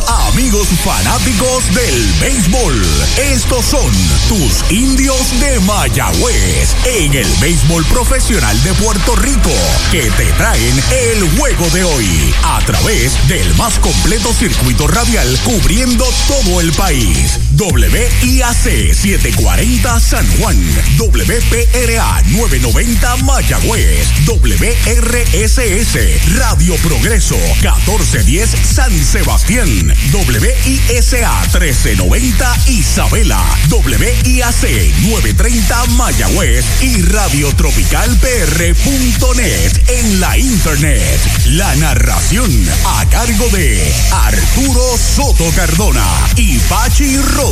Amigos fanáticos del béisbol. Estos son tus indios de Mayagüez en el béisbol profesional de Puerto Rico que te traen el juego de hoy a través del más completo circuito radial cubriendo todo el país. WIAC 740 San Juan, WPRA 990 Mayagüez, WRSS Radio Progreso 1410 San Sebastián, WISA 1390 Isabela, WIAC 930 Mayagüez y Radio Tropical PR.net en la internet. La narración a cargo de Arturo Soto Cardona y Pachi Rodríguez.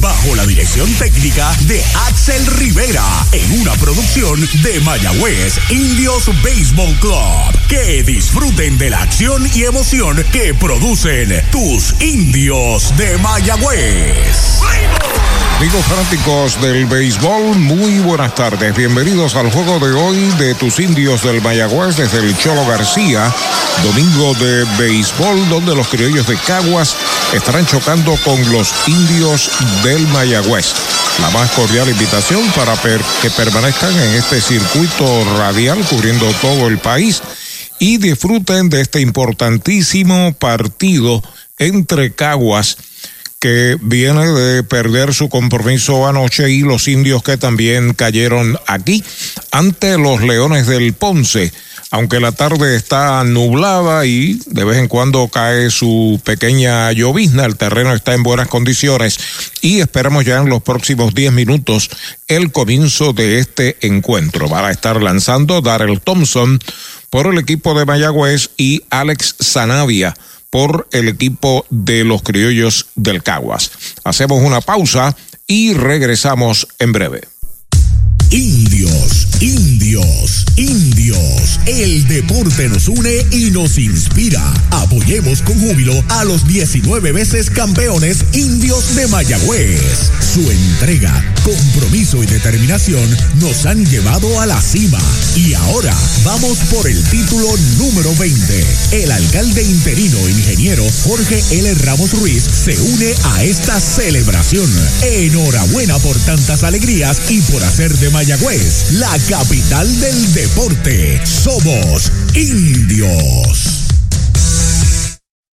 Bajo la dirección técnica de Axel Rivera en una producción de Mayagüez Indios Baseball Club. Que disfruten de la acción y emoción que producen tus indios de Mayagüez. Amigos fanáticos del béisbol, muy buenas tardes. Bienvenidos al juego de hoy de tus indios del Mayagüez desde el Cholo García. Domingo de béisbol donde los criollos de Caguas estarán chocando con los indios del Mayagüez. La más cordial invitación para que permanezcan en este circuito radial cubriendo todo el país y disfruten de este importantísimo partido entre Caguas que viene de perder su compromiso anoche y los indios que también cayeron aquí ante los Leones del Ponce. Aunque la tarde está nublada y de vez en cuando cae su pequeña llovizna, el terreno está en buenas condiciones y esperamos ya en los próximos 10 minutos el comienzo de este encuentro. Van a estar lanzando Darrell Thompson por el equipo de Mayagüez y Alex Zanavia por el equipo de los criollos del Caguas. Hacemos una pausa y regresamos en breve. Indios, indios, indios. El deporte nos une y nos inspira. Apoyemos con júbilo a los 19 veces campeones indios de Mayagüez. Su entrega, compromiso y determinación nos han llevado a la cima. Y ahora vamos por el título número 20. El alcalde interino ingeniero Jorge L. Ramos Ruiz se une a esta celebración. Enhorabuena por tantas alegrías y por hacer de Mayagüez Mayagüez, la capital del deporte. Somos indios.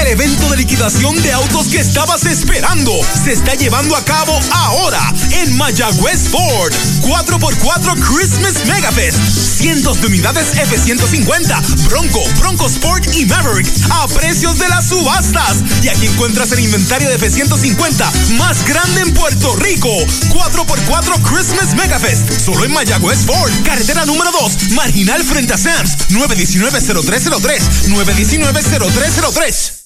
El evento de liquidación de autos que estabas esperando se está llevando a cabo ahora en Mayagüez Ford. 4x4 Christmas Megafest. Cientos de unidades F-150, Bronco, Bronco Sport y Maverick a precios de las subastas. Y aquí encuentras el inventario de F-150 más grande en Puerto Rico. 4x4 Christmas Megafest. Solo en Mayagüez Ford. Carretera número 2. Marginal frente a Sams. 919-0303. 919-0303.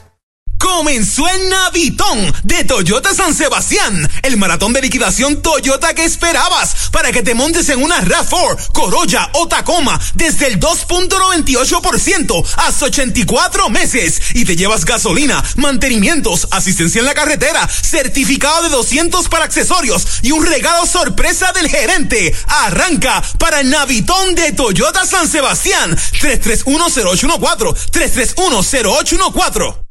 Comenzó el Navitón de Toyota San Sebastián, el maratón de liquidación Toyota que esperabas para que te montes en una RAV4, Corolla o Tacoma desde el 2.98% hasta 84 meses. Y te llevas gasolina, mantenimientos, asistencia en la carretera, certificado de 200 para accesorios y un regalo sorpresa del gerente. Arranca para el Navitón de Toyota San Sebastián. 3310814 3310814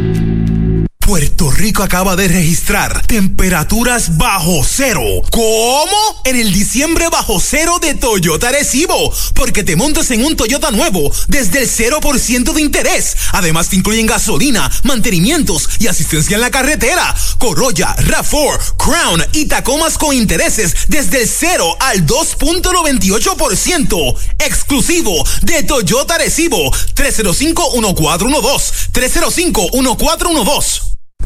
Puerto Rico acaba de registrar temperaturas bajo cero. ¿Cómo? En el diciembre bajo cero de Toyota Recibo. Porque te montas en un Toyota nuevo desde el 0% de interés. Además te incluyen gasolina, mantenimientos y asistencia en la carretera. Corolla, RAV4, Crown y Tacomas con intereses desde el 0 al 2.98%. Exclusivo de Toyota Recibo. 305-1412. 305-1412.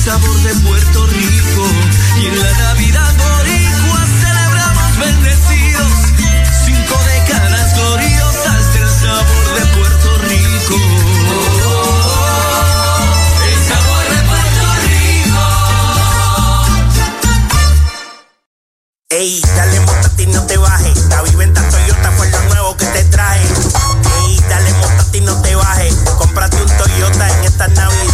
Sabor de Puerto Rico. Y en la Navidad boricua celebramos bendecidos cinco décadas gloriosas del sabor de Puerto Rico. el sabor de Puerto Rico. Ey, dale montate y no te bajes. La viventa Toyota fue lo nuevo que te trae. Ey, dale montate y no te bajes. Cómprate un Toyota en estas navidades.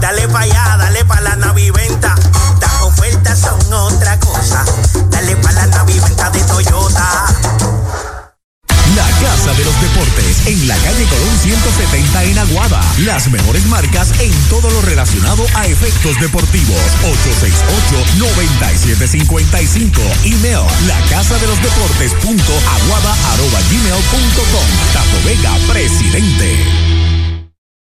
Dale pa' allá, dale pa' la naviventa. Las ofertas son otra cosa. Dale pa' la naviventa de Toyota. La Casa de los Deportes en la calle Colón 170 en Aguada. Las mejores marcas en todo lo relacionado a efectos deportivos. 868-9755. Email la casa de los deportes punto aguada arroba gmail punto com. Tato Vega, presidente.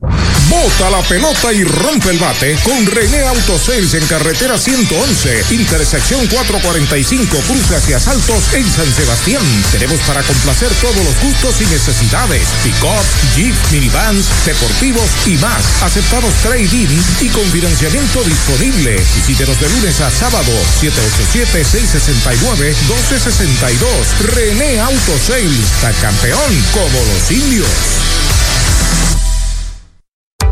Bota la pelota y rompe el bate con René Autosales en carretera 111, intersección 445, cruce hacia Saltos en San Sebastián. Tenemos para complacer todos los gustos y necesidades: pick-up, jeep, minivans, deportivos y más. Aceptamos trading y con financiamiento disponible. Visítenos de lunes a sábado, 787-669-1262. René Autosales, está campeón como los indios.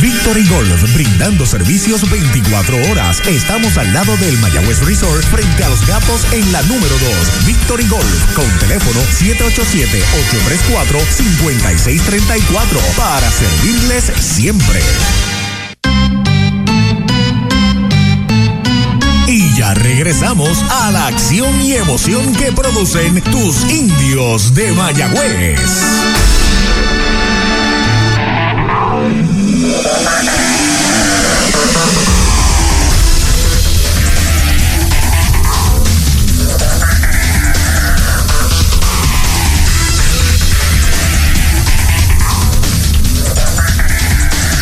Victory Golf, brindando servicios 24 horas. Estamos al lado del Mayagüez Resort, frente a los gatos en la número 2. Victory Golf, con teléfono 787-834-5634, para servirles siempre. Y ya regresamos a la acción y emoción que producen tus indios de Mayagüez.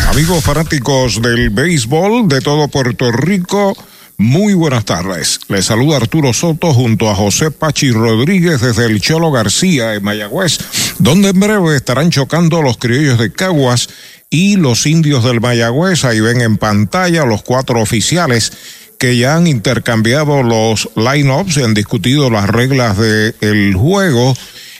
Amigos fanáticos del béisbol de todo Puerto Rico, muy buenas tardes. Les saluda Arturo Soto junto a José Pachi Rodríguez desde el Cholo García en Mayagüez, donde en breve estarán chocando los criollos de Caguas y los indios del Mayagüez. Ahí ven en pantalla los cuatro oficiales que ya han intercambiado los line-ups y han discutido las reglas del juego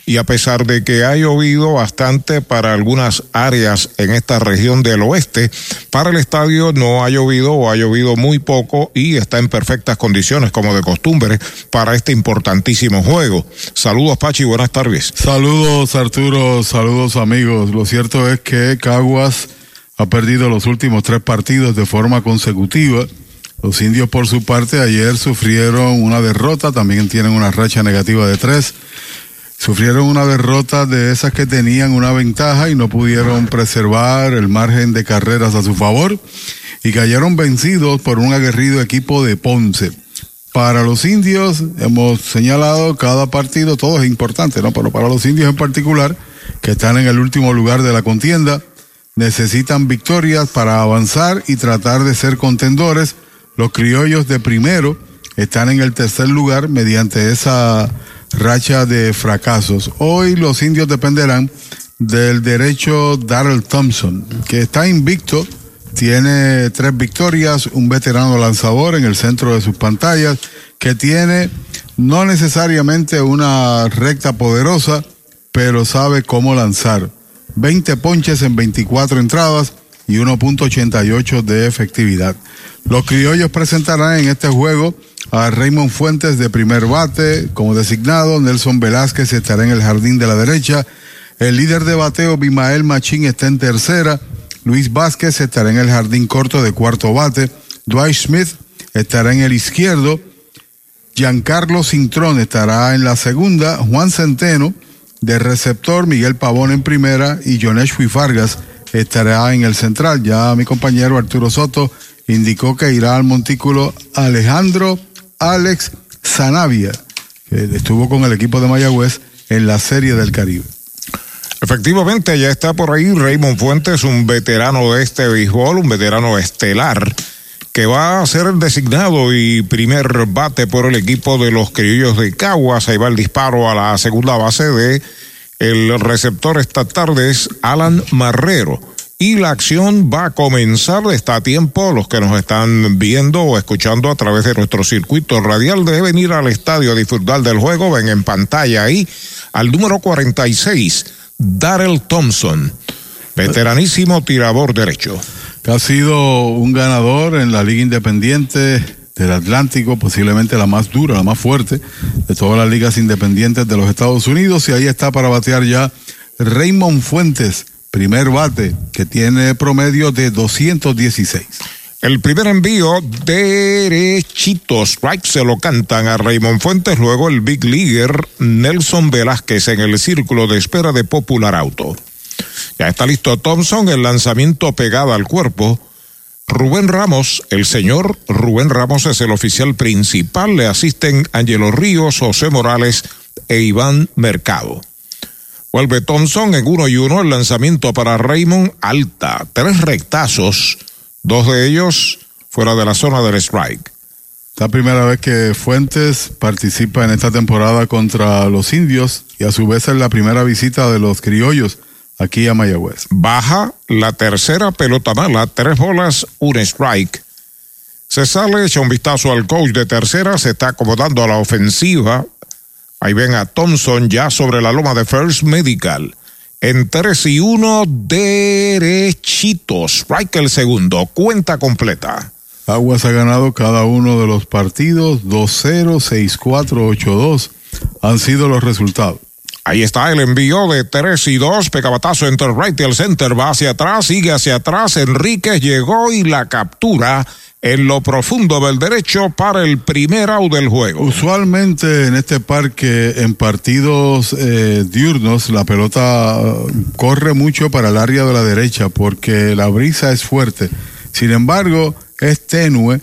y a pesar de que ha llovido bastante para algunas áreas en esta región del oeste, para el estadio no ha llovido o ha llovido muy poco y está en perfectas condiciones como de costumbre para este importantísimo juego. Saludos Pachi, buenas tardes. Saludos Arturo, saludos amigos. Lo cierto es que Caguas ha perdido los últimos tres partidos de forma consecutiva. Los indios por su parte ayer sufrieron una derrota, también tienen una racha negativa de tres sufrieron una derrota de esas que tenían una ventaja y no pudieron preservar el margen de carreras a su favor y cayeron vencidos por un aguerrido equipo de Ponce. Para los indios, hemos señalado cada partido, todo es importante, ¿no? Pero para los indios en particular, que están en el último lugar de la contienda, necesitan victorias para avanzar y tratar de ser contendores. Los criollos de primero están en el tercer lugar mediante esa racha de fracasos. Hoy los indios dependerán del derecho Darrell Thompson, que está invicto, tiene tres victorias, un veterano lanzador en el centro de sus pantallas, que tiene no necesariamente una recta poderosa, pero sabe cómo lanzar. 20 ponches en 24 entradas y 1.88 de efectividad. Los criollos presentarán en este juego a Raymond Fuentes de primer bate como designado, Nelson Velázquez estará en el jardín de la derecha, el líder de bateo Bimael Machín está en tercera, Luis Vázquez estará en el jardín corto de cuarto bate, Dwight Smith estará en el izquierdo, Giancarlo Cintrón estará en la segunda, Juan Centeno de receptor, Miguel Pavón en primera. Y Jonesh Fargas estará en el central. Ya mi compañero Arturo Soto indicó que irá al montículo Alejandro Alex Zanavia, que estuvo con el equipo de Mayagüez en la Serie del Caribe. Efectivamente, ya está por ahí Raymond Fuentes, un veterano de este béisbol, un veterano estelar que va a ser designado y primer bate por el equipo de los criollos de Caguas. Ahí va el disparo a la segunda base de el receptor esta tarde es Alan Marrero. Y la acción va a comenzar, está a tiempo, los que nos están viendo o escuchando a través de nuestro circuito radial deben ir al estadio a disfrutar del juego, ven en pantalla ahí al número 46, Darrell Thompson, veteranísimo tirador derecho que ha sido un ganador en la Liga Independiente del Atlántico, posiblemente la más dura, la más fuerte de todas las ligas independientes de los Estados Unidos. Y ahí está para batear ya Raymond Fuentes, primer bate, que tiene promedio de 216. El primer envío derechito, strike se lo cantan a Raymond Fuentes, luego el big leaguer Nelson Velázquez en el círculo de espera de Popular Auto. Ya está listo Thompson, el lanzamiento pegado al cuerpo. Rubén Ramos, el señor Rubén Ramos es el oficial principal, le asisten Angelo Ríos, José Morales e Iván Mercado. Vuelve Thompson en uno y uno, el lanzamiento para Raymond alta, tres rectazos, dos de ellos fuera de la zona del strike. La primera vez que Fuentes participa en esta temporada contra los indios y a su vez es la primera visita de los criollos aquí a Mayagüez. Baja la tercera pelota mala, tres bolas, un strike. Se sale, echa un vistazo al coach de tercera, se está acomodando a la ofensiva. Ahí ven a Thompson ya sobre la loma de First Medical. En 3 y 1, derechitos. Strike el segundo, cuenta completa. Aguas ha ganado cada uno de los partidos, 2-0, 6-4, 8-2. Han sido los resultados. Ahí está el envío de 3 y 2, pecabatazo entre right y el center, va hacia atrás, sigue hacia atrás, Enríquez llegó y la captura en lo profundo del derecho para el primer out del juego. Usualmente en este parque, en partidos eh, diurnos, la pelota uh, corre mucho para el área de la derecha porque la brisa es fuerte. Sin embargo, es tenue.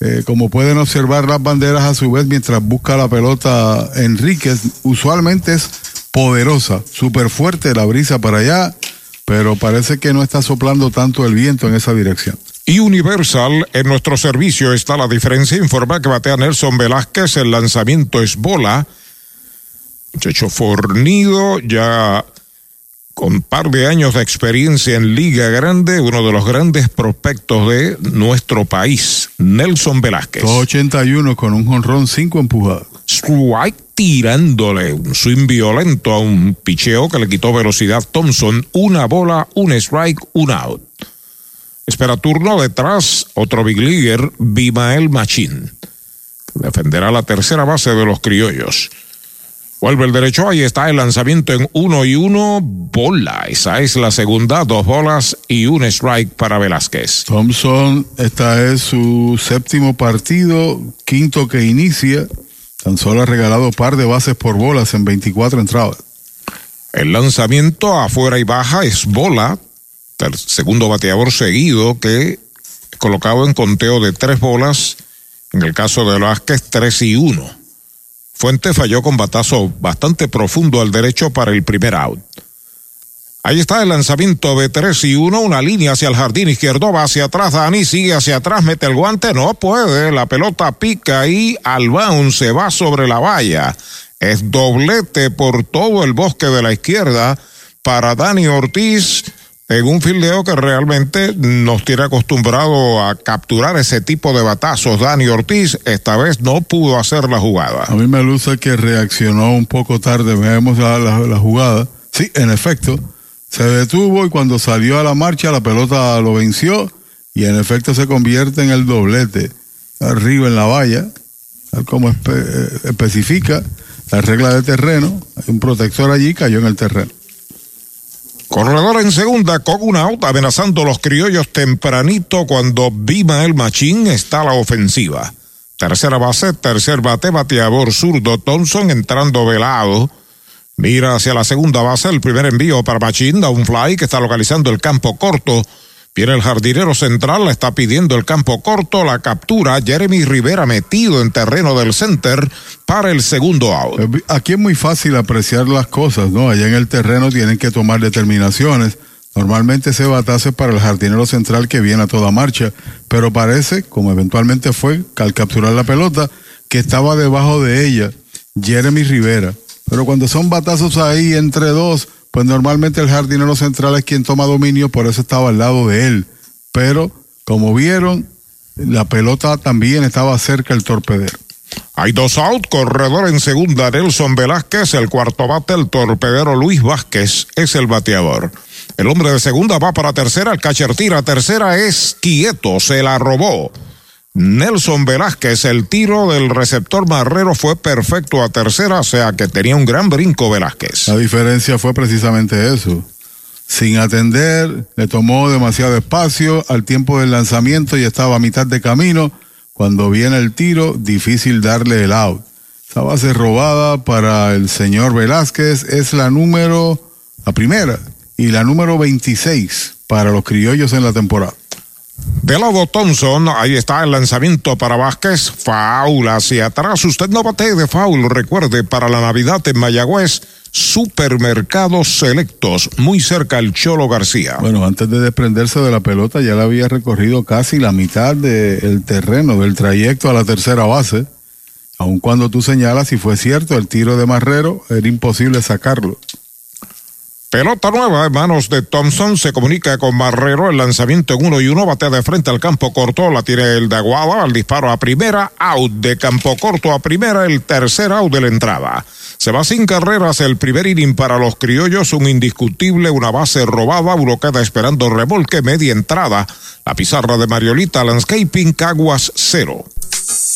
Eh, como pueden observar las banderas a su vez mientras busca la pelota Enríquez, usualmente es poderosa, súper fuerte la brisa para allá, pero parece que no está soplando tanto el viento en esa dirección. Y Universal, en nuestro servicio está la diferencia, informa que batea Nelson Velázquez, el lanzamiento es bola. Muchacho fornido, ya con par de años de experiencia en Liga Grande, uno de los grandes prospectos de nuestro país, Nelson Velázquez. 81 con un jonrón, cinco empujadas. Strike tirándole un swing violento a un picheo que le quitó velocidad Thompson. Una bola, un strike, un out. Espera turno detrás, otro big leaguer, Bimael Machín. Defenderá la tercera base de los criollos. Vuelve el derecho, ahí está el lanzamiento en uno y uno, bola. Esa es la segunda, dos bolas y un strike para Velázquez. Thompson, esta es su séptimo partido, quinto que inicia. Tan solo ha regalado par de bases por bolas en 24 entradas. El lanzamiento afuera y baja es bola. Segundo bateador seguido que colocado en conteo de tres bolas. En el caso de Vázquez, tres y uno. Fuente falló con batazo bastante profundo al derecho para el primer out. Ahí está el lanzamiento de 3 y 1, una línea hacia el jardín izquierdo, va hacia atrás, Dani sigue hacia atrás, mete el guante, no puede, la pelota pica y al bounce se va sobre la valla. Es doblete por todo el bosque de la izquierda para Dani Ortiz en un fildeo que realmente nos tiene acostumbrado a capturar ese tipo de batazos. Dani Ortiz esta vez no pudo hacer la jugada. A mí me luce que reaccionó un poco tarde, vemos la, la jugada. Sí, en efecto Se detuvo y cuando salió a la marcha la pelota lo venció y en efecto se convierte en el doblete arriba en la valla, tal como espe- especifica la regla de terreno. Hay un protector allí, cayó en el terreno. Corredor en segunda con un out amenazando los criollos tempranito cuando Vima el Machín está a la ofensiva. Tercera base, tercer bate, bateador zurdo Thompson entrando velado. Mira hacia la segunda base, el primer envío para Machín, da un fly que está localizando el campo corto. Viene el jardinero central, le está pidiendo el campo corto, la captura. Jeremy Rivera metido en terreno del center para el segundo out. Eh, Aquí es muy fácil apreciar las cosas, ¿no? Allá en el terreno tienen que tomar determinaciones. Normalmente ese batazo es para el jardinero central que viene a toda marcha, pero parece, como eventualmente fue, que al capturar la pelota, que estaba debajo de ella Jeremy Rivera. Pero cuando son batazos ahí entre dos, pues normalmente el jardinero central es quien toma dominio, por eso estaba al lado de él. Pero, como vieron, la pelota también estaba cerca del torpedero. Hay dos out, corredor en segunda, Nelson Velázquez, el cuarto bate, el torpedero Luis Vázquez es el bateador. El hombre de segunda va para tercera, el catcher tira, tercera es quieto, se la robó. Nelson Velázquez, el tiro del receptor Marrero fue perfecto a tercera, o sea que tenía un gran brinco Velázquez. La diferencia fue precisamente eso. Sin atender, le tomó demasiado espacio al tiempo del lanzamiento y estaba a mitad de camino. Cuando viene el tiro, difícil darle el out. Esa base robada para el señor Velázquez es la número, la primera, y la número 26 para los criollos en la temporada. De lado Thompson, ahí está el lanzamiento para Vázquez, faul hacia atrás. Usted no bate de faul, recuerde, para la Navidad en Mayagüez, supermercados selectos, muy cerca al Cholo García. Bueno, antes de desprenderse de la pelota ya le había recorrido casi la mitad del terreno, del trayecto a la tercera base. Aun cuando tú señalas, si fue cierto, el tiro de Marrero era imposible sacarlo. Pelota nueva en manos de Thompson, se comunica con Marrero, el lanzamiento en uno y uno, batea de frente al campo corto, la tiene el de Aguada, al disparo a primera, out de campo corto a primera, el tercer out de la entrada. Se va sin carreras. El primer inning para los criollos, un indiscutible, una base robada, uno queda esperando remolque, media entrada. La pizarra de Mariolita. Landscaping, Caguas cero.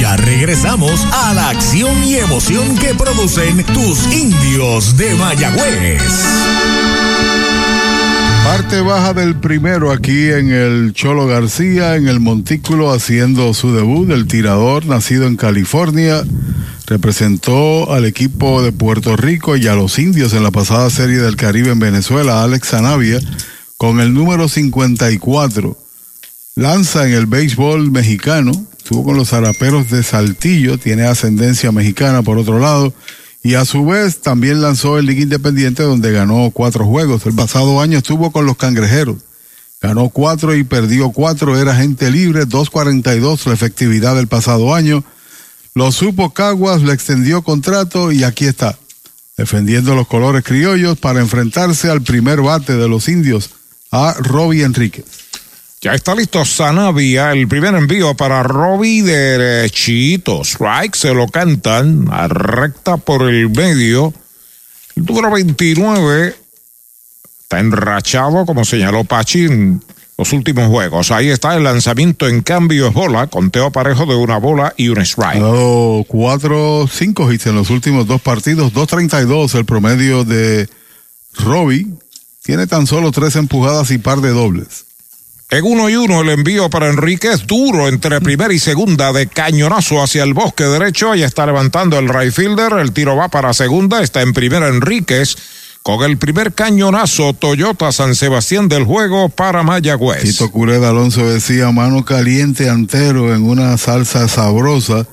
Ya regresamos a la acción y emoción que producen tus indios de Mayagüez. Parte baja del primero aquí en el Cholo García, en el Montículo, haciendo su debut. El tirador, nacido en California, representó al equipo de Puerto Rico y a los indios en la pasada serie del Caribe en Venezuela, Alex Zanavia, con el número 54. Lanza en el béisbol mexicano, estuvo con los zaraperos de Saltillo, tiene ascendencia mexicana por otro lado, y a su vez también lanzó el Liga Independiente donde ganó cuatro juegos. El pasado año estuvo con los Cangrejeros, ganó cuatro y perdió cuatro, era gente libre, 2.42 la efectividad del pasado año. Lo supo Caguas, le extendió contrato y aquí está, defendiendo los colores criollos para enfrentarse al primer bate de los indios, a Robbie Enríquez. Ya está listo Sanavia, el primer envío para Robbie derechito. Strike se lo cantan a recta por el medio. El número 29 está enrachado, como señaló Pachi en los últimos juegos. Ahí está el lanzamiento en cambio es bola, conteo parejo de una bola y un strike. Cuatro, cinco hits en los últimos dos partidos, 2.32 el promedio de Robbie. Tiene tan solo tres empujadas y par de dobles. En uno y uno el envío para Enríquez duro entre primera y segunda de cañonazo hacia el bosque derecho. Ahí está levantando el right fielder. El tiro va para segunda. Está en primera Enríquez con el primer cañonazo Toyota San Sebastián del juego para Mayagüez. Tito Cureda Alonso decía mano caliente antero en una salsa sabrosa.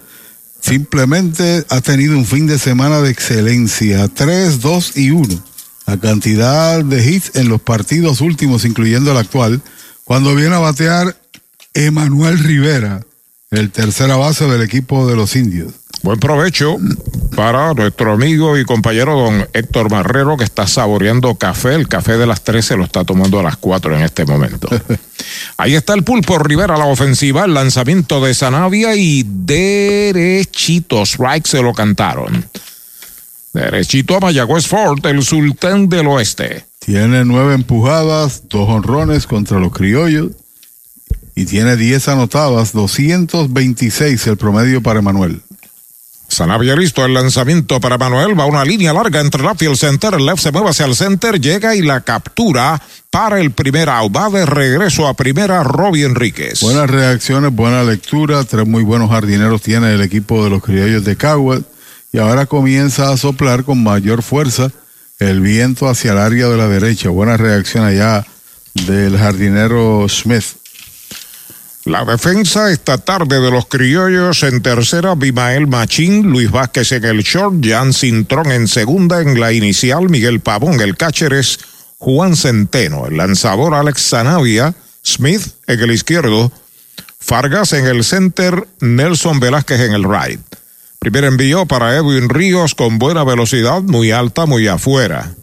Simplemente ha tenido un fin de semana de excelencia. 3, 2 y 1. La cantidad de hits en los partidos últimos, incluyendo el actual cuando viene a batear Emanuel Rivera, el tercera base del equipo de los indios. Buen provecho para nuestro amigo y compañero don Héctor Marrero que está saboreando café. El café de las 13 lo está tomando a las 4 en este momento. Ahí está el pulpo Rivera la ofensiva, el lanzamiento de Sanavia y derechito strike se lo cantaron. Derechito a Mayagüez Ford, el sultán del oeste. Tiene nueve empujadas, dos honrones contra los criollos y tiene diez anotadas, 226 el promedio para Manuel. Sanavia listo el lanzamiento para Manuel. Va una línea larga entre la field center. El left se mueve hacia el center. Llega y la captura para el primer out. Va de regreso a primera Robbie Enríquez. Buenas reacciones, buena lectura. Tres muy buenos jardineros tiene el equipo de los criollos de Caguas. Y ahora comienza a soplar con mayor fuerza el viento hacia el área de la derecha. Buena reacción allá del jardinero Smith. La defensa esta tarde de los criollos en tercera, Bimael Machín, Luis Vázquez en el short, Jan Cintrón en segunda, en la inicial, Miguel Pavón, el catcher es Juan Centeno, el lanzador Alex Zanavia, Smith en el izquierdo, Fargas en el center, Nelson Velázquez en el right. Primer envío para Edwin Ríos con buena velocidad, muy alta, muy afuera.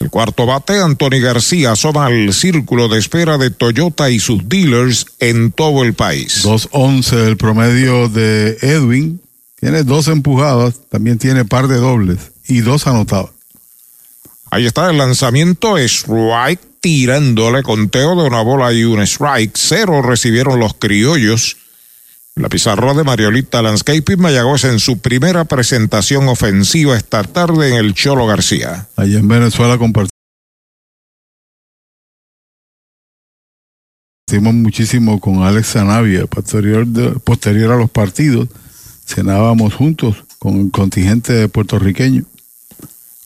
El cuarto bate, Anthony García, asoma al círculo de espera de Toyota y sus dealers en todo el país. 2-11 el promedio de Edwin. Tiene dos empujadas, también tiene par de dobles y dos anotadas. Ahí está el lanzamiento, strike, tirándole conteo de una bola y un strike. Cero recibieron los criollos la pizarra de Mariolita Landscaping Mayagüez en su primera presentación ofensiva esta tarde en el Cholo García. Allá en Venezuela compartimos muchísimo con Alex Zanavia, posterior, posterior a los partidos. Cenábamos juntos con el contingente puertorriqueño.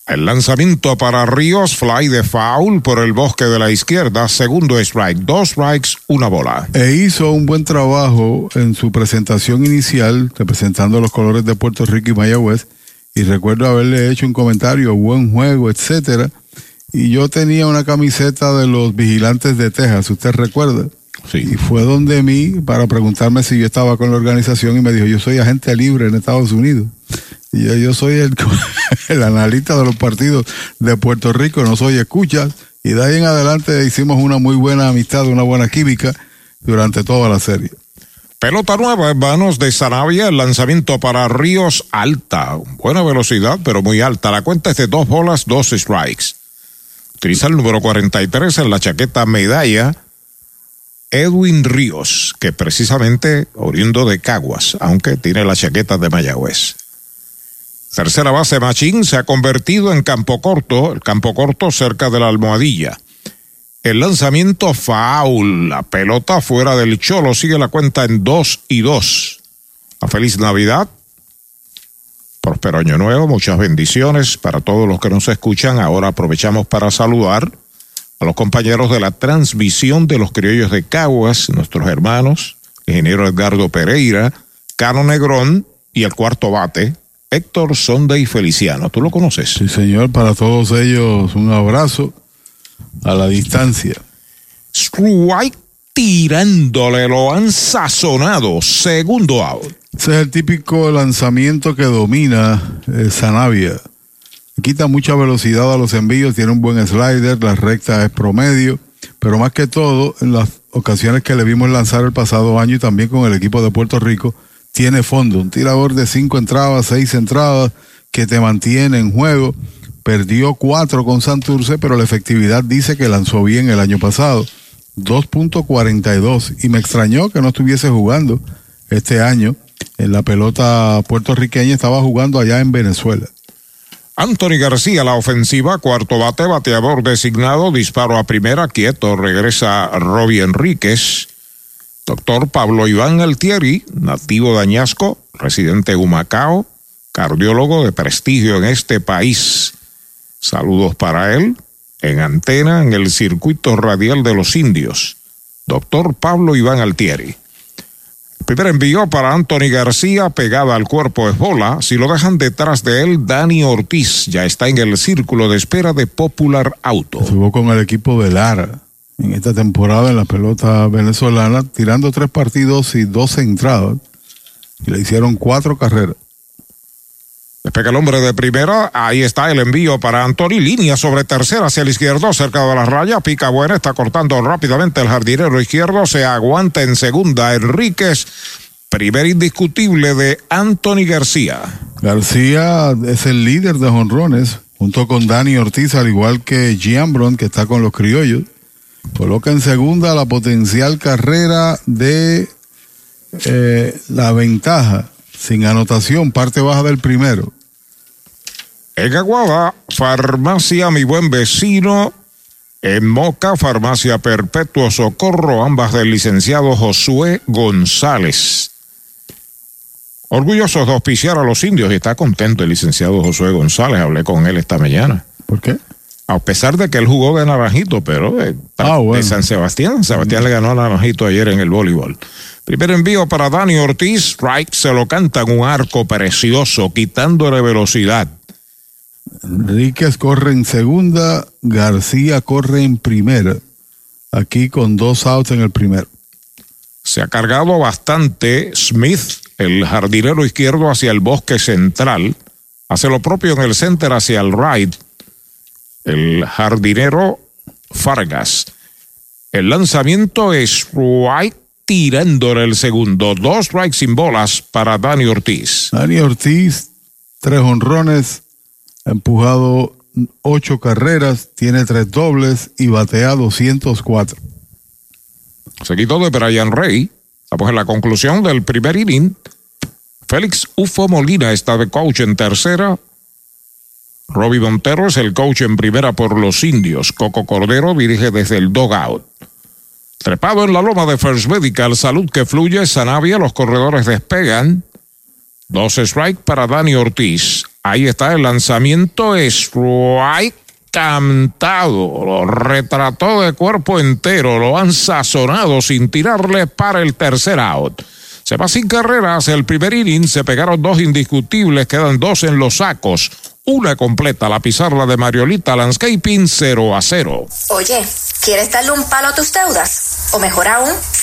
El lanzamiento para Ríos, fly de foul por el bosque de la izquierda, segundo strike, dos strikes, una bola. E hizo un buen trabajo en su presentación inicial, representando los colores de Puerto Rico y Mayagüez, y recuerdo haberle hecho un comentario, buen juego, etcétera, y yo tenía una camiseta de los vigilantes de Texas, ¿usted recuerda? Sí. Y fue donde mí para preguntarme si yo estaba con la organización y me dijo, yo soy agente libre en Estados Unidos. Yo, yo soy el, el, analista de los partidos de Puerto Rico, no soy escucha. Y de ahí en adelante hicimos una muy buena amistad, una buena química durante toda la serie. Pelota nueva en manos de Sarabia, el lanzamiento para Ríos alta, buena velocidad, pero muy alta. La cuenta es de dos bolas, dos strikes. Utiliza el número 43 en la chaqueta medalla. Edwin Ríos, que precisamente oriundo de Caguas, aunque tiene la chaqueta de Mayagüez. Tercera base Machín se ha convertido en campo corto, el campo corto cerca de la almohadilla. El lanzamiento foul, la pelota fuera del cholo, sigue la cuenta en 2 y 2. A feliz Navidad, próspero año nuevo, muchas bendiciones para todos los que nos escuchan. Ahora aprovechamos para saludar a los compañeros de la transmisión de los criollos de Caguas, nuestros hermanos, ingeniero Edgardo Pereira, Cano Negrón y el cuarto bate, Héctor Sonda y Feliciano. ¿Tú lo conoces? Sí, señor. Para todos ellos, un abrazo a la distancia. Strike tirándole, lo han sazonado. Segundo out. Ese es el típico lanzamiento que domina eh, Sanavia. Quita mucha velocidad a los envíos, tiene un buen slider, la recta es promedio, pero más que todo, en las ocasiones que le vimos lanzar el pasado año y también con el equipo de Puerto Rico, tiene fondo. Un tirador de cinco entradas, seis entradas, que te mantiene en juego. Perdió cuatro con Santurce, pero la efectividad dice que lanzó bien el año pasado. 2.42. Y me extrañó que no estuviese jugando este año en la pelota puertorriqueña, estaba jugando allá en Venezuela. Anthony García, la ofensiva, cuarto bate, bateador designado, disparo a primera, quieto, regresa Robbie Enríquez. Doctor Pablo Iván Altieri, nativo de Añasco, residente de Humacao, cardiólogo de prestigio en este país. Saludos para él, en antena en el circuito radial de los indios. Doctor Pablo Iván Altieri. Primer envío para Anthony García, pegada al cuerpo es bola. Si lo dejan detrás de él, Dani Ortiz ya está en el círculo de espera de Popular Auto. Estuvo con el equipo de en esta temporada en la pelota venezolana, tirando tres partidos y dos entradas. Y le hicieron cuatro carreras. Despega el hombre de primera. Ahí está el envío para Anthony. Línea sobre tercera hacia el izquierdo, cerca de la raya. Pica buena, está cortando rápidamente el jardinero izquierdo. Se aguanta en segunda. Enríquez. Primer indiscutible de Anthony García. García es el líder de jonrones, junto con Dani Ortiz, al igual que Giambron, que está con los criollos. Coloca en segunda la potencial carrera de eh, la ventaja, sin anotación, parte baja del primero. En Aguada, Farmacia Mi Buen Vecino. En Moca, Farmacia Perpetuo Socorro, ambas del licenciado Josué González. Orgullosos de auspiciar a los indios y está contento el licenciado Josué González. Hablé con él esta mañana. ¿Por qué? A pesar de que él jugó de Naranjito, pero eh, Ah, bueno. de San Sebastián. Sebastián le ganó a Naranjito ayer en el voleibol. Primer envío para Dani Ortiz. Strike se lo canta en un arco precioso, quitándole velocidad. Enríquez corre en segunda, García corre en primera. Aquí con dos outs en el primero. Se ha cargado bastante Smith, el jardinero izquierdo hacia el bosque central. Hace lo propio en el center hacia el right. El jardinero Fargas. El lanzamiento es strike tirándole el segundo. Dos strikes sin bolas para Dani Ortiz. Dani Ortiz, tres honrones, ha empujado ocho carreras, tiene tres dobles y batea 204. Seguido de Brian Rey. Estamos en la conclusión del primer inning. Félix Ufo Molina está de coach en tercera. Robbie Montero es el coach en primera por los indios. Coco Cordero dirige desde el dogout. Trepado en la loma de First Medical, salud que fluye, Sanavia, los corredores despegan. Dos strike para Dani Ortiz. Ahí está el lanzamiento, strike cantado. Lo retrató de cuerpo entero, lo han sazonado sin tirarle para el tercer out. Se va sin carreras el primer inning, se pegaron dos indiscutibles, quedan dos en los sacos. Una completa, la pizarra de Mariolita Landscaping 0 a 0. Oye, ¿quieres darle un palo a tus deudas? O mejor aún,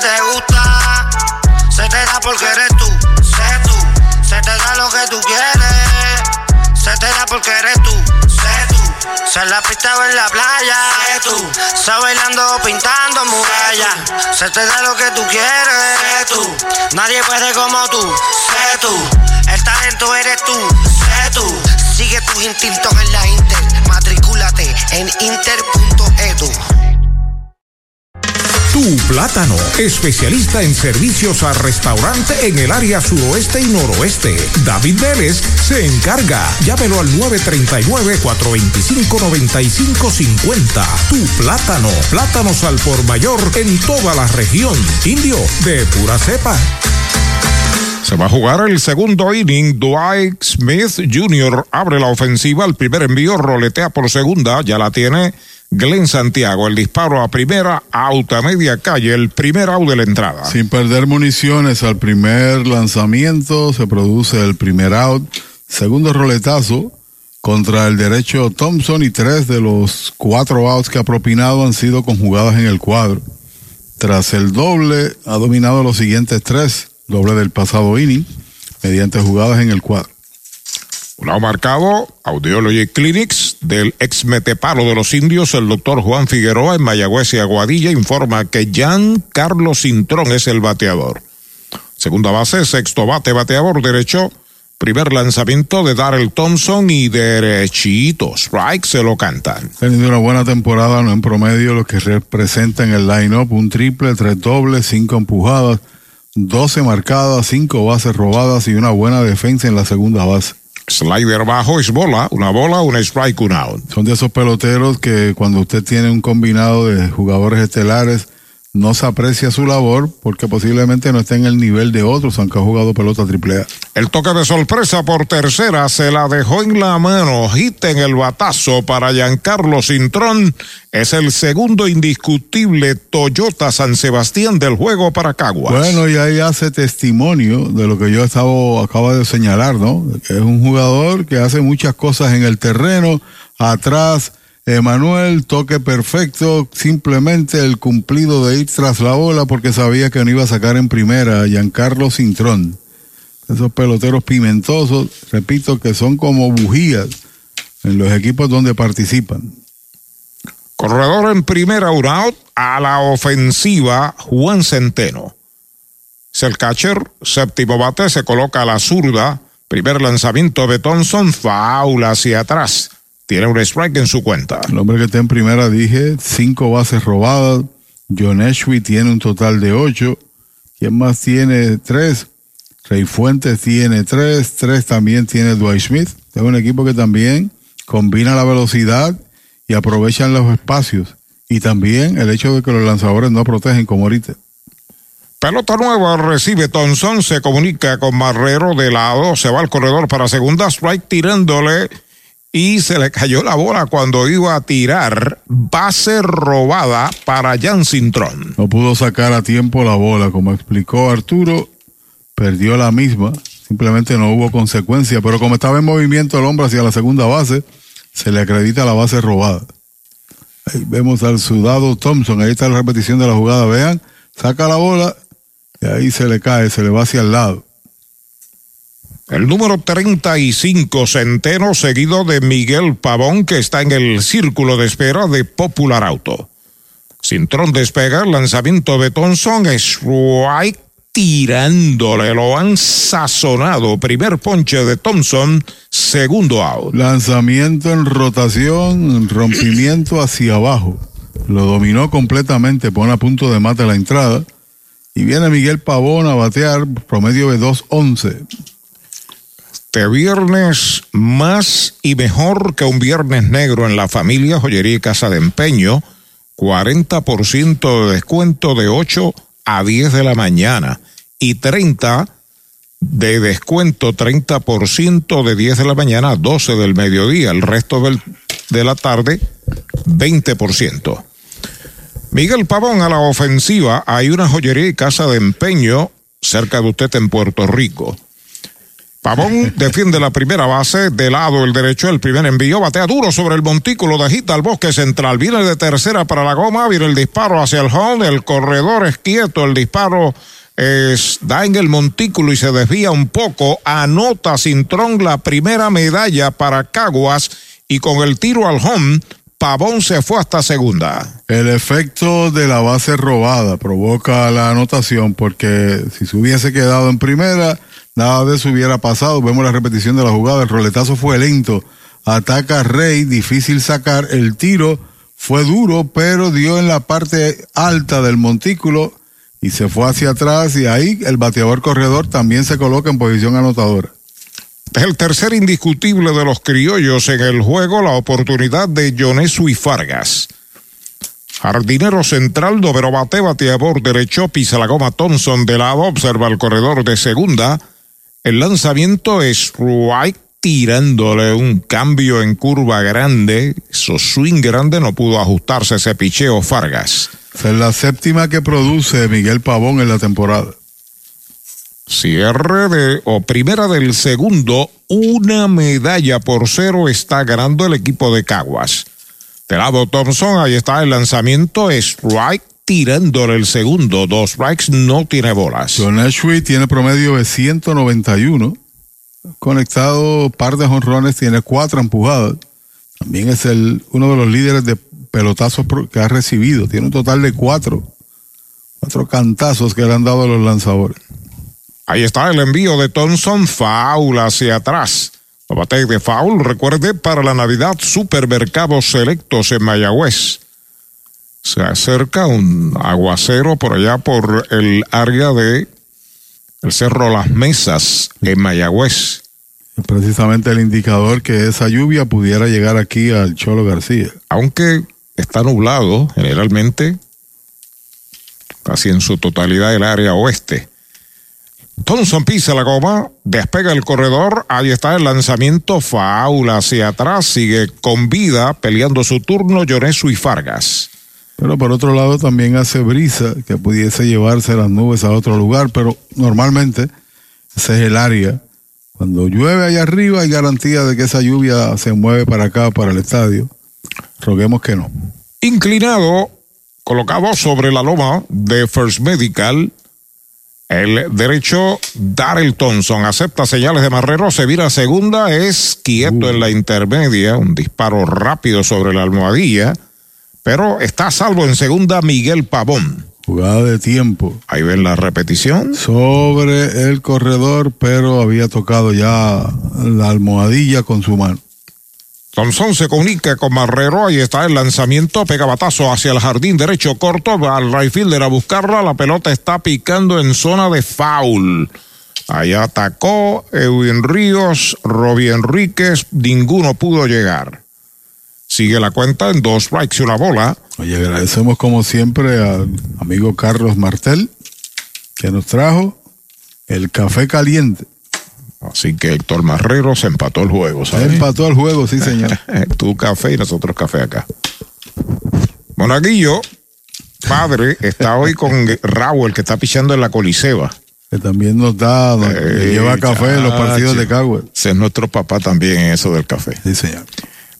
Te gusta, se te da porque eres tú, sé tú. Se te da lo que tú quieres, se te da porque eres tú, sé tú. Se la pista o en la playa. Sé tú. Se bailando pintando murallas. Se te da lo que tú quieres. Sé tú. Nadie puede como tú. Sé tú. El talento eres tú. Sé tú. Sigue tus instintos en la Inter. Matricúlate en inter.edu. Tu Plátano, especialista en servicios a restaurante en el área suroeste y noroeste. David Vélez se encarga. Llámelo al 939-425-9550. Tu Plátano, plátanos al por mayor en toda la región. Indio, de pura cepa. Se va a jugar el segundo inning. Dwight Smith Jr. abre la ofensiva. El primer envío roletea por segunda. Ya la tiene Glenn Santiago. El disparo a primera, out a media calle. El primer out de la entrada. Sin perder municiones al primer lanzamiento, se produce el primer out. Segundo roletazo contra el derecho Thompson y tres de los cuatro outs que ha propinado han sido conjugadas en el cuadro. Tras el doble, ha dominado los siguientes tres doble del pasado inning, mediante jugadas en el cuadro. Un lado marcado, Audiology Clinics del ex meteparo de los indios, el doctor Juan Figueroa en Mayagüez y Aguadilla, informa que Jan Carlos Cintrón es el bateador. Segunda base, sexto bate, bateador derecho. Primer lanzamiento de Darrell Thompson y derechito. Strike se lo cantan. Teniendo una buena temporada, no en promedio, lo que representa en el line-up un triple, tres dobles, cinco empujadas, 12 marcadas, 5 bases robadas y una buena defensa en la segunda base. Slider bajo es bola, una bola, una strike, un out. Son de esos peloteros que cuando usted tiene un combinado de jugadores estelares, no se aprecia su labor porque posiblemente no esté en el nivel de otros, aunque ha jugado pelota triple A. El toque de sorpresa por tercera se la dejó en la mano, hit en el batazo para Giancarlo Cintrón. Es el segundo indiscutible Toyota San Sebastián del juego para Caguas. Bueno, y ahí hace testimonio de lo que yo estaba, acabo de señalar, ¿no? Es un jugador que hace muchas cosas en el terreno, atrás, Emanuel, toque perfecto, simplemente el cumplido de ir tras la bola porque sabía que no iba a sacar en primera a Giancarlo Cintrón. Esos peloteros pimentosos, repito, que son como bujías en los equipos donde participan. Corredor en primera, un out, a la ofensiva, Juan Centeno. Es el catcher, séptimo bate, se coloca a la zurda. Primer lanzamiento de Thompson, faula hacia atrás. Tiene un strike en su cuenta. El hombre que está en primera, dije, cinco bases robadas. John Ashby tiene un total de ocho. ¿Quién más tiene tres? Rey Fuentes tiene tres. Tres también tiene Dwight Smith. Es un equipo que también combina la velocidad y aprovechan los espacios. Y también el hecho de que los lanzadores no protegen como ahorita. Pelota nueva recibe Thompson, se comunica con Marrero de lado, se va al corredor para segunda strike tirándole y se le cayó la bola cuando iba a tirar base robada para Jan Cintrón. No pudo sacar a tiempo la bola, como explicó Arturo, perdió la misma, simplemente no hubo consecuencia, pero como estaba en movimiento el hombre hacia la segunda base, se le acredita la base robada. Ahí vemos al sudado Thompson, ahí está la repetición de la jugada, vean, saca la bola y ahí se le cae, se le va hacia el lado. El número 35, Centeno, seguido de Miguel Pavón, que está en el círculo de espera de Popular Auto. Cintrón despega, lanzamiento de Thompson, strike tirándole, lo han sazonado. Primer ponche de Thompson, segundo out. Lanzamiento en rotación, rompimiento hacia abajo. Lo dominó completamente, pone a punto de mate la entrada. Y viene Miguel Pavón a batear, promedio de 2-11 este viernes más y mejor que un viernes negro en la familia Joyería y Casa de Empeño. 40% de descuento de 8 a 10 de la mañana y 30 de descuento, 30% de 10 de la mañana a 12 del mediodía. El resto del, de la tarde, 20%. Miguel Pavón a la ofensiva. Hay una joyería y casa de empeño cerca de usted en Puerto Rico. Pavón defiende la primera base, de lado el derecho, el primer envío, batea duro sobre el montículo, de al bosque central, viene de tercera para la goma, viene el disparo hacia el home, el corredor es quieto, el disparo es, da en el montículo y se desvía un poco, anota Cintrón la primera medalla para Caguas. Y con el tiro al home, Pavón se fue hasta segunda. El efecto de la base robada provoca la anotación porque si se hubiese quedado en primera, nada de eso hubiera pasado. Vemos la repetición de la jugada, el roletazo fue lento. Ataca Rey, difícil sacar, el tiro fue duro, pero dio en la parte alta del montículo y se fue hacia atrás y ahí el bateador corredor también se coloca en posición anotadora. El tercer indiscutible de los criollos en el juego, la oportunidad de Jonesu y Fargas. Jardinero central, Dovero bate, bateador derecho, pisa la goma Thompson de lado, observa el corredor de segunda. El lanzamiento es White tirándole un cambio en curva grande. Su swing grande no pudo ajustarse ese picheo Fargas. Es la séptima que produce Miguel Pavón en la temporada. Cierre de o primera del segundo, una medalla por cero está ganando el equipo de Caguas. De lado Thompson, ahí está el lanzamiento, strike tirándole el segundo, dos strikes, no tiene bolas. John Ashby tiene promedio de 191, conectado par de jonrones, tiene cuatro empujadas. También es el uno de los líderes de pelotazos que ha recibido, tiene un total de cuatro, cuatro cantazos que le han dado a los lanzadores. Ahí está el envío de Thompson, foul hacia atrás. Lo bate de foul, recuerde, para la Navidad, supermercados selectos en Mayagüez. Se acerca un aguacero por allá por el área de el Cerro Las Mesas en Mayagüez. Precisamente el indicador que esa lluvia pudiera llegar aquí al Cholo García. Aunque está nublado generalmente, casi en su totalidad el área oeste. Thompson pisa la goma, despega el corredor, ahí está el lanzamiento, faula hacia atrás, sigue con vida, peleando su turno, Lloresu y Fargas. Pero por otro lado también hace brisa que pudiese llevarse las nubes a otro lugar, pero normalmente ese es el área. Cuando llueve allá arriba hay garantía de que esa lluvia se mueve para acá, para el estadio. Roguemos que no. Inclinado, colocado sobre la loma de First Medical, el derecho, Daryl Thompson, acepta señales de Marrero, se vira a segunda, es quieto en la intermedia, un disparo rápido sobre la almohadilla, pero está a salvo en segunda Miguel Pavón. Jugada de tiempo. Ahí ven la repetición. Sobre el corredor, pero había tocado ya la almohadilla con su mano. Thompson se comunica con Marrero, ahí está el lanzamiento, pega batazo hacia el jardín derecho corto, va al right fielder a buscarla, la pelota está picando en zona de foul. Allá atacó Edwin Ríos, Robbie Enríquez, ninguno pudo llegar. Sigue la cuenta en dos strikes y una bola. Oye, agradecemos como siempre al amigo Carlos Martel, que nos trajo el café caliente. Así que Héctor Marrero se empató el juego, ¿sabes? empató el juego, sí, señor. tu café y nosotros café acá. Monaguillo, padre, está hoy con Raúl, que está pichando en la Coliseba. Que también nos da, nos Eh, lleva café en los partidos de Cagua. Ese es nuestro papá también en eso del café. Sí, señor.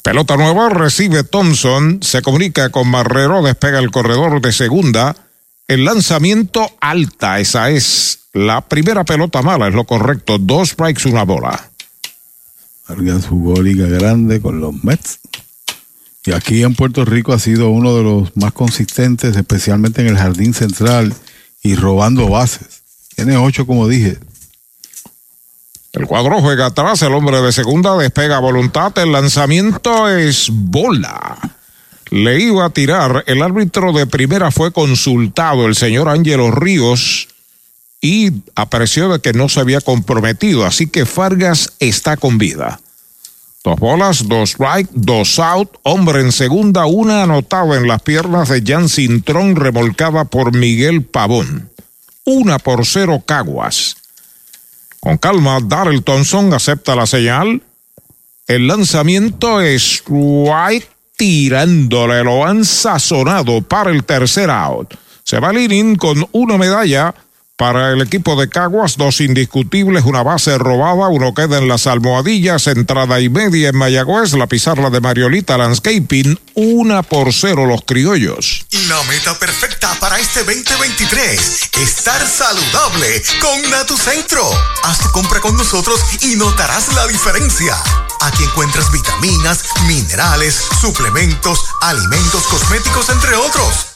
Pelota nueva, recibe Thompson, se comunica con Marrero, despega el corredor de segunda. El lanzamiento alta, esa es la primera pelota mala, es lo correcto. Dos strikes, una bola. Vargas jugó Liga Grande con los Mets. Y aquí en Puerto Rico ha sido uno de los más consistentes, especialmente en el jardín central y robando bases. Tiene ocho, como dije. El cuadro juega atrás, el hombre de segunda despega voluntad, el lanzamiento es bola. Le iba a tirar, el árbitro de primera fue consultado, el señor Ángelo Ríos, y apareció de que no se había comprometido, así que Fargas está con vida. Dos bolas, dos strike, dos out, hombre en segunda, una anotada en las piernas de Jan Cintrón, remolcada por Miguel Pavón. Una por cero Caguas. Con calma, Darrell Thompson acepta la señal. El lanzamiento es White tirándole, lo han sazonado para el tercer out. Se va el inning con una medalla para el equipo de Caguas, dos indiscutibles, una base robada, uno queda en las almohadillas, entrada y media en Mayagüez, la pizarra de Mariolita Landscaping, una por cero los criollos. La meta perfecta para este 2023, estar saludable con Natucentro. Haz tu compra con nosotros y notarás la diferencia. Aquí encuentras vitaminas, minerales, suplementos, alimentos, cosméticos, entre otros.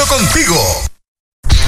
contigo.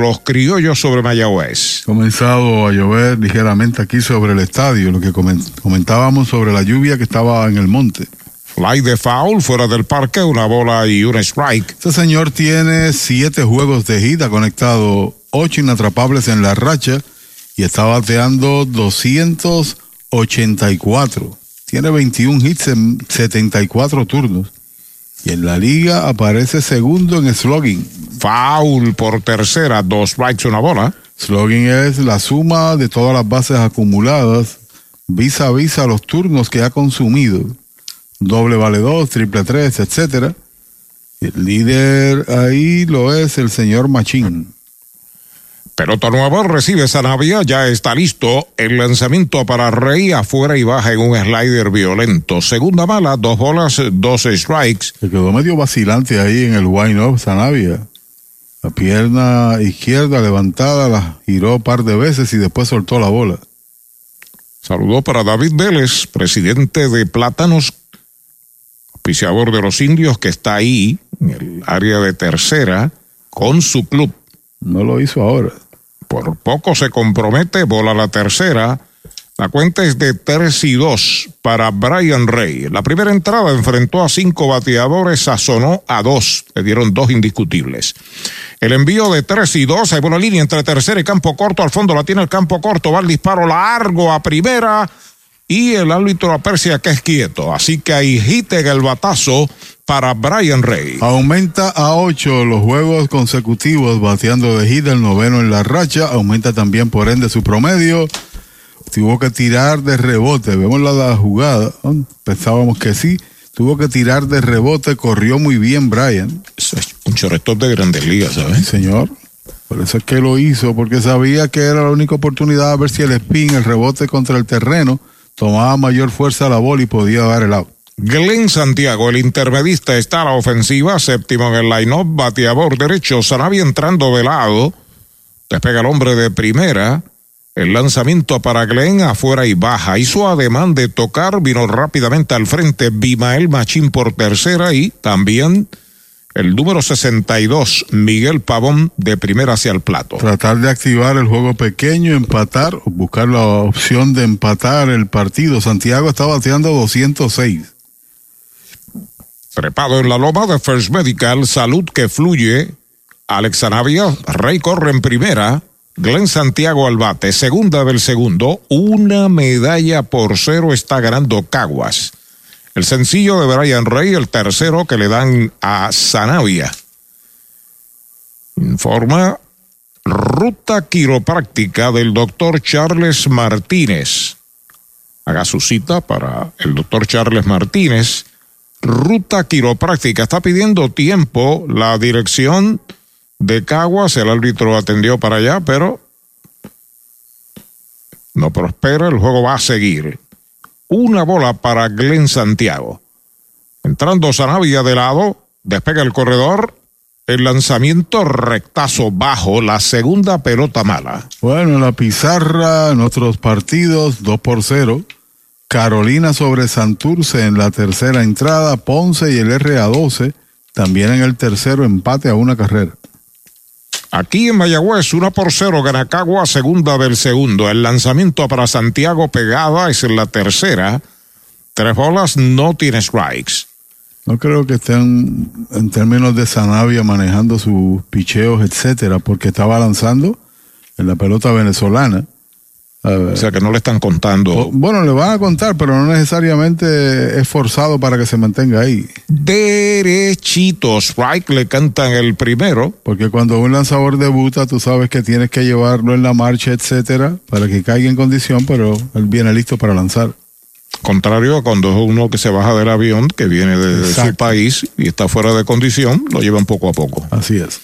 los criollos sobre Mayagüez. Comenzado a llover ligeramente aquí sobre el estadio, lo que comen- comentábamos sobre la lluvia que estaba en el monte. Fly de foul fuera del parque, una bola y un strike. Este señor tiene siete juegos de ha conectado ocho inatrapables en la racha y está bateando 284. Tiene 21 hits en 74 turnos. Y en la liga aparece segundo en slugging. Foul por tercera, dos strikes, una bola. Slugging es la suma de todas las bases acumuladas vis a vis a los turnos que ha consumido. Doble vale dos, triple tres, etcétera. El líder ahí lo es el señor Machín. Pelota nueva, recibe Sanavia, ya está listo. El lanzamiento para Rey afuera y baja en un slider violento. Segunda mala, dos bolas, dos strikes. Se quedó medio vacilante ahí en el wind-up, Sanavia. La pierna izquierda levantada, la giró un par de veces y después soltó la bola. Saludó para David Vélez, presidente de Plátanos, auspiciador de los indios, que está ahí, en el área de tercera, con su club. No lo hizo ahora. Por poco se compromete, bola la tercera. La cuenta es de 3 y 2 para Brian Rey. La primera entrada enfrentó a cinco bateadores, sazonó a dos. Le dieron dos indiscutibles. El envío de 3 y 2, hay buena línea entre tercera y campo corto. Al fondo la tiene el campo corto. Va el disparo largo a primera. Y el árbitro aprecia que es quieto. Así que ahí en el batazo para Brian Rey. Aumenta a 8 los juegos consecutivos bateando de hit, el noveno en la racha. Aumenta también por ende su promedio. Tuvo que tirar de rebote. Vemos la, la jugada. ¿no? Pensábamos que sí. Tuvo que tirar de rebote. Corrió muy bien Brian. Un shortstop de grandes ligas, ¿sabes? Sí, señor. Por eso es que lo hizo, porque sabía que era la única oportunidad a ver si el spin, el rebote contra el terreno, tomaba mayor fuerza la bola y podía dar el out. Glenn Santiago, el intermedista, está a la ofensiva, séptimo en el line-up, bateador derecho, Sanavia entrando de lado, despega el hombre de primera, el lanzamiento para Glenn afuera y baja, hizo ademán de tocar, vino rápidamente al frente Bimael Machín por tercera y también el número 62, Miguel Pavón, de primera hacia el plato. Tratar de activar el juego pequeño, empatar, buscar la opción de empatar el partido. Santiago está bateando 206. Trepado en la loma de First Medical, salud que fluye. Alex Anavia, Rey corre en primera. Glenn Santiago al bate, segunda del segundo. Una medalla por cero está ganando Caguas. El sencillo de Brian Rey, el tercero que le dan a Sanavia. Informa ruta quiropráctica del doctor Charles Martínez. haga su cita para el doctor Charles Martínez. Ruta quiropráctica. Está pidiendo tiempo la dirección de Caguas. El árbitro atendió para allá, pero no prospera. El juego va a seguir. Una bola para Glenn Santiago. Entrando Sanavia de lado, despega el corredor. El lanzamiento rectazo bajo, la segunda pelota mala. Bueno, la pizarra en otros partidos, 2 por 0. Carolina sobre Santurce en la tercera entrada, Ponce y el RA12 también en el tercero empate a una carrera. Aquí en Mayagüez, 1 por 0, Ganacagua, segunda del segundo. El lanzamiento para Santiago Pegada es en la tercera. Tres bolas, no tiene strikes. No creo que estén en términos de Sanavia manejando sus picheos, etcétera, porque estaba lanzando en la pelota venezolana. O sea que no le están contando. Bueno, le van a contar, pero no necesariamente es forzado para que se mantenga ahí. Derechito, strike le cantan el primero. Porque cuando un lanzador debuta, tú sabes que tienes que llevarlo en la marcha, etcétera, para que caiga en condición, pero él viene listo para lanzar. Contrario a cuando es uno que se baja del avión, que viene de, su país y está fuera de condición, lo llevan poco a poco. Así es.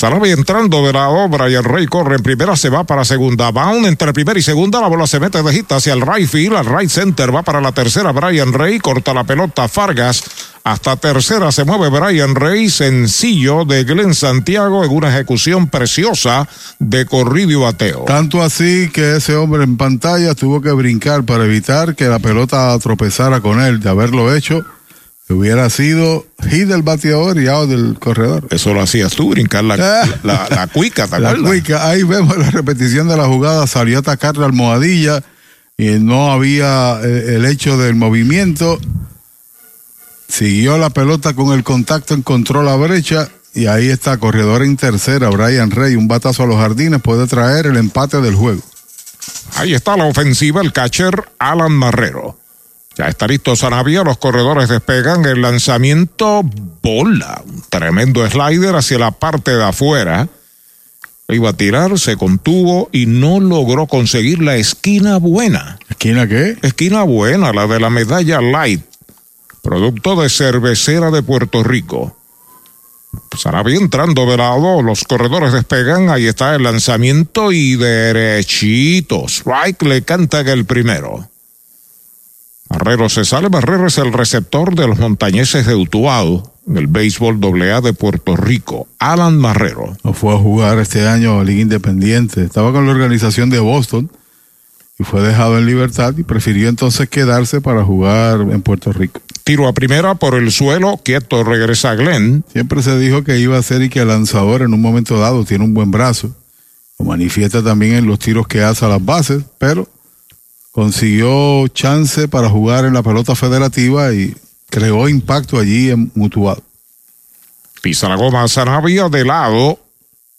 Sarabia entrando de la obra y el Rey corre en primera, se va para segunda. Bound entre primera y segunda, la bola se mete de gita hacia el right field, al right center, va para la tercera. Brian Rey corta la pelota Fargas. Hasta tercera se mueve Brian Rey, sencillo de Glenn Santiago en una ejecución preciosa de corrido y bateo. Tanto así que ese hombre en pantalla tuvo que brincar para evitar que la pelota tropezara con él. De haberlo hecho, hubiera sido hit del bateador y out del corredor. Eso lo hacías tú, brincar la, la, la, cuica, ¿te La cuica, ahí vemos la repetición de la jugada, salió a atacar la almohadilla y no había eh, el hecho del movimiento. Siguió la pelota con el contacto, encontró la brecha y ahí está, corredor en tercera, Brian Rey, un batazo a los jardines puede traer el empate del juego. Ahí está la ofensiva, el catcher Alan Marrero. Ya está listo Sanavia, los corredores despegan el lanzamiento bola, un tremendo slider hacia la parte de afuera. Iba a tirar, se contuvo y no logró conseguir la esquina buena. ¿Esquina qué? Esquina buena, la de la medalla light, producto de cervecera de Puerto Rico. Sanavia entrando de lado, los corredores despegan, ahí está el lanzamiento y derechito. Strike le canta el primero. Barrero se sale. Barrero es el receptor de los montañeses de Utuado, del béisbol AA de Puerto Rico. Alan Marrero. No fue a jugar este año a Liga Independiente. Estaba con la organización de Boston y fue dejado en libertad y prefirió entonces quedarse para jugar en Puerto Rico. Tiro a primera por el suelo, quieto, regresa Glenn. Siempre se dijo que iba a ser y que el lanzador en un momento dado tiene un buen brazo. Lo manifiesta también en los tiros que hace a las bases, pero consiguió chance para jugar en la pelota federativa y creó impacto allí en Mutuado. Pisa la goma Sanavia de lado.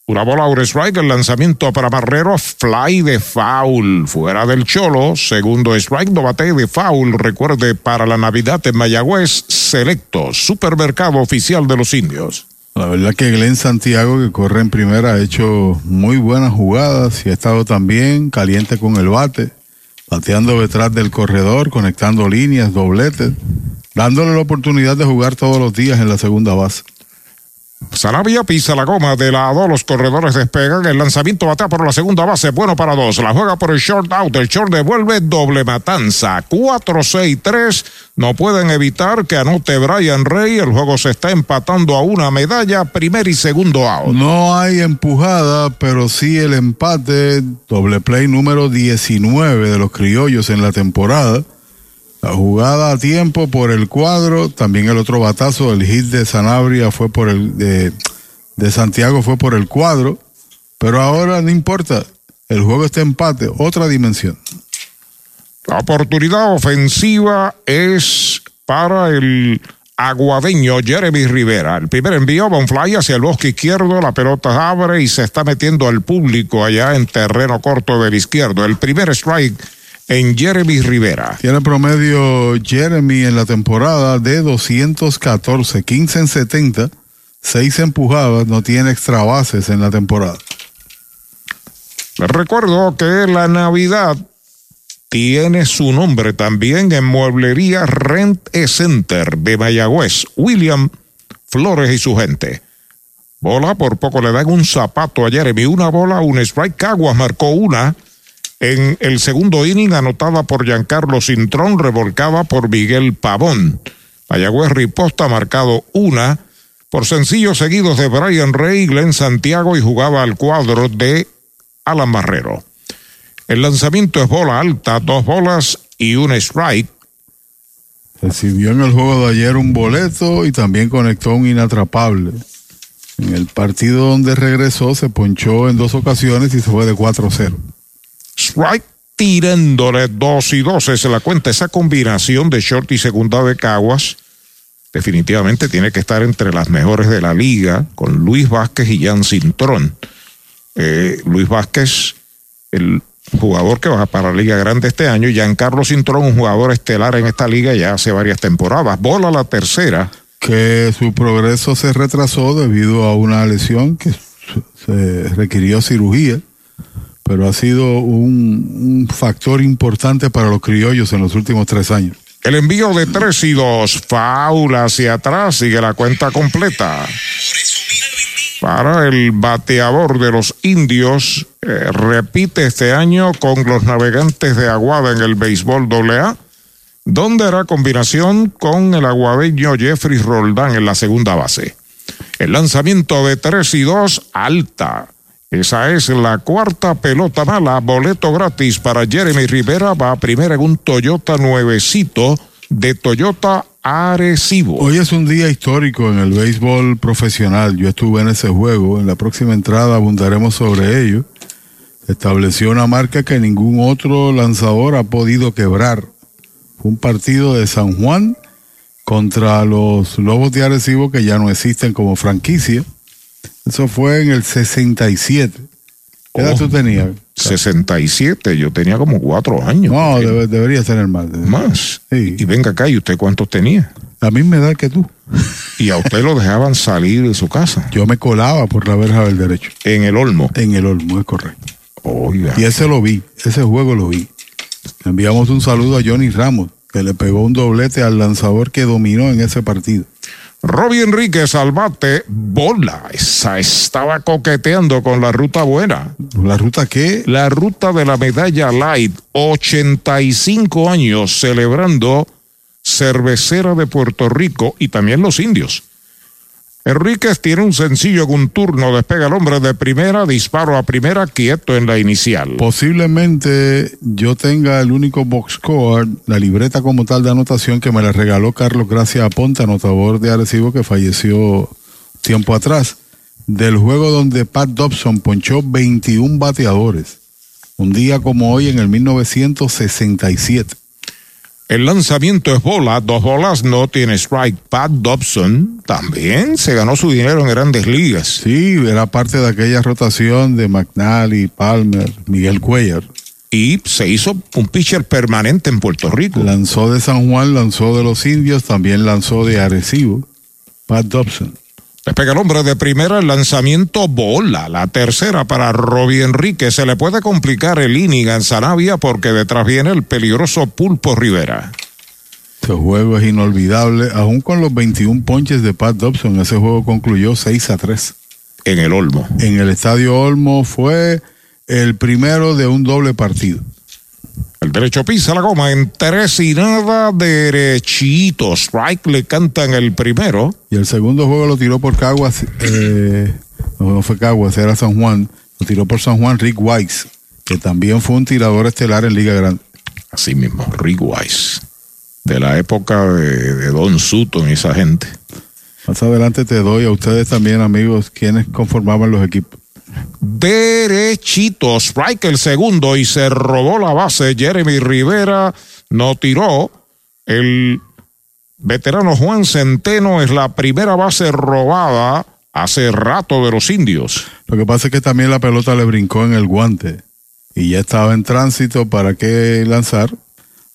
Una bola over strike, el lanzamiento para Barrero, fly de foul, fuera del cholo, segundo strike, no bate de foul, recuerde para la Navidad en Mayagüez, selecto, supermercado oficial de los indios. La verdad que Glenn Santiago, que corre en primera, ha hecho muy buenas jugadas y ha estado también caliente con el bate bateando detrás del corredor, conectando líneas, dobletes, dándole la oportunidad de jugar todos los días en la segunda base. Sarabia pisa la goma de lado, los corredores despegan, el lanzamiento batea por la segunda base, bueno para dos, la juega por el short out, el short devuelve doble matanza, 4-6-3, no pueden evitar que anote Brian Rey, el juego se está empatando a una medalla, primer y segundo out. No hay empujada, pero sí el empate, doble play número 19 de los criollos en la temporada. La jugada a tiempo por el cuadro, también el otro batazo, el hit de Sanabria fue por el de, Santiago fue por el cuadro, pero ahora no importa, el juego está empate, otra dimensión. La oportunidad ofensiva es para el aguadeño Jeremy Rivera. El primer envío va un fly hacia el bosque izquierdo, la pelota abre y se está metiendo al público allá en terreno corto del izquierdo. El primer strike en Jeremy Rivera. Tiene promedio Jeremy en la temporada de 214, 15 en 70, 6 empujadas, no tiene extra bases en la temporada. Les recuerdo que la Navidad tiene su nombre también en Mueblería Rent Center de Mayagüez. William Flores y su gente. Bola, por poco le dan un zapato a Jeremy. Una bola, un strike. Caguas marcó una en el segundo inning, anotada por Giancarlo Cintrón, revolcada por Miguel Pavón. Mayagüez Riposta marcado una por sencillos seguidos de Brian Rey, Glenn Santiago y jugaba al cuadro de Alan Barrero. El lanzamiento es bola alta, dos bolas y un strike. Recibió en el juego de ayer un boleto y también conectó un inatrapable. En el partido donde regresó se ponchó en dos ocasiones y se fue de 4-0. Strike tirándole 2 y 2 es la cuenta. Esa combinación de short y segunda de Caguas definitivamente tiene que estar entre las mejores de la liga con Luis Vázquez y Jan Cintrón. Eh, Luis Vázquez, el jugador que va para la Liga Grande este año, Giancarlo Cintrón, un jugador estelar en esta liga ya hace varias temporadas. Bola la tercera. Que su progreso se retrasó debido a una lesión que se requirió cirugía, pero ha sido un, factor importante para los criollos en los últimos tres años. El envío de 3 y 2, faula hacia atrás, sigue la cuenta completa. Para el bateador de los indios, eh, repite este año con los navegantes de Aguada en el béisbol AA, donde hará combinación con el aguadeño Jeffrey Roldán en la segunda base. El lanzamiento de 3 y 2, alta. Esa es la cuarta pelota mala, boleto gratis para Jeremy Rivera, va a primera en un Toyota nuevecito de Toyota Arecibo. Hoy es un día histórico en el béisbol profesional, yo estuve en ese juego, en la próxima entrada abundaremos sobre ello. Estableció una marca que ningún otro lanzador ha podido quebrar. Un partido de San Juan contra los Lobos de Arecibo que ya no existen como franquicia eso fue en el 67. ¿Qué edad Oh, tú tenías? 67, yo tenía como cuatro años. No, debe- debería tener más. Más. Y venga acá, ¿y usted cuántos tenía? La misma edad que tú. Y a usted lo dejaban salir de su casa. Yo me colaba por la verja del derecho. En el Olmo. En el Olmo, es correcto. Oiga. Y ese lo vi, ese juego lo vi. Enviamos un saludo a Johnny Ramos, que le pegó un doblete al lanzador que dominó en ese partido. Robbie Enríquez al bate, bola. Esa estaba coqueteando con la ruta buena. ¿La ruta qué? La ruta de la medalla light. 85 años celebrando cervecera de Puerto Rico y también los indios. Enríquez tiene un sencillo en un turno, despega el hombre de primera, disparo a primera, quieto en la inicial. Posiblemente yo tenga el único box score, la libreta como tal de anotación que me la regaló Carlos Gracia Aponte, anotador de Arecibo que falleció tiempo atrás, del juego donde Pat Dobson ponchó 21 bateadores. Un día como hoy en el 1967. El lanzamiento es bola, dos bolas, no tiene strike. Pat Dobson también se ganó su dinero en grandes ligas. Sí, era parte de aquella rotación de McNally, Palmer, Miguel Cuellar. Y se hizo un pitcher permanente en Puerto Rico. Lanzó de San Juan, lanzó de los indios, también lanzó de Arecibo. Pat Dobson. Despega el hombre de primera, el lanzamiento bola. La tercera para Robbie Enrique. Se le puede complicar el inning en Sanavia porque detrás viene el peligroso Pulpo Rivera. Este juego es inolvidable, aún con los 21 ponches de Pat Dobson. Ese juego concluyó 6 a 3. En el Olmo. En el Estadio Olmo fue el primero de un doble partido. El derecho pisa la goma en tres y nada derechito. Strike le cantan el primero. Y el segundo juego lo tiró por Caguas, eh, no, fue Caguas, era San Juan. Lo tiró por San Juan Rick Weiss, que también fue un tirador estelar en Liga Grande. Así mismo, Rick Weiss. De la época de, de Don Sutton y esa gente. Más adelante te doy a ustedes también, amigos, quienes conformaban los equipos. Derechito, strike el segundo y se robó la base. Jeremy Rivera no tiró. El veterano Juan Centeno es la primera base robada hace rato de los indios. Lo que pasa es que también la pelota le brincó en el guante y ya estaba en tránsito para qué lanzar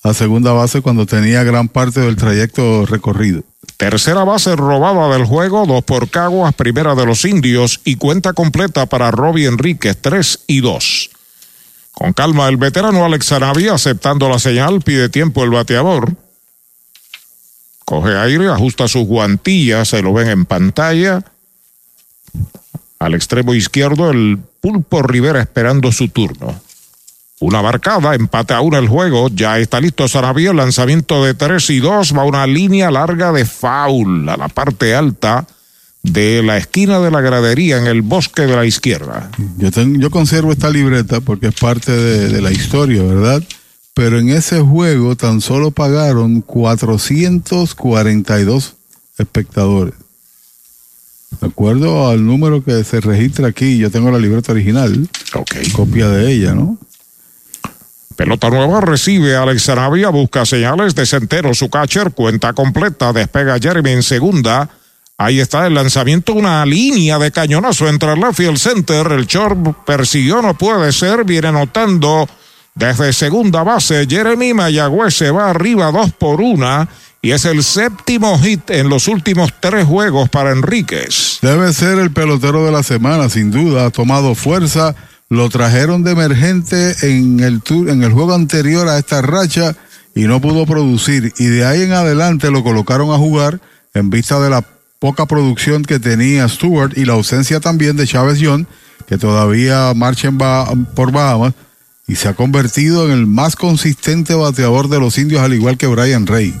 a segunda base cuando tenía gran parte del trayecto recorrido. Tercera base robada del juego, dos por Caguas, primera de los indios y cuenta completa para Robbie Enríquez, tres y dos. Con calma, el veterano Alex Arabia, aceptando la señal, pide tiempo el bateador. Coge aire, ajusta sus guantillas, se lo ven en pantalla. Al extremo izquierdo, el Pulpo Rivera esperando su turno. Una marcada, empate a uno el juego, ya está listo Sarabia, lanzamiento de 3 y 2, va una línea larga de foul a la parte alta de la esquina de la gradería en el bosque de la izquierda. Yo, yo conservo esta libreta porque es parte de, de la historia, ¿verdad? Pero en ese juego tan solo pagaron 442 espectadores. De acuerdo al número que se registra aquí, yo tengo la libreta original. Copia de ella, ¿no? Pelota nueva recibe Alex Arabia, busca señales de centero su catcher, cuenta completa, despega Jeremy en segunda. Ahí está el lanzamiento, una línea de cañonazo entre el left y el center. El short persiguió, no puede ser, viene notando desde segunda base. Jeremy Mayagüez se va arriba dos por una y es el séptimo hit en los últimos tres juegos para Enríquez. Debe ser el pelotero de la semana, sin duda. Ha tomado fuerza lo trajeron de emergente en el tour, en el juego anterior a esta racha y no pudo producir. Y de ahí en adelante lo colocaron a jugar en vista de la poca producción que tenía Stewart y la ausencia también de Chávez John, que todavía marcha por Bahamas y se ha convertido en el más consistente bateador de los indios, al igual que Brian Rey.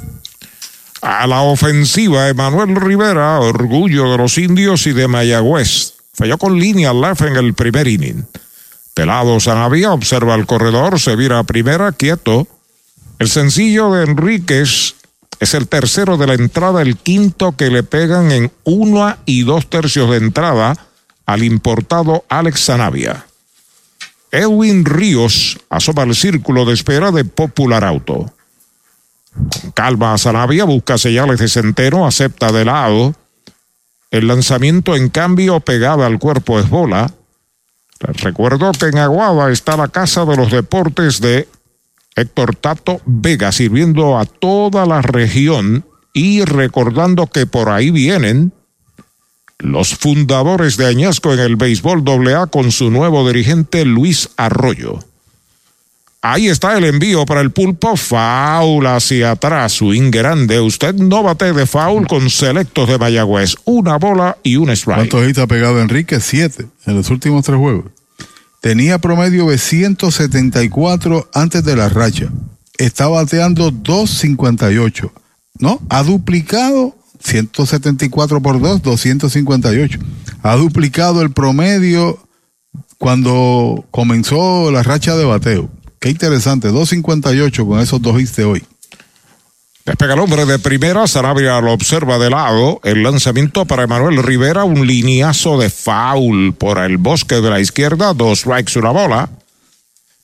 A la ofensiva, Emanuel Rivera, orgullo de los indios y de Mayagüez. Falló con línea left en el primer inning. De lado Sanavía observa el corredor, se vira a primera, quieto. El sencillo de Enríquez es el tercero de la entrada, el quinto que le pegan en uno y dos tercios de entrada al importado Alex Sanavia. Edwin Ríos asoma el círculo de espera de Popular Auto. Con calma, Sanavia busca señales de centeno, acepta de lado. El lanzamiento, en cambio, pegado al cuerpo es bola. Recuerdo que en Aguada está la Casa de los Deportes de Héctor Tato Vega, sirviendo a toda la región y recordando que por ahí vienen los fundadores de Añasco en el béisbol AA con su nuevo dirigente Luis Arroyo. Ahí está el envío para el pulpo. Foul hacia atrás. Swing grande. Usted no bate de foul con selectos de Mayagüez. Una bola y un strike. ¿Cuántos ha pegado Enrique? Siete en los últimos tres juegos. Tenía promedio de 174 antes de la racha. Está bateando 258. ¿No? Ha duplicado 174 por 2, 258. Ha duplicado el promedio cuando comenzó la racha de bateo. Qué interesante, 2.58 con esos dos hits de hoy. Despega el hombre de primera, Sarabia lo observa de lado. El lanzamiento para Emanuel Rivera, un lineazo de foul por el bosque de la izquierda, dos strikes, una bola.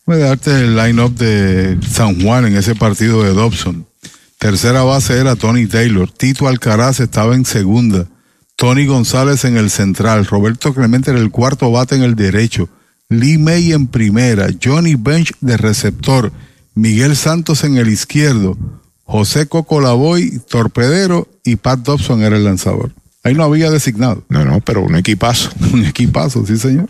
Voy a darte el line-up de San Juan en ese partido de Dobson. Tercera base era Tony Taylor. Tito Alcaraz estaba en segunda. Tony González en el central. Roberto Clemente en el cuarto bate en el derecho. Lee May en primera, Johnny Bench de receptor, Miguel Santos en el izquierdo, José Coco Lavoy, torpedero y Pat Dobson era el lanzador. Ahí no había designado. No, no, pero un equipazo. un equipazo, sí, señor.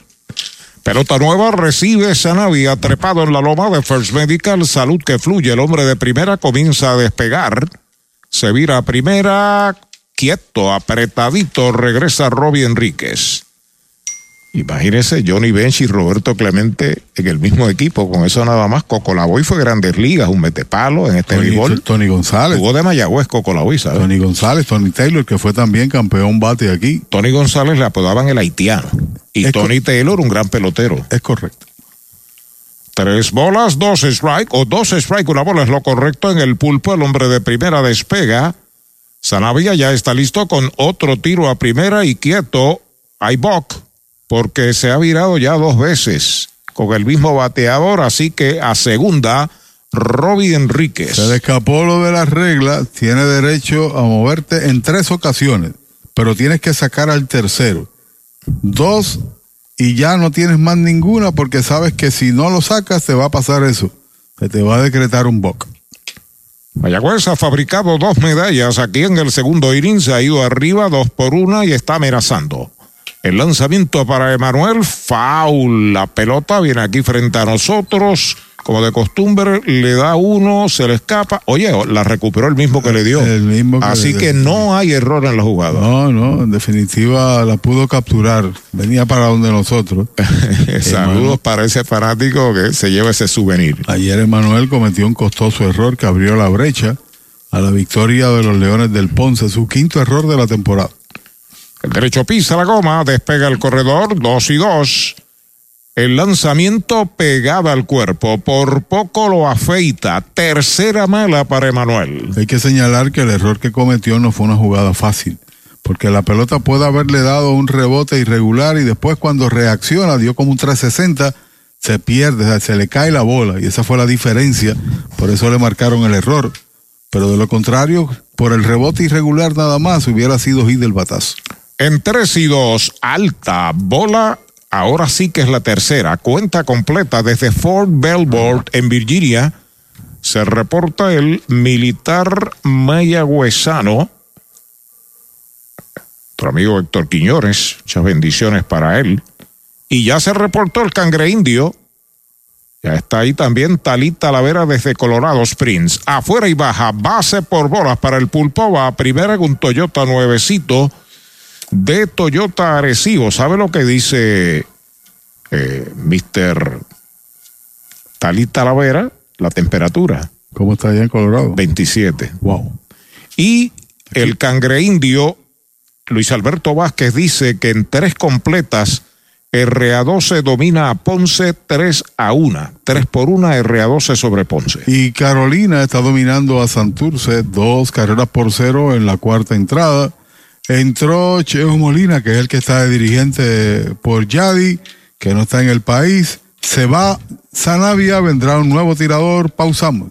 Pelota nueva recibe Sanavia trepado en la loma de First Medical. Salud que fluye. El hombre de primera comienza a despegar. Se vira a primera. Quieto, apretadito. Regresa Robbie Enríquez. Imagínese Johnny Bench y Roberto Clemente en el mismo equipo, con eso nada más. Cocolaboy fue Grandes Ligas, un metepalo en este Tony, Tony González. Jugó de Mayagüez Cocolaboy, ¿sabes? Tony González, Tony Taylor, que fue también campeón bate aquí. Tony González le apodaban el haitiano. Y Tony Taylor, un gran pelotero. Es correcto. Tres bolas, dos strike, o dos strike, una bola es lo correcto en el pulpo. El hombre de primera despega. Sanavia ya está listo con otro tiro a primera y quieto. Aibok porque se ha virado ya dos veces con el mismo bateador, así que a segunda, Robbie Enríquez. Se le escapó lo de las reglas, tiene derecho a moverte en tres ocasiones, pero tienes que sacar al tercero. Dos y ya no tienes más ninguna porque sabes que si no lo sacas te va a pasar eso, que te va a decretar un boc. Mayagüez ha fabricado dos medallas aquí en el segundo inning, se ha ido arriba dos por una y está amenazando. El lanzamiento para Emanuel, foul. La pelota viene aquí frente a nosotros. Como de costumbre, le da uno, se le escapa. Oye, la recuperó el mismo que le dio. El mismo que Así le que no hay error en la jugada. No, no, en definitiva la pudo capturar. Venía para donde nosotros. Saludos para ese fanático que se lleva ese souvenir. Ayer Emanuel cometió un costoso error que abrió la brecha a la victoria de los Leones del Ponce, su quinto error de la temporada. El derecho pisa la goma, despega el corredor, dos y dos. El lanzamiento pegado al cuerpo, por poco lo afeita. Tercera mala para Emanuel. Hay que señalar que el error que cometió no fue una jugada fácil, porque la pelota puede haberle dado un rebote irregular y después cuando reacciona, dio como un 360, se pierde, se le cae la bola y esa fue la diferencia, por eso le marcaron el error. Pero de lo contrario, por el rebote irregular nada más hubiera sido hit del batazo. En 3 y 2, alta bola. Ahora sí que es la tercera. Cuenta completa desde Fort Belvoir en Virginia. Se reporta el militar mayagüezano. Nuestro amigo Héctor Quiñones. Muchas bendiciones para él. Y ya se reportó el cangre indio. Ya está ahí también Talita Lavera desde Colorado Springs. Afuera y baja, base por bolas para el Pulpo. Va a primera con Toyota nuevecito de Toyota Arecibo. ¿Sabe lo que dice eh, Mr. Talita Lavera? La temperatura. ¿Cómo está allá en Colorado? 27. Wow. Y el cangre indio, Luis Alberto Vázquez, dice que en tres completas, RA12 domina a Ponce 3 a 1. 3 por 1 RA12 sobre Ponce. Y Carolina está dominando a Santurce, dos carreras por cero en la cuarta entrada. Entró Cheo Molina, que es el que está de dirigente por Yadi, que no está en el país. Se va Sanavia, vendrá un nuevo tirador. Pausamos.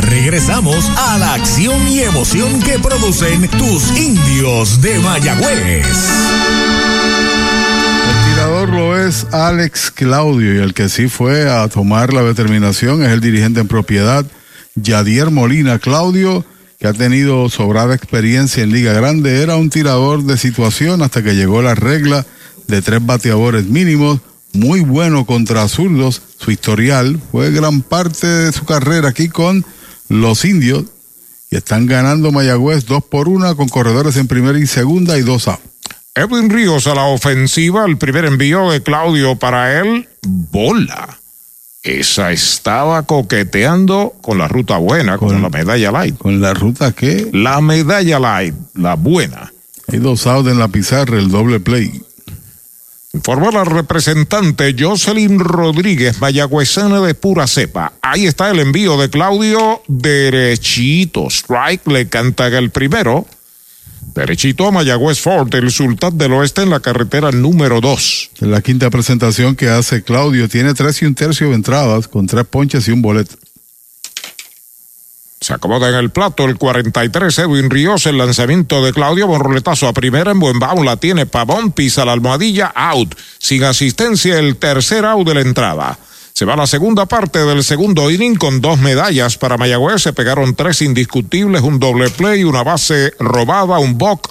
Regresamos a la acción y emoción que producen tus indios de Mayagüez. El tirador lo es Alex Claudio y el que sí fue a tomar la determinación es el dirigente en propiedad, Yadier Molina Claudio, que ha tenido sobrada experiencia en Liga Grande. Era un tirador de situación hasta que llegó la regla de tres bateadores mínimos. Muy bueno contra zurdos. Su historial fue gran parte de su carrera aquí con los indios y están ganando Mayagüez dos por una con corredores en primera y segunda y dos a. Edwin Ríos a la ofensiva, el primer envío de Claudio para él, bola. Esa estaba coqueteando con la ruta buena, con, la medalla light. ¿Con la ruta qué? La medalla light, la buena. Hay dos outs en la pizarra, el doble play. Informó la representante Jocelyn Rodríguez, mayagüezana de pura cepa. Ahí está el envío de Claudio, derechito. Strike le canta el primero. Derechito a Mayagüez Fort, el Sultán del Oeste en la carretera número 2. En la quinta presentación que hace Claudio, tiene tres y un tercio de entradas con tres ponches y un boleto. Se acomoda en el plato el 43 Edwin Ríos, el lanzamiento de Claudio Bonroletazo a primera en buen la tiene Pavón, pisa la almohadilla, out. Sin asistencia el tercer out de la entrada. Se va la segunda parte del segundo inning con dos medallas para Mayagüez. Se pegaron tres indiscutibles, un doble play, una base robada, un bock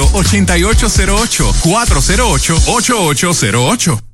8808 408 8808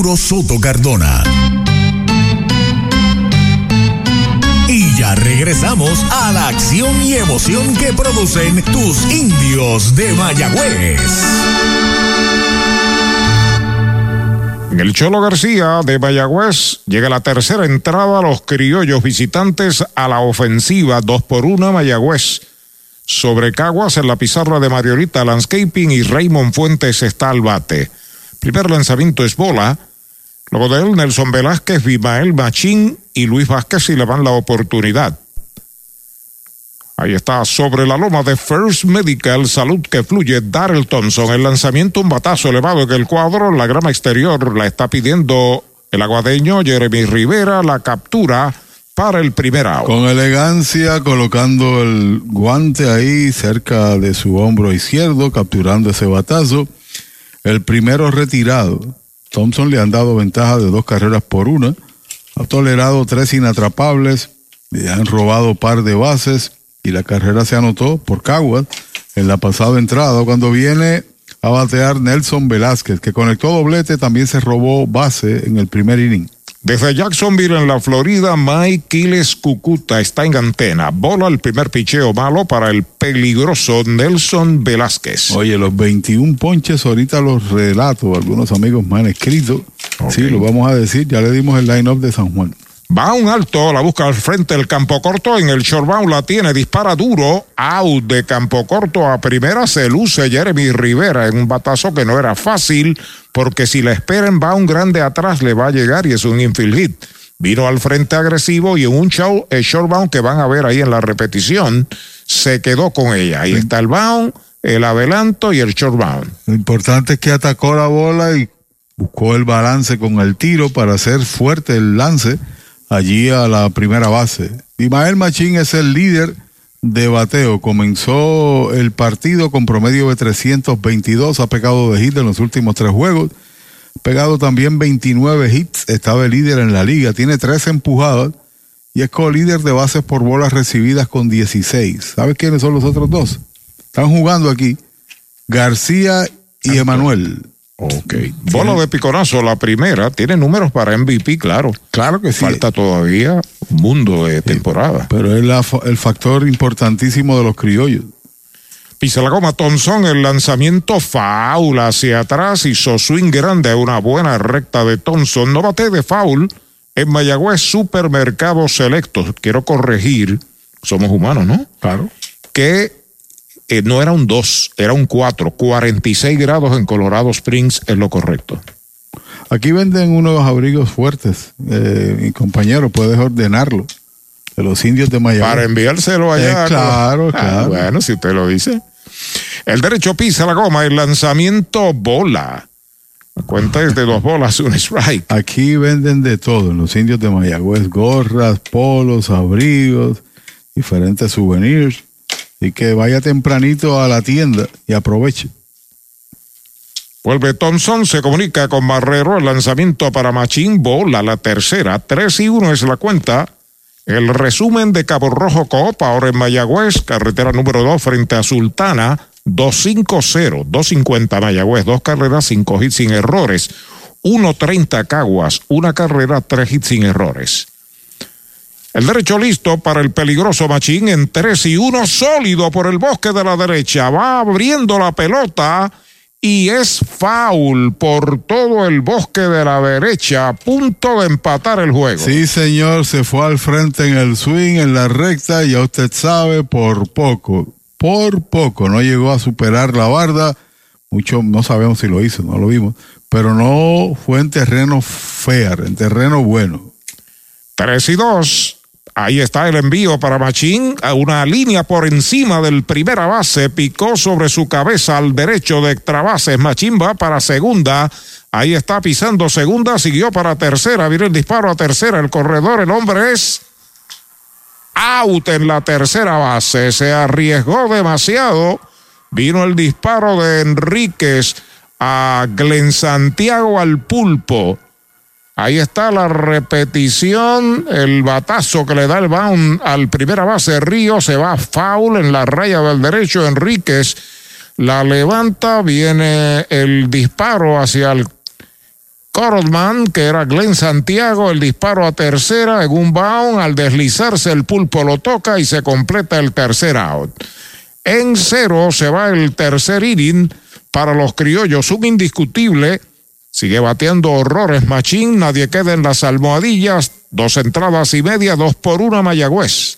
Soto Cardona. Y ya regresamos a la acción y emoción que producen tus indios de Mayagüez. En el Cholo García de Mayagüez llega la tercera entrada a los criollos visitantes a la ofensiva 2 por 1 Mayagüez. Sobre Caguas en la pizarra de Mariorita Landscaping y Raymond Fuentes está al bate. Primer lanzamiento es bola. Luego de él, Nelson Velázquez, Vimael Machín y Luis Vázquez y le van la oportunidad. Ahí está sobre la loma de First Medical Salud que fluye Darrell Thompson. El lanzamiento, un batazo elevado en el cuadro. La grama exterior la está pidiendo el aguadeño Jeremy Rivera. La captura para el primer out. Con elegancia, colocando el guante ahí cerca de su hombro izquierdo, capturando ese batazo. El primero retirado. Thompson le han dado ventaja de dos carreras por una. Ha tolerado tres inatrapables, le han robado par de bases y la carrera se anotó por Caguas en la pasada entrada cuando viene a batear Nelson Velázquez, que conectó doblete, también se robó base en el primer inning. Desde Jacksonville, en la Florida, Mike Quiles Cucuta está en antena. Bola el primer picheo malo para el peligroso Nelson Velázquez. Oye, los 21 ponches, ahorita los relato, algunos amigos me han escrito. Sí, lo vamos a decir, ya le dimos el line-up de San Juan. Va un alto, la busca al frente del campo corto, en el shortbound la tiene, dispara duro, out de campo corto a primera, se luce Jeremy Rivera en un batazo que no era fácil, porque si la esperen va un grande atrás, le va a llegar y es un infield hit. Vino al frente agresivo y en un show, el shortbound que van a ver ahí en la repetición, se quedó con ella. Ahí está el bound, el adelanto y el shortbound. Lo importante es que atacó la bola y buscó el balance con el tiro para hacer fuerte el lance allí a la primera base. Imael Machín es el líder de bateo. Comenzó el partido con promedio de 322, ha pegado de hit en los últimos tres juegos. Pegado también 29 hits, estaba el líder en la liga, tiene tres empujadas y es co-líder de bases por bolas recibidas con 16. ¿Sabes quiénes son los otros dos? Están jugando aquí García y Emanuel. Ok. Bola de piconazo, la primera, tiene números para MVP, claro. Claro que sí. Falta todavía un mundo de temporada. Pero es el factor importantísimo de los criollos. Pisa la goma Thompson, el lanzamiento foul hacia atrás, hizo swing grande, una buena recta de Thompson, no bate de foul, En Mayagüez, supermercados selectos. Quiero corregir, somos humanos, ¿no? Claro. Que eh, no era un 2, era un 4. 46 grados en Colorado Springs es lo correcto. Aquí venden unos abrigos fuertes. Eh, mi compañero, puedes ordenarlo. De los indios de Mayagüez. Para enviárselo allá. Eh, claro, Ah, claro. bueno, si usted lo dice. El derecho pisa la goma, el lanzamiento bola. La cuenta es de dos bolas, un strike. Aquí venden de todo en los indios de Mayagüez, gorras, polos, abrigos, diferentes souvenirs. Y que vaya tempranito a la tienda y aproveche. Vuelve Thompson, se comunica con Marrero, el lanzamiento para Machín, bola, la tercera, 3 y 1 es la cuenta. El resumen de Cabo Rojo Coop, ahora en Mayagüez, carretera número 2 frente a Sultana, 250, 250 Mayagüez, dos carreras, cinco hits sin errores. 1.30 Caguas, una carrera, tres hits sin errores. El derecho listo para el peligroso Machín en 3 y 1, sólido por el bosque de la derecha. Va abriendo la pelota y es foul por todo el bosque de la derecha, a punto de empatar el juego. Sí, señor, se fue al frente en el swing, en la recta, y ya usted sabe, por poco, por poco, no llegó a superar la barda. Mucho, no sabemos si lo hizo, no lo vimos, pero no fue en terreno fair, en terreno bueno. 3 y 2. Ahí está el envío para Machín. A una línea por encima del primera base. Picó sobre su cabeza al derecho de extra bases. Machín va para segunda. Ahí está pisando segunda. Siguió para tercera. Viene el disparo a tercera. El corredor, el hombre es out en la tercera base. Se arriesgó demasiado. Vino el disparo de Enríquez a Glen Santiago al pulpo. Ahí está la repetición, el batazo que le da el bound al primera base Río, se va foul en la raya del derecho, Enríquez la levanta, viene el disparo hacia el Corotman, que era Glenn Santiago, el disparo a tercera en un bound, al deslizarse el pulpo lo toca y se completa el tercer out. En cero se va el tercer inning para los criollos, un indiscutible. Sigue bateando horrores Machín, nadie queda en las almohadillas, dos entradas y media, dos por una Mayagüez.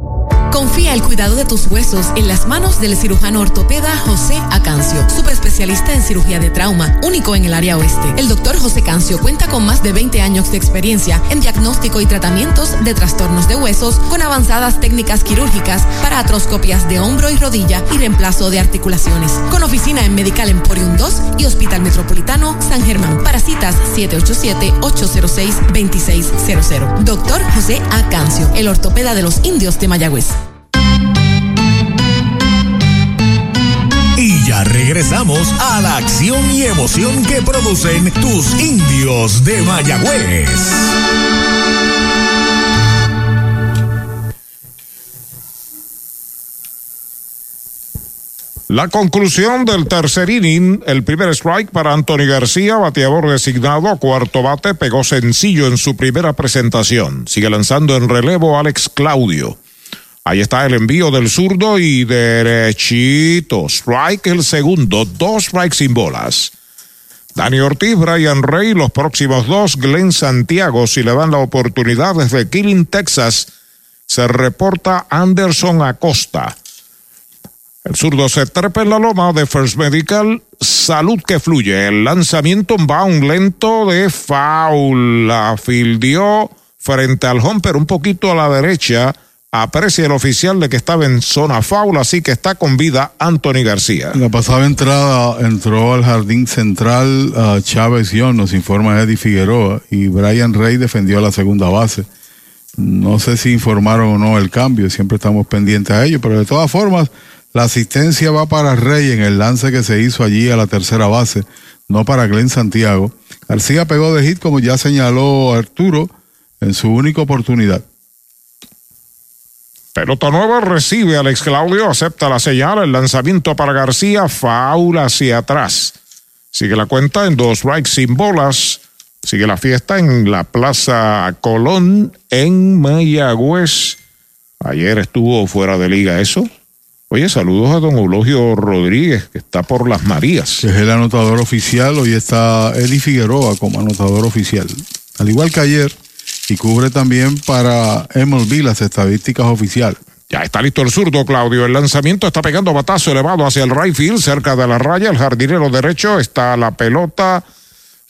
you Confía el cuidado de tus huesos en las manos del cirujano ortopeda José Acancio, superespecialista en cirugía de trauma, único en el área oeste. El doctor José Cancio cuenta con más de 20 años de experiencia en diagnóstico y tratamientos de trastornos de huesos con avanzadas técnicas quirúrgicas para atroscopias de hombro y rodilla y reemplazo de articulaciones. Con oficina en Medical Emporium 2 y Hospital Metropolitano San Germán. Para citas 787-806-2600. Doctor José Acancio, el ortopeda de los indios de Mayagüez. Ya regresamos a la acción y emoción que producen tus indios de Mayagüez. La conclusión del tercer inning, el primer strike para Anthony García, bateador designado, cuarto bate, pegó sencillo en su primera presentación. Sigue lanzando en relevo Alex Claudio. Ahí está el envío del zurdo y derechito. Strike el segundo, dos strikes sin bolas. Dani Ortiz, Brian Rey, los próximos dos, Glenn Santiago, si le dan la oportunidad desde Killing, Texas, se reporta Anderson Acosta. El zurdo se trepa en la loma de First Medical. Salud que fluye. El lanzamiento va un lento de foul. La fildió frente al home, pero un poquito a la derecha. Aprecia el oficial de que estaba en zona foul, así que está con vida Anthony García. La pasada entrada entró al jardín central uh, Chávez nos informa Eddie Figueroa, y Brian Rey defendió la segunda base. No sé si informaron o no el cambio, siempre estamos pendientes a ello, pero de todas formas, la asistencia va para Rey en el lance que se hizo allí a la tercera base, no para Glenn Santiago. García pegó de hit, como ya señaló Arturo, en su única oportunidad. Pelota nueva recibe Alex Claudio, acepta la señal, el lanzamiento para García, faula hacia atrás. Sigue la cuenta en dos strikes sin bolas. Sigue la fiesta en la Plaza Colón en Mayagüez. Ayer estuvo fuera de liga eso. Oye, saludos a don Eulogio Rodríguez, que está por las Marías. Es el anotador oficial. Hoy está Eddie Figueroa como anotador oficial. Al igual que ayer, y cubre también para MLB las estadísticas oficiales. Ya está listo el zurdo, Claudio. El lanzamiento está pegando batazo elevado hacia el right field, cerca de la raya. El jardinero derecho está la pelota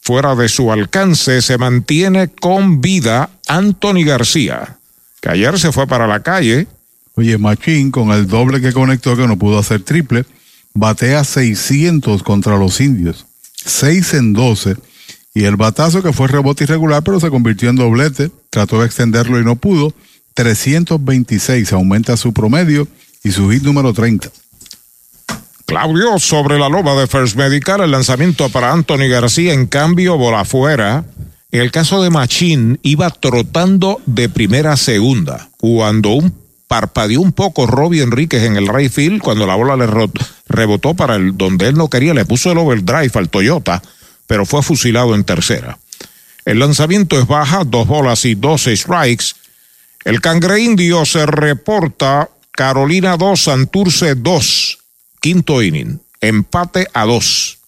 fuera de su alcance. Se mantiene con vida Anthony García, que ayer se fue para la calle. Oye, Machín, con el doble que conectó, que no pudo hacer triple, batea 600 contra los indios. 6 en 12 y el batazo que fue rebote irregular, pero se convirtió en doblete, trató de extenderlo y no pudo. 326 aumenta su promedio y su hit número 30. Claudio sobre la loba de First Medical, el lanzamiento para Anthony García, en cambio, bola afuera. En el caso de Machín, iba trotando de primera a segunda. Cuando un parpadeó un poco Robbie Enríquez en el right field, cuando la bola le rebotó para el donde él no quería, le puso el overdrive al Toyota pero fue fusilado en tercera. El lanzamiento es baja, dos bolas y dos strikes. El cangre indio se reporta Carolina 2, Santurce 2, quinto inning, empate a 2.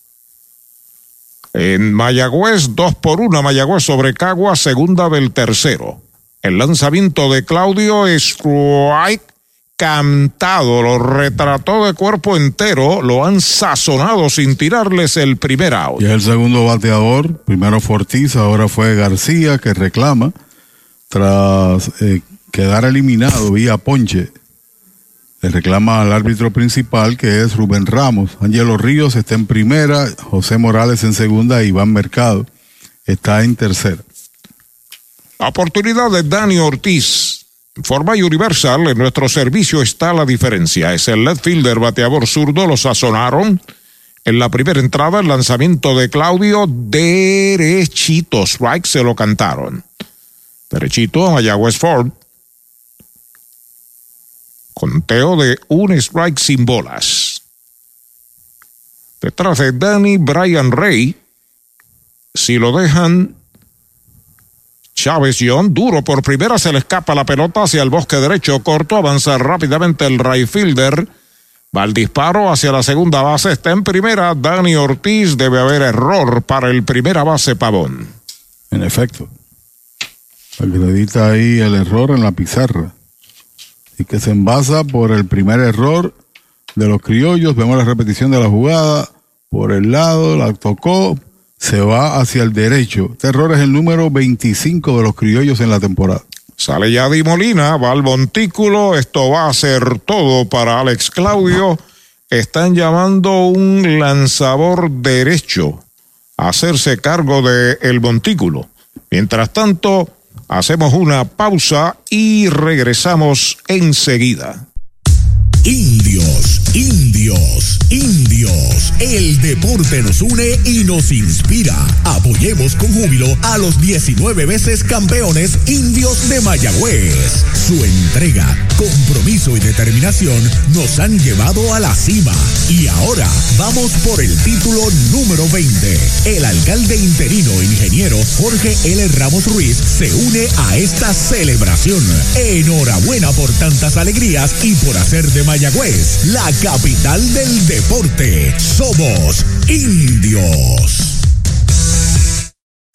En Mayagüez, 2 por 1, Mayagüez sobre Cagua, segunda del tercero. El lanzamiento de Claudio strike cantado, lo retrató de cuerpo entero, lo han sazonado sin tirarles el primer out. Y el segundo bateador, primero Fortiz, ahora fue García que reclama tras eh, quedar eliminado vía ponche. Le reclama al árbitro principal que es Rubén Ramos. Angelo Ríos está en primera, José Morales en segunda, Iván Mercado está en tercera. Oportunidad de Dani Ortiz forma universal, en nuestro servicio está la diferencia. Es el left fielder bateador zurdo, lo sazonaron. En la primera entrada, el lanzamiento de Claudio, derechito, strike, se lo cantaron. Derechito, allá Ford. Conteo de un strike sin bolas. Detrás de Danny Brian Rey, si lo dejan Chávez John, duro por primera, se le escapa la pelota hacia el bosque derecho corto, avanza rápidamente el right fielder. Va el disparo hacia la segunda base, está en primera. Dani Ortiz debe haber error para el primera base Pavón. En efecto. Acredita ahí el error en la pizarra. Y que se envasa por el primer error de los criollos. Vemos la repetición de la jugada. Por el lado, la tocó, se va hacia el derecho. Este error es el número 25 de los criollos en la temporada. Sale ya Di Molina, va al montículo. Esto va a ser todo para Alex Claudio. Están llamando un lanzador derecho a hacerse cargo del el montículo. Mientras tanto, hacemos una pausa y regresamos enseguida. Indios, indios, indios. El deporte nos une y nos inspira. Apoyemos con júbilo a los 19 veces campeones indios de Mayagüez. Su entrega, compromiso y determinación nos han llevado a la cima. Y ahora vamos por el título número 20. El alcalde interino ingeniero Jorge L. Ramos Ruiz se une a esta celebración. Enhorabuena por tantas alegrías y por hacer de Mayagüez, la capital del deporte. Somos indios.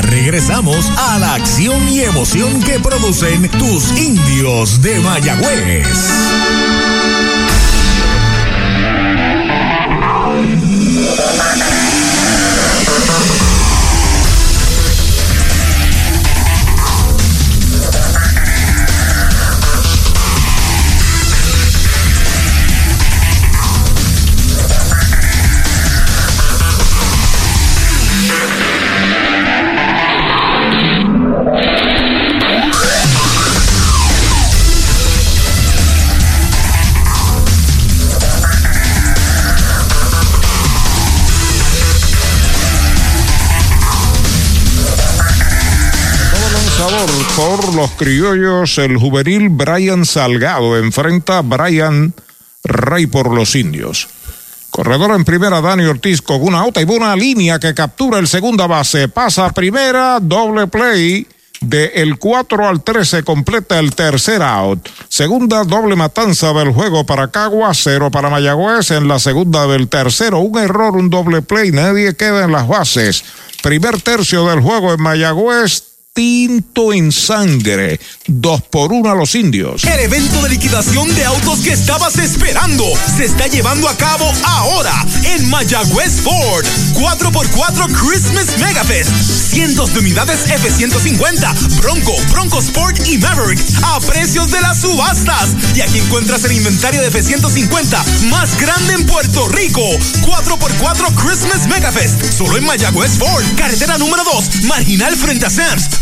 Regresamos a la acción y emoción que producen tus indios de Mayagüez. Por los criollos, el juvenil Brian Salgado enfrenta a Brian Rey por los indios. Corredor en primera, Dani Ortiz con una auto y una línea que captura el segunda base. Pasa a primera, doble play. De el 4 al 13 completa el tercer out. Segunda doble matanza del juego para Cagua, cero para Mayagüez. En la segunda del tercero, un error, un doble play. Nadie queda en las bases. Primer tercio del juego en Mayagüez tinto en sangre. Dos por uno a los indios. El evento de liquidación de autos que estabas esperando se está llevando a cabo ahora en Mayagüez Ford. 4x4 Christmas Megafest. Cientos de unidades F-150, Bronco, Bronco Sport y Maverick a precios de las subastas. Y aquí encuentras el inventario de F-150 más grande en Puerto Rico. 4x4 Christmas Megafest. Solo en Mayagüez Ford. Carretera número 2, marginal frente a Sam's.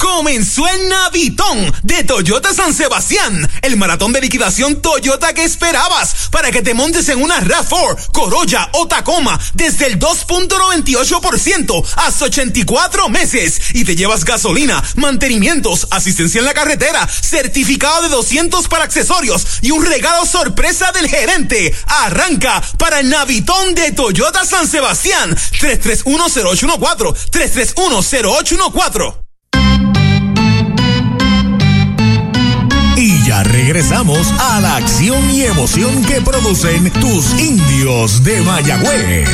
Comenzó el Navitón de Toyota San Sebastián, el maratón de liquidación Toyota que esperabas para que te montes en una RAV4, Corolla o Tacoma desde el 2.98% hasta 84 meses y te llevas gasolina, mantenimientos, asistencia en la carretera, certificado de 200 para accesorios y un regalo sorpresa del gerente. Arranca para el Navitón de Toyota San Sebastián 3310814 3310814 ya regresamos a la acción y emoción que producen tus indios de Mayagüez.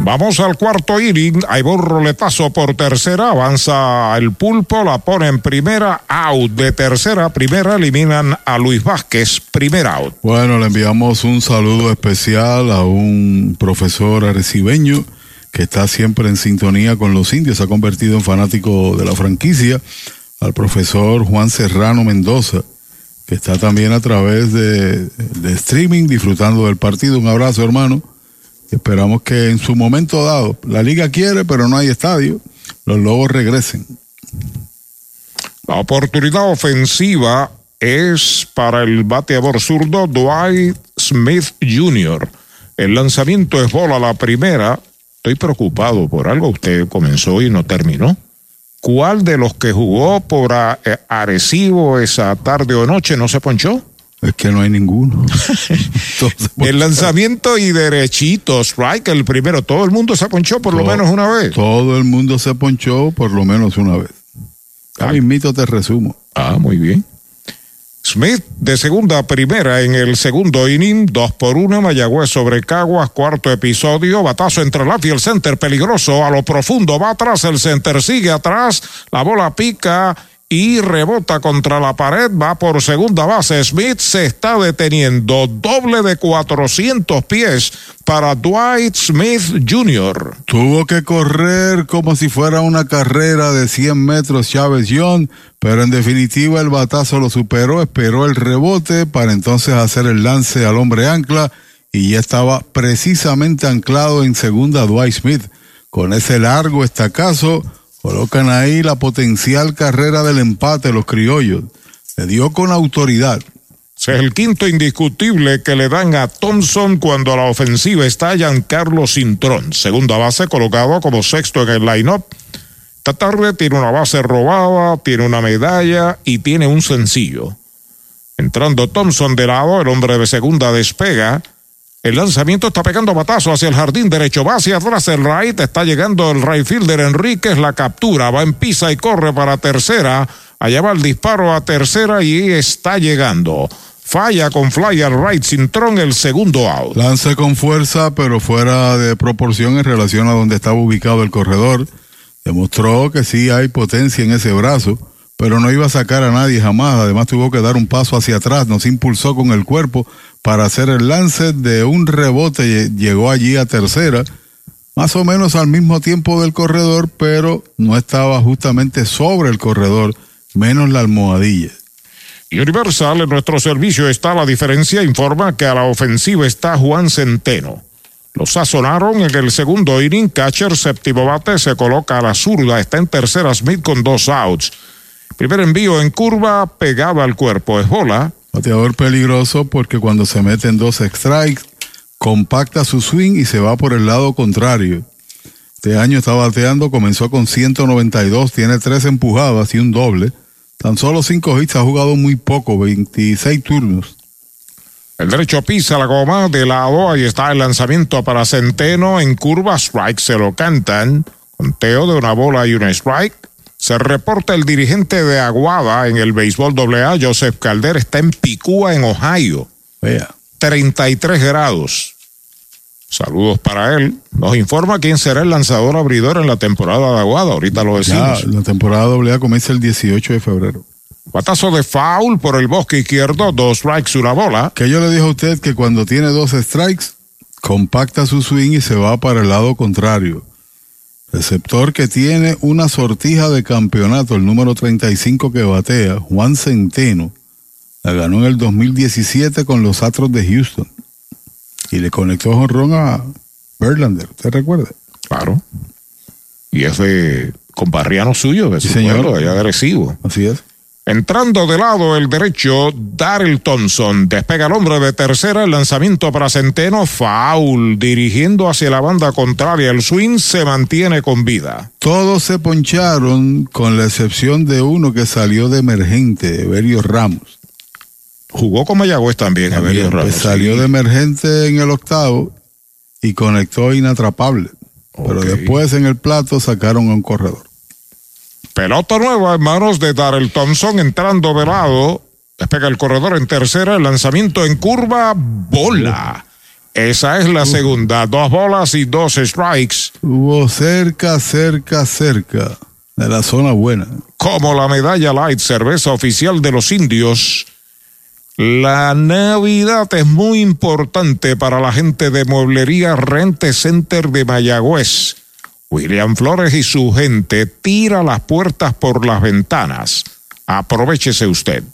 Vamos al cuarto inning. Hay un roletazo por tercera. Avanza el pulpo. La pone en primera. Out de tercera. Primera eliminan a Luis Vázquez. Primer out. Bueno, le enviamos un saludo especial a un profesor arecibeño que está siempre en sintonía con los indios. Se ha convertido en fanático de la franquicia. Al profesor Juan Serrano Mendoza, que está también a través de, streaming disfrutando del partido. Un abrazo, hermano. Esperamos que en su momento dado, la liga quiere, pero no hay estadio. los Lobos regresen. La oportunidad ofensiva es para el bateador zurdo Dwight Smith Jr. El lanzamiento es bola la primera. Estoy preocupado por algo. Usted comenzó y no terminó. ¿Cuál de los que jugó por eh, Arecibo esa tarde o noche no se ponchó? Es que no hay ninguno. el lanzamiento y derechito, strike, el primero. Todo el mundo se ponchó por lo menos una vez. Todo el mundo se ponchó por lo menos una vez. A mito te resumo. Ah, muy bien. Smith de segunda a primera en el segundo inning, dos por una, Mayagüez sobre Caguas, cuarto episodio, batazo entre la y el center peligroso, a lo profundo va atrás, el center sigue atrás, la bola pica y rebota contra la pared, va por segunda base. Smith se está deteniendo, doble de 400 pies para Dwight Smith Jr. Tuvo que correr como si fuera una carrera de 100 metros Chávez Young, pero en definitiva el batazo lo superó, esperó el rebote para entonces hacer el lance al hombre ancla y ya estaba precisamente anclado en segunda Dwight Smith. Con ese largo estacazo, Colocan ahí la potencial carrera del empate los criollos. Le dio con autoridad. Es el quinto indiscutible que le dan a Thompson cuando a la ofensiva está Giancarlo Cintrón. Segunda base colocado como sexto en el line-up. Esta tarde tiene una base robada, tiene una medalla y tiene un sencillo. Entrando Thompson de lado, el hombre de segunda despega el lanzamiento está pegando batazo hacia el jardín derecho. Va hacia atrás el right. Está llegando el right fielder Enríquez. La captura. Va en pisa y corre para tercera. Allá va el disparo a tercera y está llegando. Falla con fly al right Cintrón el segundo out. Lance con fuerza, pero fuera de proporción en relación a donde estaba ubicado el corredor. Demostró que sí hay potencia en ese brazo, pero no iba a sacar a nadie jamás. Además tuvo que dar un paso hacia atrás, nos impulsó con el cuerpo para hacer el lance de un rebote, llegó allí a tercera, más o menos al mismo tiempo del corredor, pero no estaba justamente sobre el corredor, menos la almohadilla. Universal, en nuestro servicio está la diferencia, informa que a la ofensiva está Juan Centeno. Los sazonaron en el segundo inning, catcher séptimo bate se coloca a la zurda, está en tercera Smith con dos outs. Primer envío en curva, pegaba al cuerpo, es bola. Bateador peligroso porque cuando se meten dos strikes, compacta su swing y se va por el lado contrario. Este año está bateando, comenzó con 192, tiene tres empujadas y un doble. Tan solo cinco hits, ha jugado muy poco, 26 turnos. El derecho pisa la goma de lado, ahí está el lanzamiento para Centeno en curva, strike se lo cantan. Conteo de una bola y un strike. Se reporta el dirigente de Aguada en el béisbol AA, Joseph Calder, está en Picúa, en Ohio. Vea. 33 grados. Saludos para él. Nos informa quién será el lanzador abridor en la temporada de Aguada. Ahorita lo decimos. Ya, la temporada AA comienza el 18 de febrero. Batazo de foul por el bosque izquierdo, dos strikes, una bola. Que yo le dije a usted que cuando tiene dos strikes, compacta su swing y se va para el lado contrario. Receptor que tiene una sortija de campeonato, el número 35 que batea, Juan Centeno, la ganó en el 2017 con los Astros de Houston. Y le conectó jonrón a Verlander, ¿usted recuerda? Claro. Y es de comparriano suyo, de Sí, señor. pueblo, allá agresivo. Así es. Entrando de lado el derecho, Daryl Thompson. Despega el hombre de tercera, el lanzamiento para Centeno, foul. Dirigiendo hacia la banda contraria, el swing se mantiene con vida. Todos se poncharon con la excepción de uno que salió de emergente, Evelio Ramos. Jugó con Mayagüez también, Evelio También, Ramos. salió de emergente en el octavo y conectó inatrapable. Pero después en el plato sacaron a un corredor. Pelota nueva en manos de Darrell Thompson entrando de lado. Despega el corredor en tercera, el lanzamiento en curva, bola. Esa es la segunda. Dos bolas y dos strikes. Hubo cerca, cerca, cerca de la zona buena. Como la medalla light, cerveza oficial de los indios. La Navidad es muy importante para la gente de Mueblería Rente Center de Mayagüez. William Flores y su gente tira las puertas por las ventanas. Aprovechese usted.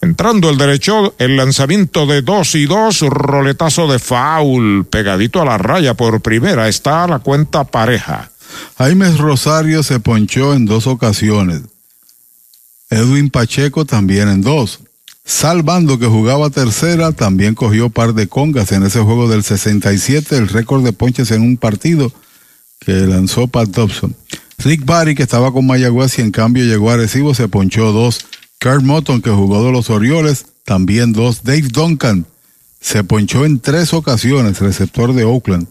Entrando el derecho, el lanzamiento de dos y dos, roletazo de foul, pegadito a la raya por primera, está la cuenta pareja. Jaime Rosario se ponchó en dos ocasiones. Edwin Pacheco también en dos. Salvando que jugaba tercera, también cogió par de congas en ese juego del 67, el récord de ponches en un partido que lanzó Pat Dobson. Rick Barry, que estaba con Mayagüez y en cambio llegó a Recibo, se ponchó dos. Kurt Motton, que jugó de los Orioles, también dos. Dave Duncan se ponchó en tres ocasiones, receptor de Oakland,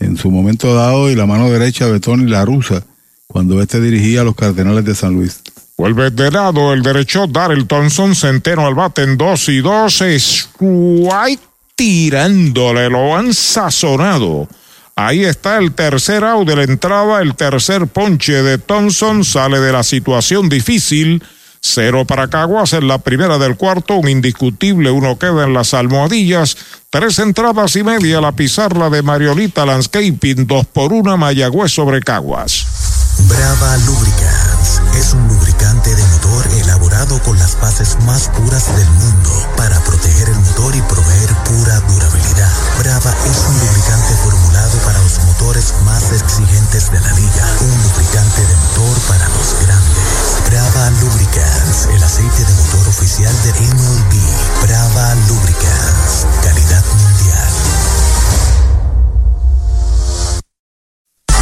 en su momento dado y la mano derecha de Tony La Russa, cuando este dirigía a los Cardenales de San Luis. Vuelve de lado el derecho, Daryl Thompson, centeno al bate en dos y dos, strike tirándole, lo han sazonado. Ahí está el tercer out de la entrada, el tercer ponche de Thompson, sale de la situación difícil. Cero para Caguas en la primera del cuarto, un indiscutible, uno queda en las almohadillas. Tres entradas y media la pizarra de Mariolita Landscaping, dos por una Mayagüez sobre Caguas. Brava Lubricants es un lubricante de motor elaborado con las bases más puras del mundo para proteger el motor y proveer pura durabilidad. Brava es un lubricante más exigentes de la liga, un lubricante de motor para los grandes. Brava Lubricants, el aceite de motor oficial de MLB. Brava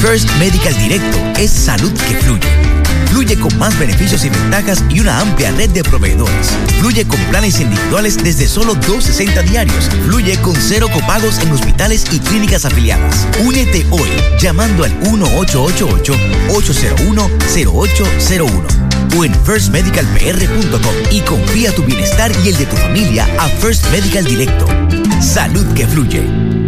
First Medical Directo es salud que fluye. Fluye con más beneficios y ventajas y una amplia red de proveedores. Fluye con planes individuales desde solo 260 diarios. Fluye con cero copagos en hospitales y clínicas afiliadas. Únete hoy llamando al 1888-801-0801 o en firstmedicalpr.com y confía tu bienestar y el de tu familia a First Medical Directo. Salud que fluye.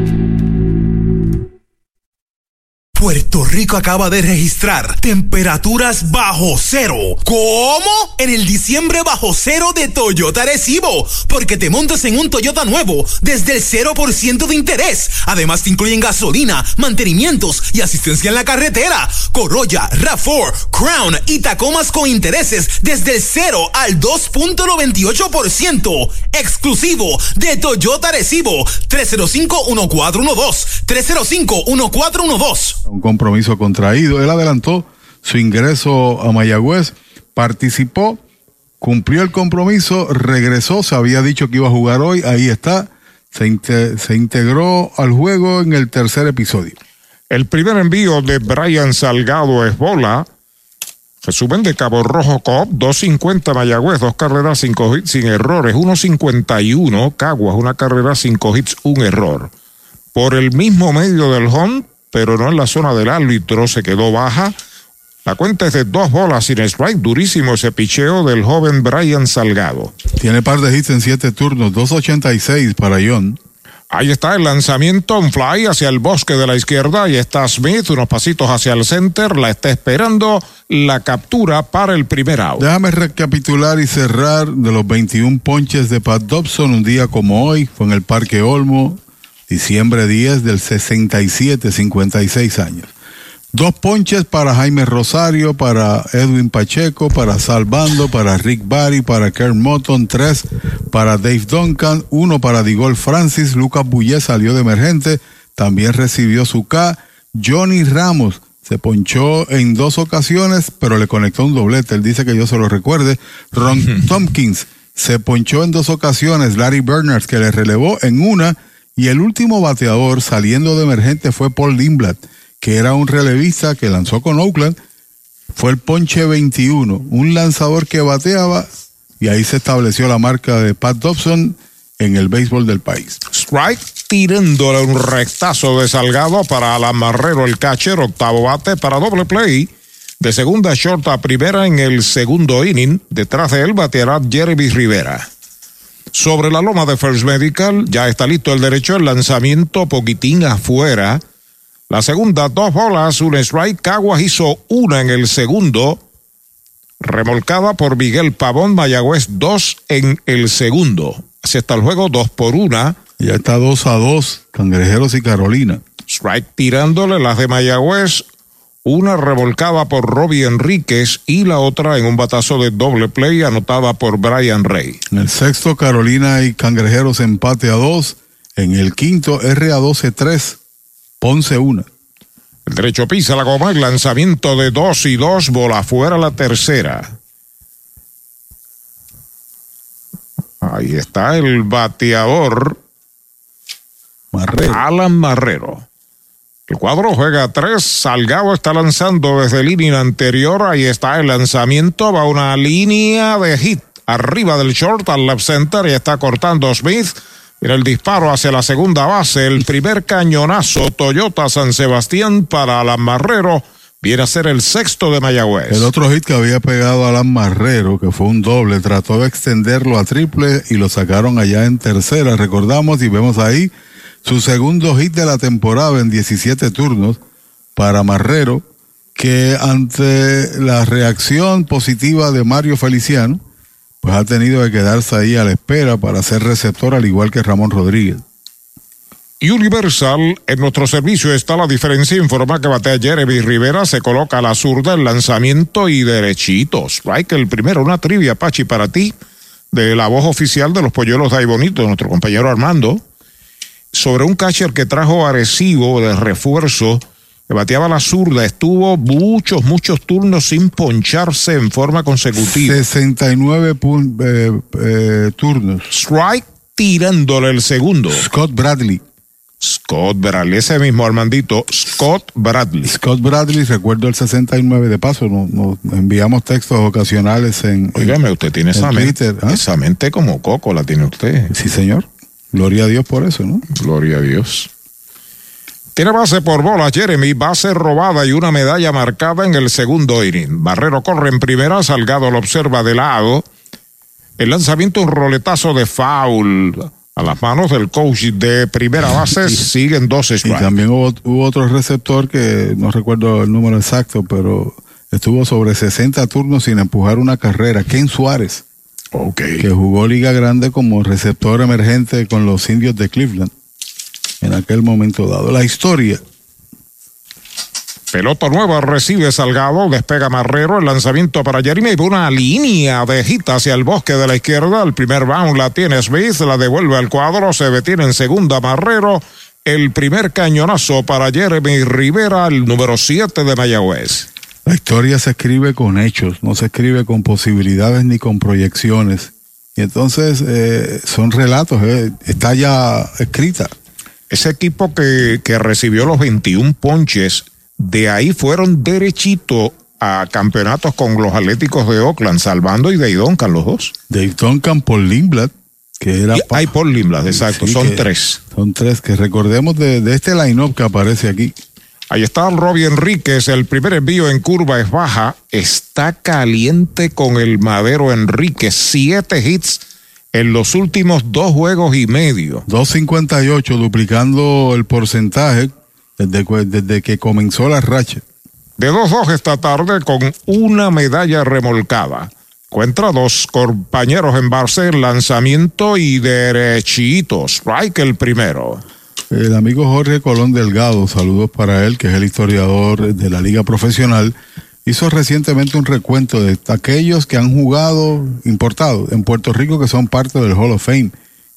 Puerto Rico acaba de registrar temperaturas bajo cero. ¿Cómo? En el diciembre bajo cero de Toyota Recibo. Porque te montas en un Toyota nuevo desde el 0% de interés. Además te incluyen gasolina, mantenimientos y asistencia en la carretera. Corolla, RAV4, Crown y Tacomas con intereses desde el 0 al 2.98%. Exclusivo de Toyota Recibo. 305-1412. 305-1412 un compromiso contraído. Él adelantó su ingreso a Mayagüez, participó, cumplió el compromiso, regresó, se había dicho que iba a jugar hoy, ahí está, se, se integró al juego en el tercer episodio. El primer envío de Brian Salgado es bola. Resumen de Cabo Rojo Cop, 250 Mayagüez, dos carreras, cinco hits sin errores, 151 Caguas, una carrera, cinco hits, un error. Por el mismo medio del home, pero no en la zona del árbitro, se quedó baja. La cuenta es de dos bolas sin strike, durísimo ese picheo del joven Brian Salgado. Tiene par de hits en siete turnos, 2.86 para John. Ahí está el lanzamiento, un fly hacia el bosque de la izquierda. Ahí está Smith, unos pasitos hacia el center. La está esperando la captura para el primer out. Déjame recapitular y cerrar de los 21 ponches de Pat Dobson un día como hoy. Fue en el Parque Olmo, diciembre 10 del 67, 56 años. Dos ponches para Jaime Rosario, para Edwin Pacheco, para Salvando, para Rick Barry, para Kern Motton, tres para Dave Duncan, uno para Digol Francis, Lucas Bouillet salió de emergente, también recibió su K, Johnny Ramos se ponchó en dos ocasiones, pero le conectó un doblete, él dice que yo se lo recuerde, Ron Tompkins se ponchó en dos ocasiones, Larry Bernards que le relevó en una, y el último bateador saliendo de emergente fue Paul Lindblad, que era un relevista que lanzó con Oakland. Fue el ponche 21, un lanzador que bateaba y ahí se estableció la marca de Pat Dobson en el béisbol del país. Strike tirándole un rectazo de Salgado para Alan Marrero, el catcher, octavo bate para doble play. De segunda short a primera en el segundo inning. Detrás de él bateará Jeremy Rivera sobre la loma de First Medical. Ya está listo el derecho, el lanzamiento poquitín afuera. La segunda, dos bolas, un strike. Caguas hizo una en el segundo. Remolcada por Miguel Pavón, Mayagüez dos en el segundo. Así está el juego, dos por una. Ya está dos a dos, Cangrejeros y Carolina. Strike tirándole las de Mayagüez, una revolcada por Robbie Enríquez y la otra en un batazo de doble play anotada por Brian Rey. En el sexto, Carolina y Cangrejeros empate a dos. En el quinto, R a 12-3, Ponce una. El derecho pisa la goma, el lanzamiento de dos y dos, bola fuera la tercera. Ahí está el bateador. Marrero. Alan Marrero. El cuadro juega tres. Salgado está lanzando desde línea anterior. Ahí está el lanzamiento. Va una línea de hit arriba del short al left center y está cortando Smith. Mira el disparo hacia la segunda base. El primer cañonazo Toyota San Sebastián para Alan Marrero. Viene a ser el sexto de Mayagüez. El otro hit que había pegado Alan Marrero, que fue un doble, trató de extenderlo a triple y lo sacaron allá en tercera. Recordamos y vemos ahí su segundo hit de la temporada en 17 turnos para Marrero, que ante la reacción positiva de Mario Feliciano, pues ha tenido que quedarse ahí a la espera para ser receptor al igual que Ramón Rodríguez. Universal, en nuestro servicio está la diferencia. Informa que batea Jeremy Rivera, se coloca a la zurda el lanzamiento y derechitos. Strike el primero, una trivia, Pachi, para ti, de la voz oficial de los polluelos de ahí bonito, nuestro compañero Armando, sobre un catcher que trajo Arecibo de refuerzo, que bateaba la zurda, estuvo muchos, muchos turnos sin poncharse en forma consecutiva. 69 eh, eh, turnos. Strike tirándole el segundo. Scott Bradley. Scott Bradley, ese mismo Armandito, Scott Bradley. Scott Bradley, recuerdo el 69 de paso, nos, nos enviamos textos ocasionales en. Óigame, usted tiene esa mente, ¿ah? esa mente como coco, la tiene usted. Sí, señor. Gloria a Dios por eso, ¿no? Gloria a Dios. Tiene base por bola Jeremy, base robada y una medalla marcada en el segundo inning. Barrero corre en primera, Salgado lo observa de lado. El lanzamiento, un roletazo de foul a las manos del coach de primera base siguen dos strikes. Y también hubo, hubo, otro receptor que no recuerdo el número exacto, pero estuvo sobre 60 turnos sin empujar una carrera. Ken Suárez. Okay. Que jugó Liga Grande como receptor emergente con los indios de Cleveland en aquel momento dado. La historia. Pelota nueva recibe Salgado, despega Marrero, el lanzamiento para Jeremy una línea de hit hacia el bosque de la izquierda. El primer bound la tiene Smith, la devuelve al cuadro, se detiene en segunda Marrero. El primer cañonazo para Jeremy Rivera, el número 7 de Mayagüez. La historia se escribe con hechos, no se escribe con posibilidades ni con proyecciones. Y entonces eh, son relatos, eh, está ya escrita. Ese equipo que, que recibió los 21 ponches de ahí fueron derechito a campeonatos con los Atléticos de Oakland, Salvando y Dave Duncan, los dos. Dave Duncan por Lindblad, que era... Hay Paul Lindblad, exacto, sí, son tres. Son tres, que recordemos de, de este line-up que aparece aquí. Ahí está Robbie Enríquez, el primer envío en curva es baja, está caliente con el Madero Enríquez, siete hits en los últimos dos juegos y medio. 2.58, duplicando el porcentaje desde, desde que comenzó la racha. De 2-2 esta tarde con una medalla remolcada. Encuentra dos compañeros en base, lanzamiento y derechito. Strike el primero. El amigo Jorge Colón Delgado, saludos para él, que es el historiador de la Liga Profesional, hizo recientemente un recuento de aquellos que han jugado importados en Puerto Rico que son parte del Hall of Fame.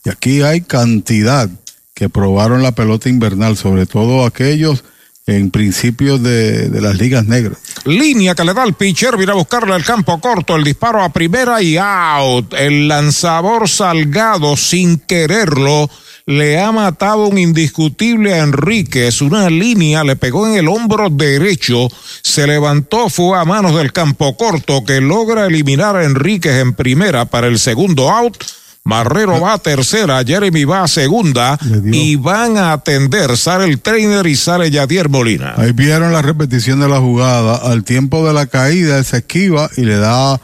Y aquí hay cantidad que probaron la pelota invernal, sobre todo aquellos en principios de, las ligas negras. Línea que le da al pitcher, viene a buscarle al campo corto, el disparo a primera y out. El lanzador salgado sin quererlo le ha matado un indiscutible a Enríquez. Una línea le pegó en el hombro derecho, se levantó, fue a manos del campo corto que logra eliminar a Enríquez en primera para el segundo out. Marrero va a tercera, Jeremy va a segunda y van a atender. Sale el trainer y sale Yadier Molina. Ahí vieron la repetición de la jugada. Al tiempo de la caída, se esquiva y le da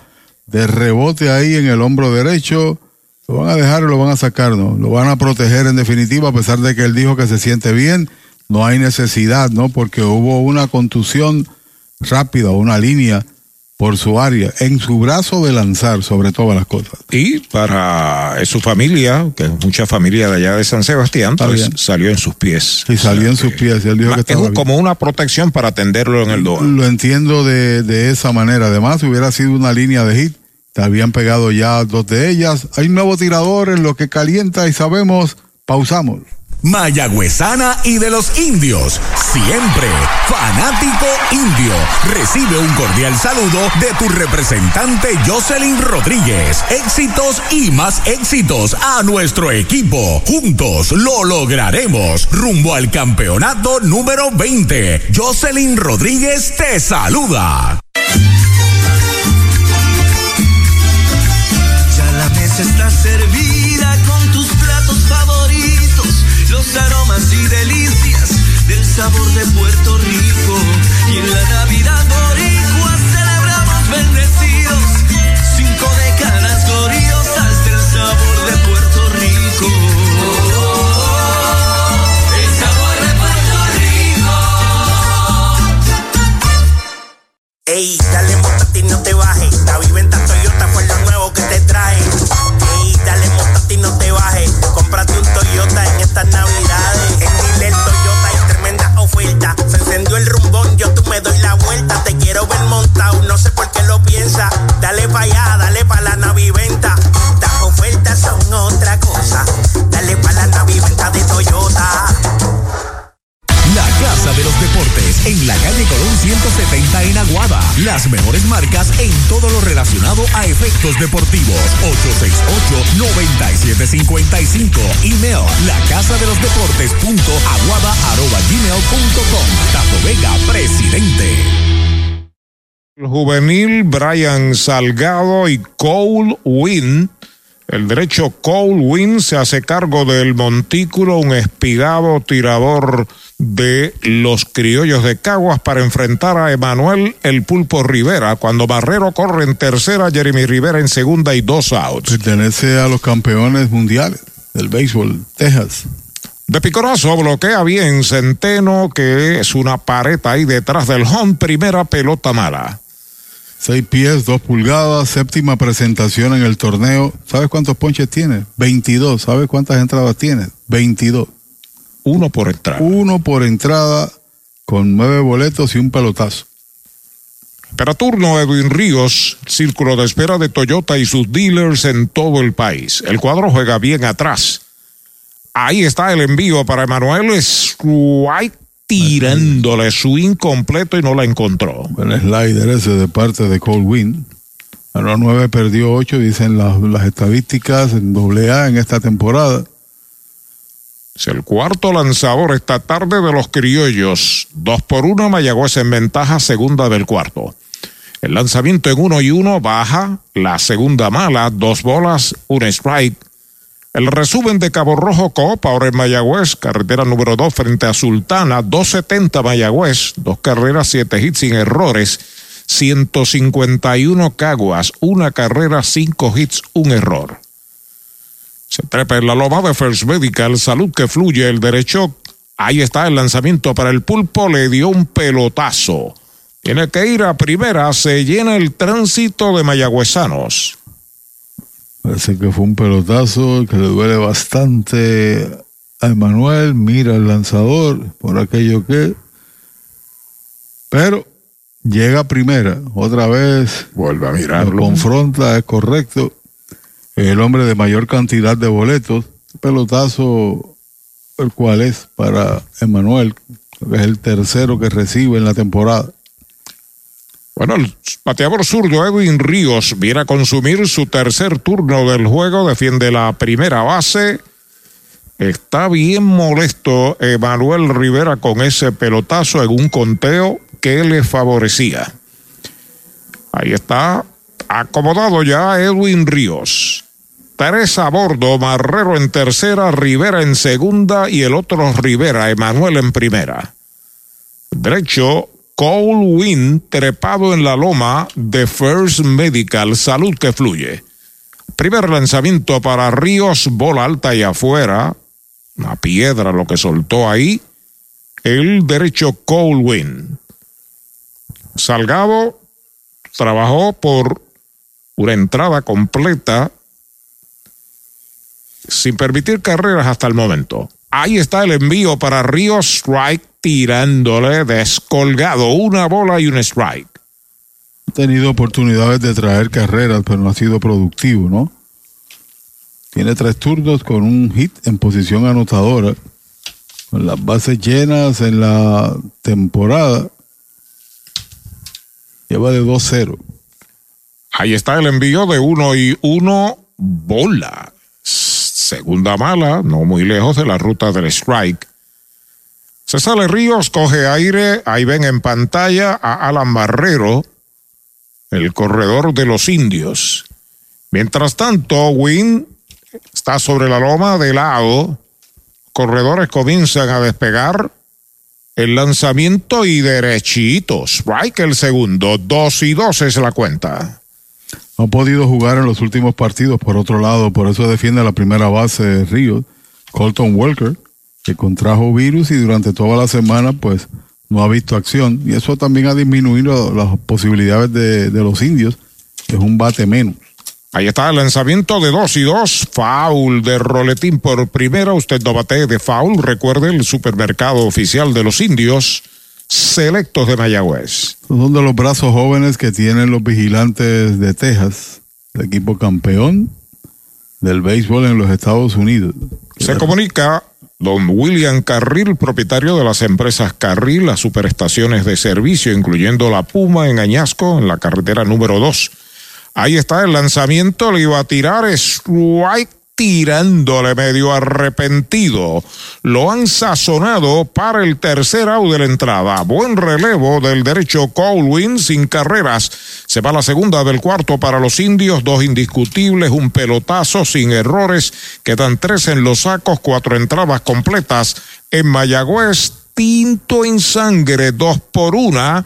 de rebote ahí en el hombro derecho. Lo van a dejar y lo van a sacar, ¿no? Lo van a proteger en definitiva, a pesar de que él dijo que se siente bien. no hay necesidad, ¿no? Porque hubo una contusión rápida, una línea por su área, en su brazo de lanzar sobre todas las cosas. Y para su familia, que es mucha familia de allá de San Sebastián, pues salió en sus pies. Y salió en sus pies. Él dijo que es como una protección para atenderlo en el dos. Lo entiendo de, de esa manera. Además, hubiera sido una línea de hit. Te habían pegado ya dos de ellas. Hay un nuevo tirador en lo que calienta y sabemos, pausamos. Mayagüezana y de los indios. Siempre fanático indio. Recibe un cordial saludo de tu representante Jocelyn Rodríguez. Éxitos y más éxitos a nuestro equipo. Juntos lo lograremos. Rumbo al campeonato número 20. Jocelyn Rodríguez te saluda. Mesa está servida con tus platos favoritos los aromas y delicias del sabor de Puerto Rico. Y en la Navidad boricua celebramos bendecidos, cinco décadas gloriosas del sabor de Puerto Rico. el sabor de Puerto Rico. Ey, dale montate y no te bajes. La viventa Toyota fue lo nuevo que te trae. Te bajes. Cómprate un Toyota en estas navidades. En Dile Toyota hay tremenda oferta. Se encendió el rumbón, yo tú me doy la vuelta. Te quiero ver montado, no sé por qué lo piensa. Dale pa' allá, dale pa' la naviventa. Las ofertas son otra cosa. Dale pa' la naviventa de Toyota. La Casa de los Deportes en la calle Colón 170 en Aguada. Las mejores marcas en todo lo relacionado a efectos deportivos. 868-9755. Email la casa de los deportes punto aguada arroba gmail punto com. Tato Vega, presidente. El juvenil Brian Salgado y Cole Wynn. El derecho Cole Wynn se hace cargo del montículo, un espigado tirador de los criollos de Caguas para enfrentar a Emanuel El Pulpo Rivera. Cuando Barrero corre en tercera, Jeremy Rivera en segunda y dos outs. Pertenece a los campeones mundiales del béisbol, Texas. De picorazo bloquea bien Centeno, que es una pared ahí detrás del home, primera pelota mala. Seis pies, dos pulgadas, séptima presentación en el torneo. ¿Sabes cuántos ponches tiene? 22. ¿Sabes cuántas entradas tiene? 22. Uno por entrada. Uno por entrada, con nueve boletos y un pelotazo. Para turno, Edwin Ríos, círculo de espera de Toyota y sus dealers en todo el país. El cuadro juega bien atrás. Ahí está el envío para Emanuel White tirándole su incompleto y no la encontró. El slider ese de parte de Colwyn. A los nueve perdió ocho, dicen las, las estadísticas en doble A en esta temporada. Es el cuarto lanzador esta tarde de los criollos. Dos por uno, Mayagüez en ventaja, segunda del cuarto. El lanzamiento en uno y uno baja, la segunda mala, dos bolas, un strike. El resumen de Cabo Rojo Copa ahora en Mayagüez, carretera número 2 frente a Sultana, 270 Mayagüez, dos carreras, siete hits sin errores, 151 Caguas, una carrera, cinco hits, un error. Se trepa en la loma de First Medical, salud que fluye, el derecho. Ahí está el lanzamiento para el pulpo, le dio un pelotazo. Tiene que ir a primera, se llena el tránsito de mayagüezanos. Parece que fue un pelotazo que le duele bastante a Emanuel. Mira el lanzador por aquello que. Pero llega primera, otra vez. Vuelve a mirarlo. Lo confronta, es correcto. El hombre de mayor cantidad de boletos. Pelotazo, el cual es para Emanuel, es el tercero que recibe en la temporada. Bueno, el bateador zurdo Edwin Ríos viene a consumir su tercer turno del juego, defiende la primera base. Está bien molesto Emanuel Rivera con ese pelotazo en un conteo que le favorecía. Ahí está acomodado ya Edwin Ríos. Teresa Bordo, Marrero en tercera, Rivera en segunda y el otro Rivera, Emanuel en primera. Derecho, Cole Wynn trepado en la loma de First Medical, salud que fluye. Primer lanzamiento para Ríos, bola alta y afuera. Una piedra lo que soltó ahí. el derecho Colwyn. Salgado trabajó por una entrada completa sin permitir carreras hasta el momento. Ahí está el envío para Río Strike tirándole descolgado una bola y un strike. Ha tenido oportunidades de traer carreras, pero no ha sido productivo, ¿no? Tiene tres turnos con un hit en posición anotadora, con las bases llenas en la temporada. Lleva de 2-0. Ahí está el envío de uno y uno bola. Segunda mala, no muy lejos de la ruta del strike. Se sale Ríos, coge aire, ahí ven en pantalla a Alan Barrero, el corredor de los indios. Mientras tanto, Win está sobre la loma de lado. Corredores comienzan a despegar. El lanzamiento y derechitos. Strike el segundo. Dos y dos es la cuenta. No ha podido jugar en los últimos partidos, por otro lado, por eso defiende la primera base de Ríos, Colton Walker, que contrajo virus y durante toda la semana, pues, no ha visto acción. Y eso también ha disminuido las posibilidades de, de los indios, que es un bate menos. Ahí está el lanzamiento de dos y dos. Foul de roletín por primera. Usted no bate de foul. Recuerde el supermercado oficial de los indios. Selectos de Mayagüez. Son de los brazos jóvenes que tienen los vigilantes de Texas, el equipo campeón del béisbol en los Estados Unidos. Se comunica don William Carril, propietario de las empresas Carril, las superestaciones de servicio, incluyendo la Puma en Añasco, en la carretera número 2. Ahí está el lanzamiento, le iba a tirar strike tirándole medio arrepentido. Lo han sazonado para el tercer out de la entrada. Buen relevo del derecho Colwyn sin carreras. Se va la segunda del cuarto para los indios, dos indiscutibles, un pelotazo sin errores. Quedan tres en los sacos, cuatro entradas completas. En Mayagüez, tinto en sangre, dos por una.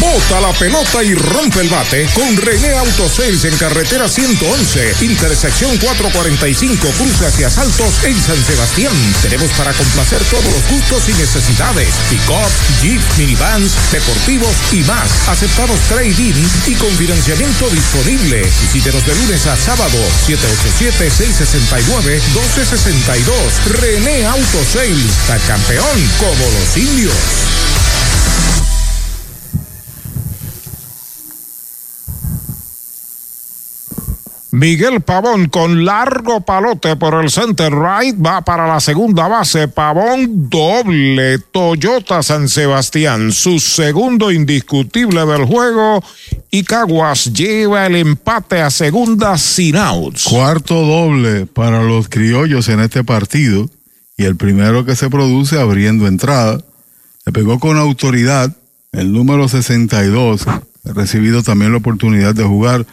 Bota la pelota y rompe el bate con René Autosales en carretera 111, intersección 445, cruce hacia Saltos en San Sebastián. Tenemos para complacer todos los gustos y necesidades. Pick-up, Jeep, minivans, deportivos y más. Aceptamos trading y con financiamiento disponible. Visítenos de lunes a sábado, 787-669-1262. René Autosales, tan campeón como los indios. Miguel Pavón con largo palote por el center right va para la segunda base. Pavón doble Toyota San Sebastián, su segundo indiscutible del juego y Caguas lleva el empate a segunda sin outs. Cuarto doble para los criollos en este partido y el primero que se produce abriendo entrada. Le pegó con autoridad el número 62. Ha recibido también la oportunidad de jugar.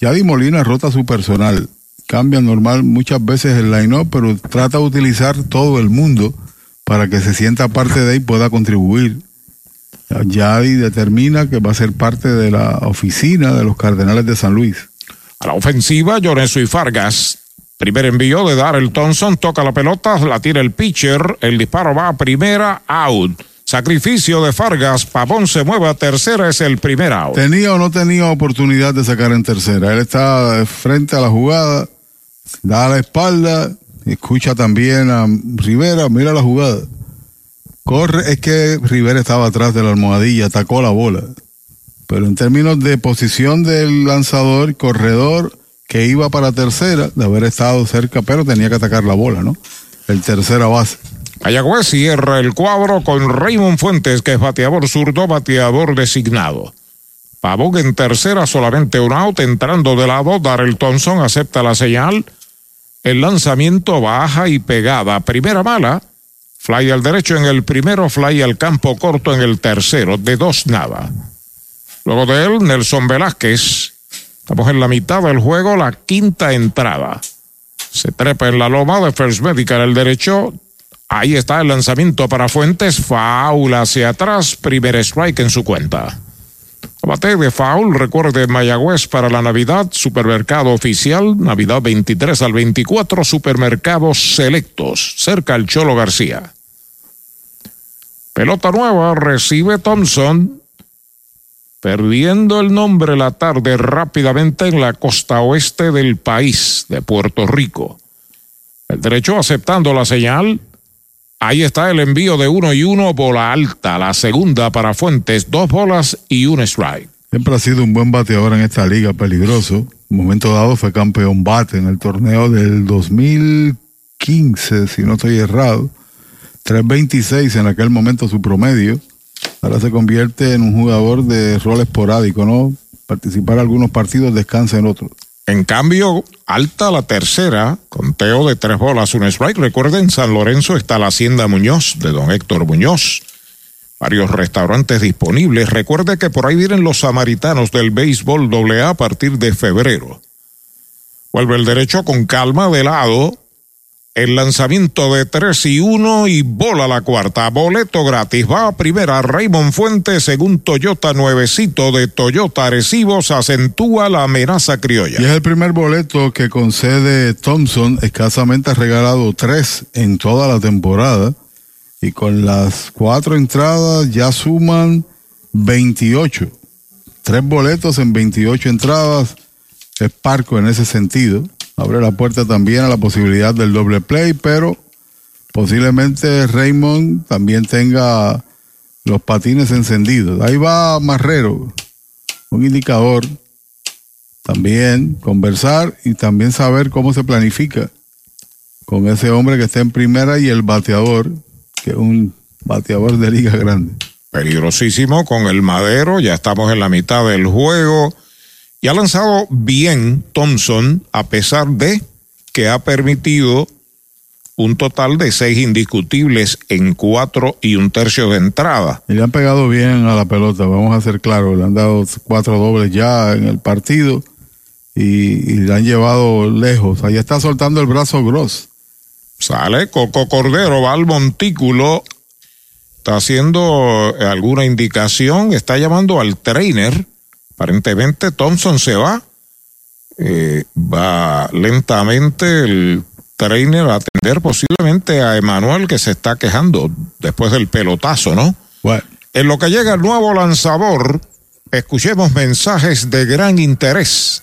Yadi Molina rota su personal. Cambia normal muchas veces el line-up, pero trata de utilizar todo el mundo para que se sienta parte de y pueda contribuir. Ya ahí determina que va a ser parte de la oficina de los Cardenales de San Luis. A la ofensiva, Llorenzo y Fargas. Primer envío de Darrell Thompson, toca la pelota, la tira el pitcher, el disparo va a primera, out. Sacrificio de Fargas, Pavón se mueve a tercera, es el primer out. ¿Tenía o no tenía oportunidad de sacar en tercera? Él está frente a la jugada, da la espalda, escucha también a Rivera, mira la jugada. Corre, es que Rivera estaba atrás de la almohadilla, atacó la bola. Pero en términos de posición del lanzador, corredor que iba para tercera, de haber estado cerca, pero tenía que atacar la bola, ¿no? El tercera base. Mayagüez cierra el cuadro con Raymond Fuentes, que es bateador zurdo, bateador designado. Pavón en tercera, solamente un out, entrando de lado, Darrell Thompson acepta la señal. El lanzamiento baja y pegada. Primera mala. Fly al derecho en el primero, fly al campo corto en el tercero, de dos nada. Luego de él, Nelson Velázquez. Estamos en la mitad del juego, la quinta entrada. Se trepa en la loma de First Medical el derecho, Ahí está el lanzamiento para Fuentes. Foul hacia atrás. Primer strike en su cuenta. Bate de foul, recuerde Mayagüez para la Navidad, supermercado oficial, Navidad 23 al 24, supermercados selectos, cerca al Cholo García. Pelota nueva, recibe Thompson, perdiendo el nombre la tarde rápidamente en la costa oeste del país, de Puerto Rico. El derecho aceptando la señal, Ahí está el envío de uno y uno, bola alta, la segunda para Fuentes, dos bolas y un strike. Siempre ha sido un buen bateador en esta liga, peligroso. Momento dado fue campeón bate en el torneo del 2015, si no estoy errado. 3.26 en aquel momento su promedio. Ahora se convierte en un jugador de rol esporádico, ¿no? Participar en algunos partidos, descansa en otros. En cambio, alta la tercera, conteo de tres bolas, un strike. Recuerden, en San Lorenzo está la Hacienda Muñoz, de don Héctor Muñoz. Varios restaurantes disponibles. Recuerde que por ahí vienen los samaritanos del béisbol AA a partir de febrero. Vuelve el derecho con calma de lado. El lanzamiento de 3 y 1 y bola la cuarta. Boleto gratis. Va a primera Raymond Fuentes según Toyota Nuevecito de Toyota Arecibo. acentúa la amenaza criolla. Y es el primer boleto que concede Thompson. Escasamente ha regalado tres en toda la temporada. Y con las cuatro entradas ya suman 28. Tres boletos en 28 entradas. Es parco en ese sentido abre la puerta también a la posibilidad del doble play, pero posiblemente Raymond también tenga los patines encendidos. Ahí va Marrero, un indicador. También conversar y también saber cómo se planifica con ese hombre que está en primera y el bateador, que es un bateador de liga grande. Peligrosísimo con el madero, ya estamos en la mitad del juego. Y ha lanzado bien Thompson, a pesar de que ha permitido un total de seis indiscutibles en cuatro y un tercio de entrada. Y le han pegado bien a la pelota, vamos a ser claros, le han dado cuatro dobles ya en el partido y, le han llevado lejos. Ahí está soltando el brazo Gross. Sale Coco Cordero, va al montículo, está haciendo alguna indicación, está llamando al trainer Aparentemente Thompson se va. Eh, va lentamente el trainer a atender posiblemente a Emanuel que se está quejando después del pelotazo, ¿no? Bueno. En lo que llega el nuevo lanzador, escuchemos mensajes de gran interés.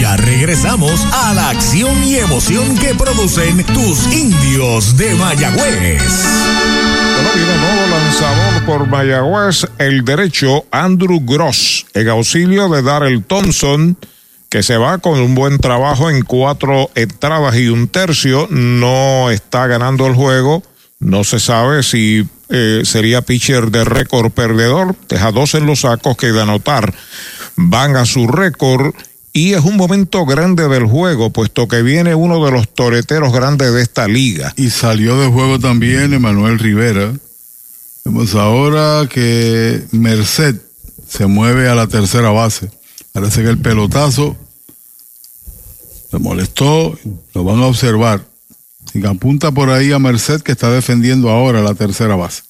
Ya regresamos a la acción y emoción que producen tus indios de Mayagüez. Viene nuevo lanzador por Mayagüez, el derecho Andrew Gross, en auxilio de Darrell Thompson, que se va con un buen trabajo en cuatro entradas y un tercio. No está ganando el juego. No se sabe si eh, sería pitcher de récord perdedor. Deja dos en los sacos que de anotar van a su récord. Y es un momento grande del juego, puesto que viene uno de los toreteros grandes de esta liga. Y salió de juego también Emanuel Rivera. Vemos ahora que Merced se mueve a la tercera base. Parece que el pelotazo le molestó, lo van a observar. Y apunta por ahí a Merced que está defendiendo ahora la tercera base.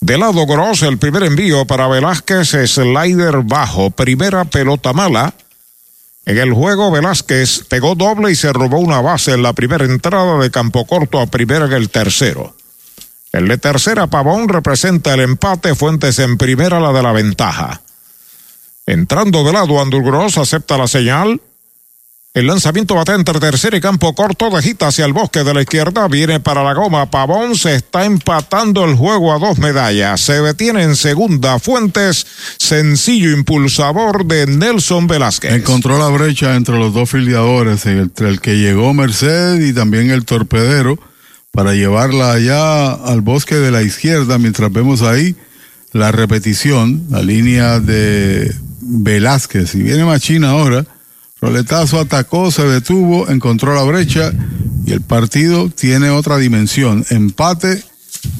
De lado Gross, el primer envío para Velázquez, slider bajo, primera pelota mala. En el juego, Velázquez pegó doble y se robó una base en la primera entrada de campo corto a primera en el tercero. El de tercera, Pavón representa el empate, Fuentes en primera la de la ventaja. Entrando de lado, Andrew Gross acepta la señal. El lanzamiento bate entre tercera y campo corto, de gita hacia el bosque de la izquierda, viene para la goma. Pavón se está empatando el juego a dos medallas. Se detiene en segunda. Fuentes, sencillo impulsador de Nelson Velázquez. Encontró la brecha entre los dos filiadores, entre el que llegó Merced y también el torpedero, para llevarla allá al bosque de la izquierda, mientras vemos ahí la repetición, la línea de Velázquez. Y viene Machina ahora. Roletazo atacó, se detuvo, encontró la brecha y el partido tiene otra dimensión. Empate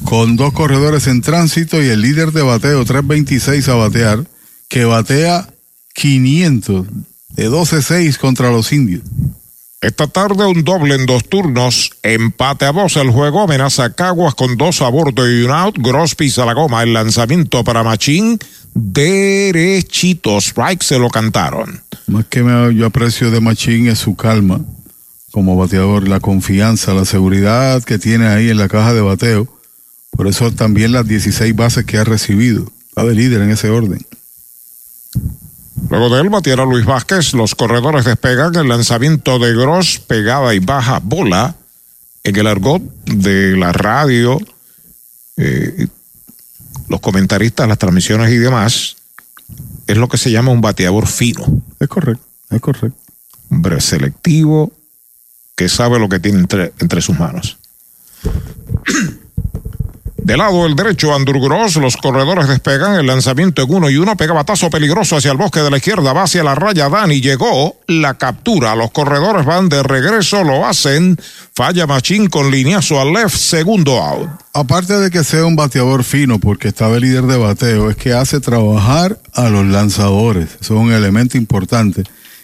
con dos corredores en tránsito y el líder de bateo, 326 a batear, que batea 500 de 12-6 contra los indios. Esta tarde un doble en dos turnos, empate a dos el juego, amenaza Caguas con dos a bordo y un out, Gross pisa la goma, el lanzamiento para Machín, derechito, strike se lo cantaron. Más que me, yo aprecio de Machín es su calma como bateador, la confianza, la seguridad que tiene ahí en la caja de bateo. Por eso también las 16 bases que ha recibido. Está de líder en ese orden. Luego de él batiera Luis Vázquez, los corredores despegan el lanzamiento de Gross, pegada y baja bola en el argot de la radio, eh, los comentaristas, las transmisiones y demás, es lo que se llama un bateador fino. Es correcto, es correcto. Hombre selectivo que sabe lo que tiene entre, entre sus manos. De lado el derecho, Andrew Gross, los corredores despegan, el lanzamiento en uno y uno, pega batazo peligroso hacia el bosque de la izquierda, va hacia la raya, Dani llegó, la captura, los corredores van de regreso, lo hacen, falla Machín con lineazo al left, segundo out. Aparte de que sea un bateador fino, porque está de líder de bateo, es que hace trabajar a los lanzadores, eso es un elemento importante.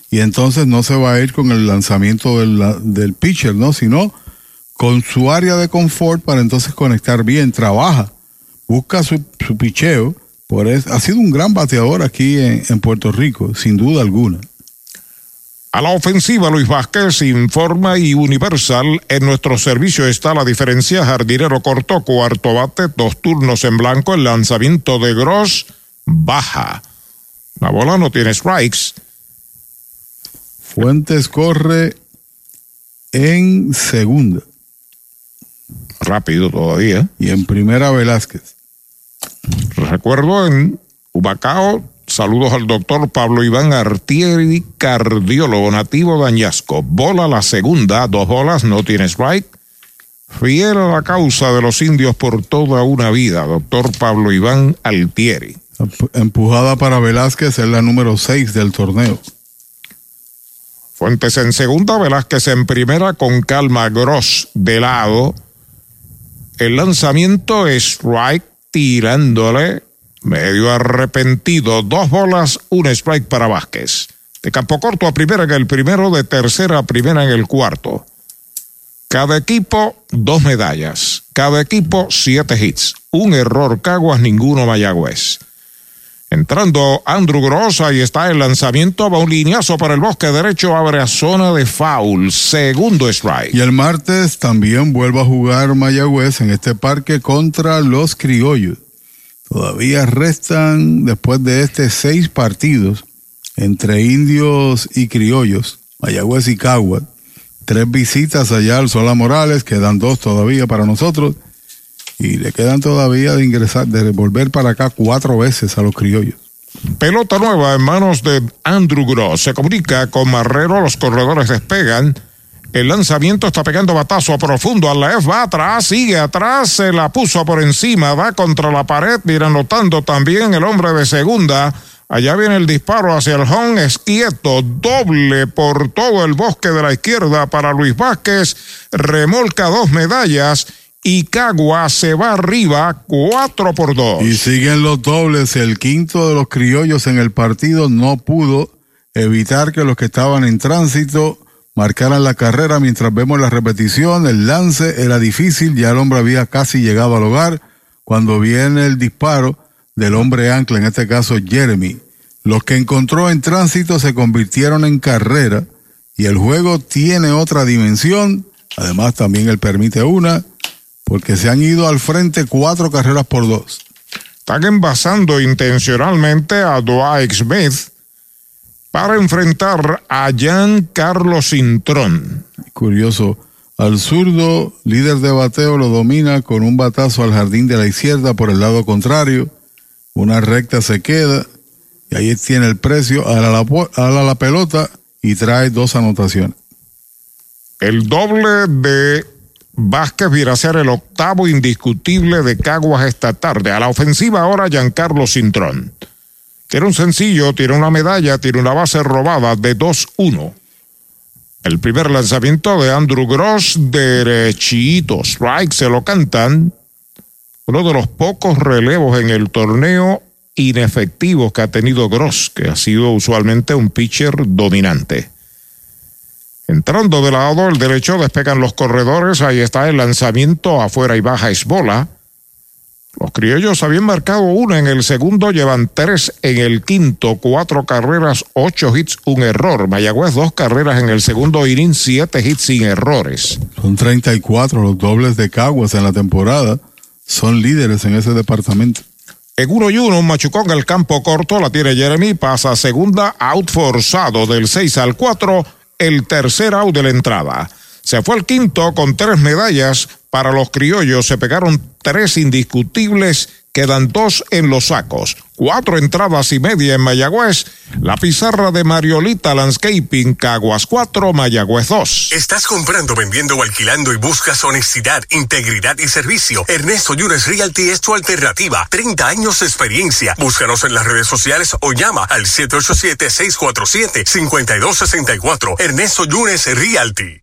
Y entonces no se va a ir con el lanzamiento del, del pitcher, ¿no? Sino con su área de confort para entonces conectar bien, trabaja, busca su, su picheo, por eso, ha sido un gran bateador aquí en, en, Puerto Rico, sin duda alguna. A la ofensiva, Luis Vázquez informa y Universal. En nuestro servicio está la diferencia. Jardinero corto, cuarto bate, dos turnos en blanco. El lanzamiento de Gross baja. La bola no tiene strikes. Fuentes corre en segunda rápido todavía. Y en primera Velázquez. Recuerdo en Ubacao, saludos al doctor Pablo Iván Artieri, cardiólogo nativo de Añasco. Bola la segunda, dos bolas, no tiene strike. fiel a la causa de los indios por toda una vida, doctor Pablo Iván Altieri. Empujada para Velázquez es la número 6 del torneo. Fuentes en segunda, Velázquez en primera con calma Gross de lado. El lanzamiento es strike tirándole medio arrepentido. Dos bolas, un strike para Vázquez. De campo corto a primera en el primero, de tercera a primera en el cuarto. Cada equipo, dos medallas. Cada equipo, siete hits. Un error Caguas, ninguno Mayagüez. Entrando Andrew Gross, ahí está el lanzamiento, va un lineazo para el bosque derecho, abre a zona de foul, segundo strike. Y el martes también vuelve a jugar Mayagüez en este parque contra los criollos. Todavía restan, después de este, seis partidos entre indios y criollos, Mayagüez y Caguas. Tres visitas allá al Sola Morales, quedan dos todavía para nosotros y le quedan todavía de ingresar, de volver para acá cuatro veces a los criollos. Pelota nueva en manos de Andrew Gross. Se comunica con Marrero, los corredores despegan. El lanzamiento está pegando batazo profundo al left, va atrás, sigue atrás, se la puso por encima, va contra la pared, mira notando también el hombre de segunda. Allá viene el disparo hacia el home, es quieto, doble por todo el bosque de la izquierda para Luis Vázquez, remolca dos medallas y Cagua se va arriba 4 por 2. Y siguen los dobles. El quinto de los criollos en el partido no pudo evitar que los que estaban en tránsito marcaran la carrera mientras vemos la repetición. El lance era difícil, ya el hombre había casi llegado al hogar cuando viene el disparo del hombre ancla, en este caso Jeremy. Los que encontró en tránsito se convirtieron en carrera y el juego tiene otra dimensión. Además, también él permite una porque se han ido al frente cuatro carreras por dos. Están envasando intencionalmente a Dwight Smith para enfrentar a Jan Carlos Intrón. Curioso, al zurdo, líder de bateo, lo domina con un batazo al jardín de la izquierda por el lado contrario. Una recta se queda y ahí tiene el precio, a la, a la pelota y trae dos anotaciones. El doble de Vázquez viene a ser el octavo indiscutible de Caguas esta tarde. A la ofensiva ahora Giancarlo Cintrón. Tiene un sencillo, tiene una medalla, tiene una base robada de 2-1. El primer lanzamiento de Andrew Gross, derechito, strike, se lo cantan. Uno de los pocos relevos en el torneo inefectivos que ha tenido Gross, que ha sido usualmente un pitcher dominante. Entrando de lado el derecho despegan los corredores, ahí está el lanzamiento afuera y baja es bola. Los criollos habían marcado una en el segundo, llevan tres en el quinto, cuatro carreras, ocho hits, un error. Mayagüez dos carreras en el segundo inning, siete hits sin errores. Son 34 los dobles de Caguas en la temporada. Son líderes en ese departamento. En uno y uno, un machucón el campo corto, la tiene Jeremy, pasa a segunda, out forzado del 6 al 4 el tercer out de la entrada. Se fue el quinto con tres medallas para los criollos. Se pegaron tres indiscutibles. Quedan dos en los sacos. Cuatro entradas y media en Mayagüez. La pizarra de Mariolita Landscaping, Caguas 4, Mayagüez 2. ¿Estás comprando, vendiendo o alquilando y buscas honestidad, integridad y servicio? Ernesto Yunes Realty es tu alternativa. 30 años de experiencia. Búscanos en las redes sociales o llama al 787-647-5264. Ernesto Yunes Realty.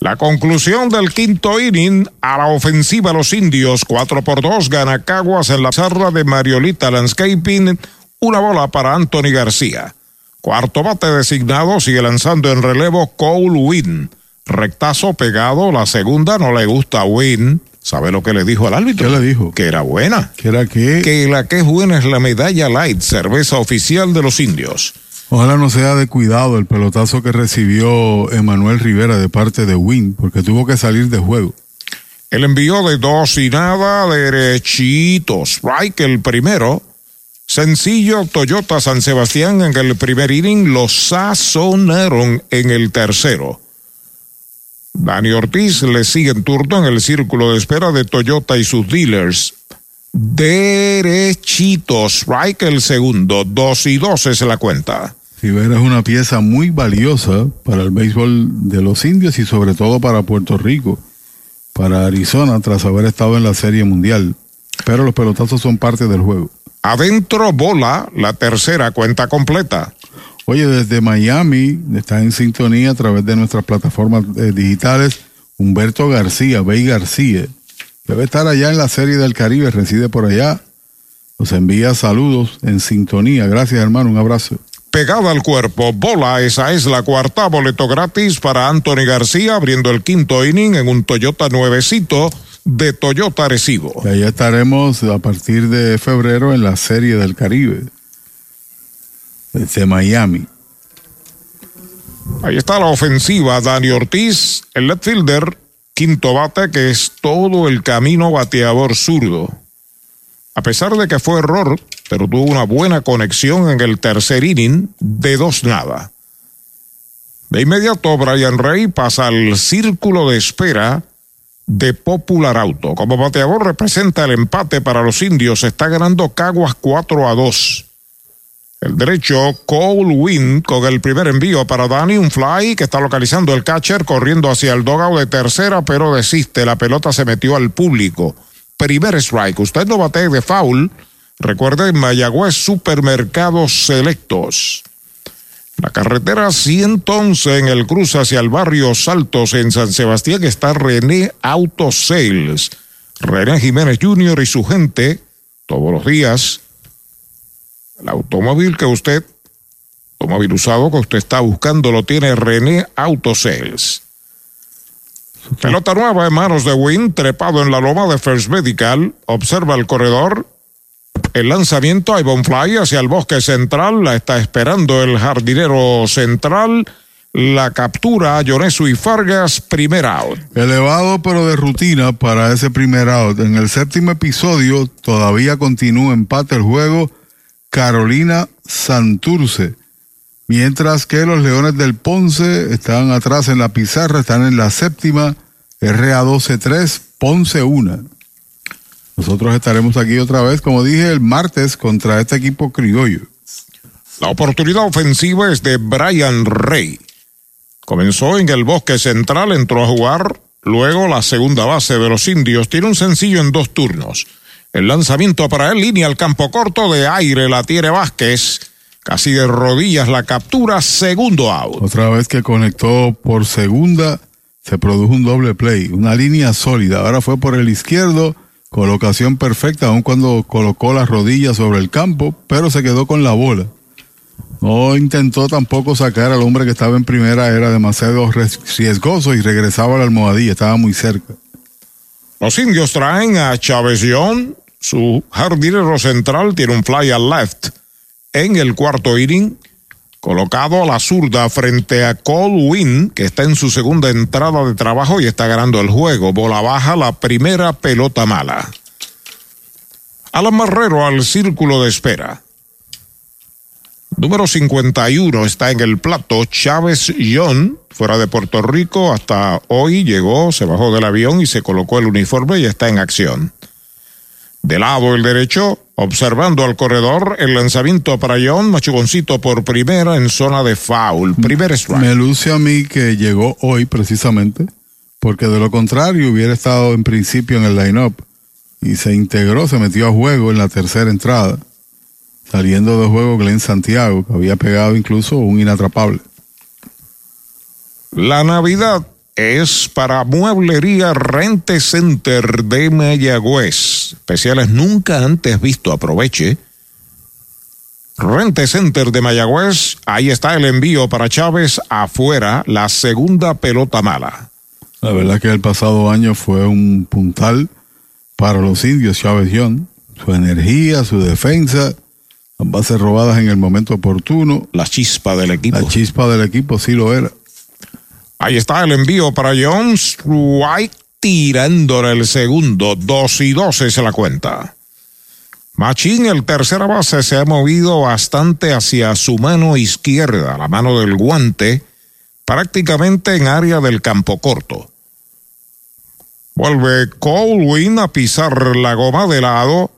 La conclusión del quinto inning a la ofensiva los indios, 4 por 2, gana Caguas en la zarra de Mariolita Landscaping, una bola para Anthony García. Cuarto bate designado, sigue lanzando en relevo Cole Wynn. Rectazo pegado, la segunda no le gusta a Wynn. ¿Sabe lo que le dijo al árbitro? ¿Qué le dijo? Que era buena. ¿Que era qué? Que la que es buena es la medalla light, cerveza oficial de los indios. Ojalá no sea de cuidado el pelotazo que recibió Emanuel Rivera de parte de Win, porque tuvo que salir de juego. El envío de dos y nada, derechito. Strike el primero. Sencillo, Toyota San Sebastián en el primer inning lo sazonaron en el tercero. Dani Ortiz le sigue en turno en el círculo de espera de Toyota y sus dealers. Derechito, strike el segundo, dos y dos es la cuenta. Rivera es una pieza muy valiosa para el béisbol de los indios y sobre todo para Puerto Rico, para Arizona tras haber estado en la Serie Mundial. Pero los pelotazos son parte del juego. Adentro bola, la tercera cuenta completa. Oye, desde Miami está en sintonía a través de nuestras plataformas eh, digitales Humberto García, Bey García. Debe estar allá en la Serie del Caribe, reside por allá. Nos envía saludos en sintonía. Gracias, hermano. Un abrazo pegada al cuerpo. Bola, esa es la cuarta, boleto gratis para Anthony García abriendo el quinto inning en un Toyota nuevecito de Toyota Recibo. Y ahí estaremos a partir de febrero en la Serie del Caribe, desde Miami. Ahí está la ofensiva, Dani Ortiz, el left fielder, quinto bate, que es todo el camino bateador zurdo. A pesar de que fue error, pero tuvo una buena conexión en el tercer inning de dos nada. De inmediato, Brian Rey pasa al círculo de espera de Popular Auto. Como bateador representa el empate para los indios. Está ganando Caguas 4 a 2. El derecho, Cole Wynn con el primer envío para Danny, un fly que está localizando el catcher corriendo hacia el dogout de tercera, pero desiste. La pelota se metió al público primer strike. Usted no bate de foul. Recuerde, Mayagüez Supermercados Selectos. La carretera 111 en el cruce hacia el barrio Saltos en San Sebastián está René Auto Sales. René Jiménez Jr. y su gente, todos los días. El automóvil que usted, automóvil usado que usted está buscando, lo tiene René Auto Sales. Pelota nueva en manos de Wynn, trepado en la loma de First Medical. Observa el corredor. El lanzamiento a Fly hacia el bosque central. La está esperando el jardinero central. La captura a Yonesu y Fargas, primer out. Elevado pero de rutina para ese primer out. En el séptimo episodio todavía continúa empate el juego Carolina Santurce. Mientras que los Leones del Ponce están atrás en la pizarra, están en la séptima, RA12-3, Ponce 1. Nosotros estaremos aquí otra vez, como dije, el martes contra este equipo criollo. La oportunidad ofensiva es de Brian Rey. Comenzó en el bosque central, entró a jugar, luego la segunda base de los indios, tiene un sencillo en dos turnos. El lanzamiento para él, línea al campo corto de aire, la tiene Vázquez Casi de rodillas la captura, segundo out. Otra vez que conectó por segunda, se produjo un doble play, una línea sólida. Ahora fue por el izquierdo, colocación perfecta, aun cuando colocó las rodillas sobre el campo, pero se quedó con la bola. No intentó tampoco sacar al hombre que estaba en primera, era demasiado riesgoso y regresaba a la almohadilla, estaba muy cerca. Los indios traen a Chávez su jardinero central tiene un fly al left en el cuarto inning, colocado a la zurda frente a Cole Wynn, que está en su segunda entrada de trabajo y está ganando el juego. Bola baja, la primera pelota mala. Alan Marrero al círculo de espera. Número 51 está en el plato Chávez John, fuera de Puerto Rico. Hasta hoy llegó, se bajó del avión y se colocó el uniforme y está en acción. De lado el derecho, observando al corredor, el lanzamiento para John, machugoncito por primera en zona de foul. Primer strike. Me luce a mí que llegó hoy precisamente, porque de lo contrario hubiera estado en principio en el line-up y se integró, se metió a juego en la tercera entrada, saliendo de juego Glenn Santiago, que había pegado incluso un inatrapable. La Navidad es para Mueblería Rente Center de Mayagüez. Especiales nunca antes visto. Aproveche. Rente Center de Mayagüez. Ahí está el envío para Chávez afuera. La segunda pelota mala. La verdad que el pasado año fue un puntal para los indios Chávez John. Su energía, su defensa, las bases robadas en el momento oportuno. La chispa del equipo. La chispa del equipo sí lo era. Ahí está el envío para Jones. White tirándole el segundo. Dos y dos es la cuenta. Machín, el tercera base, se ha movido bastante hacia su mano izquierda, la mano del guante, prácticamente en área del campo corto. Vuelve Colwyn a pisar la goma de lado.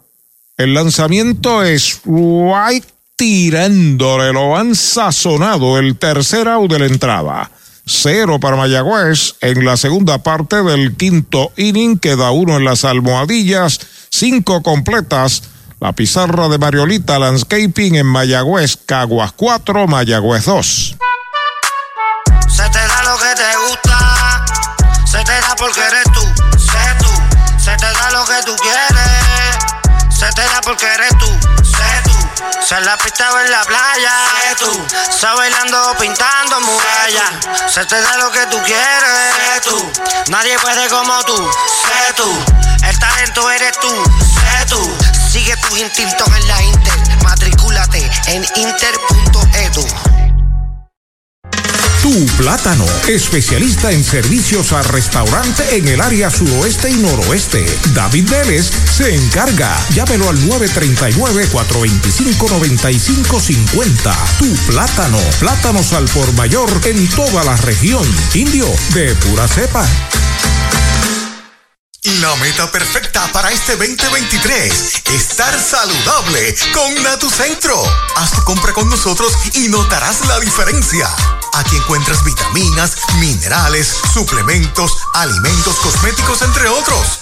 El lanzamiento es White tirándole, lo han sazonado el tercer out de la entrada. Cero para Mayagüez en la segunda parte del quinto inning. Queda uno en las almohadillas. Cinco completas. La pizarra de Mariolita Landscaping en Mayagüez. Caguas 4, Mayagüez 2. Se te da lo que te gusta. Se te da porque eres tú. Sé tú. Se te da lo que tú quieres. Se te da porque eres tú. Se la pista o en la playa. Sé tú. Se bailando pintando murallas. Se te da lo que tú quieres. Sé tú. Nadie puede como tú. Sé tú. El talento eres tú. Sé tú. Sigue tus instintos en la Inter. Matricúlate en inter.edu. Tu Plátano, especialista en servicios al restaurante en el área suroeste y noroeste. David Vélez se encarga. Llámelo al 939-425-9550. Tu Plátano, plátanos al por mayor en toda la región. Indio, de pura cepa. La meta perfecta para este 2023, estar saludable con Natucentro. Haz tu compra con nosotros y notarás la diferencia. Aquí encuentras vitaminas, minerales, suplementos, alimentos, cosméticos, entre otros.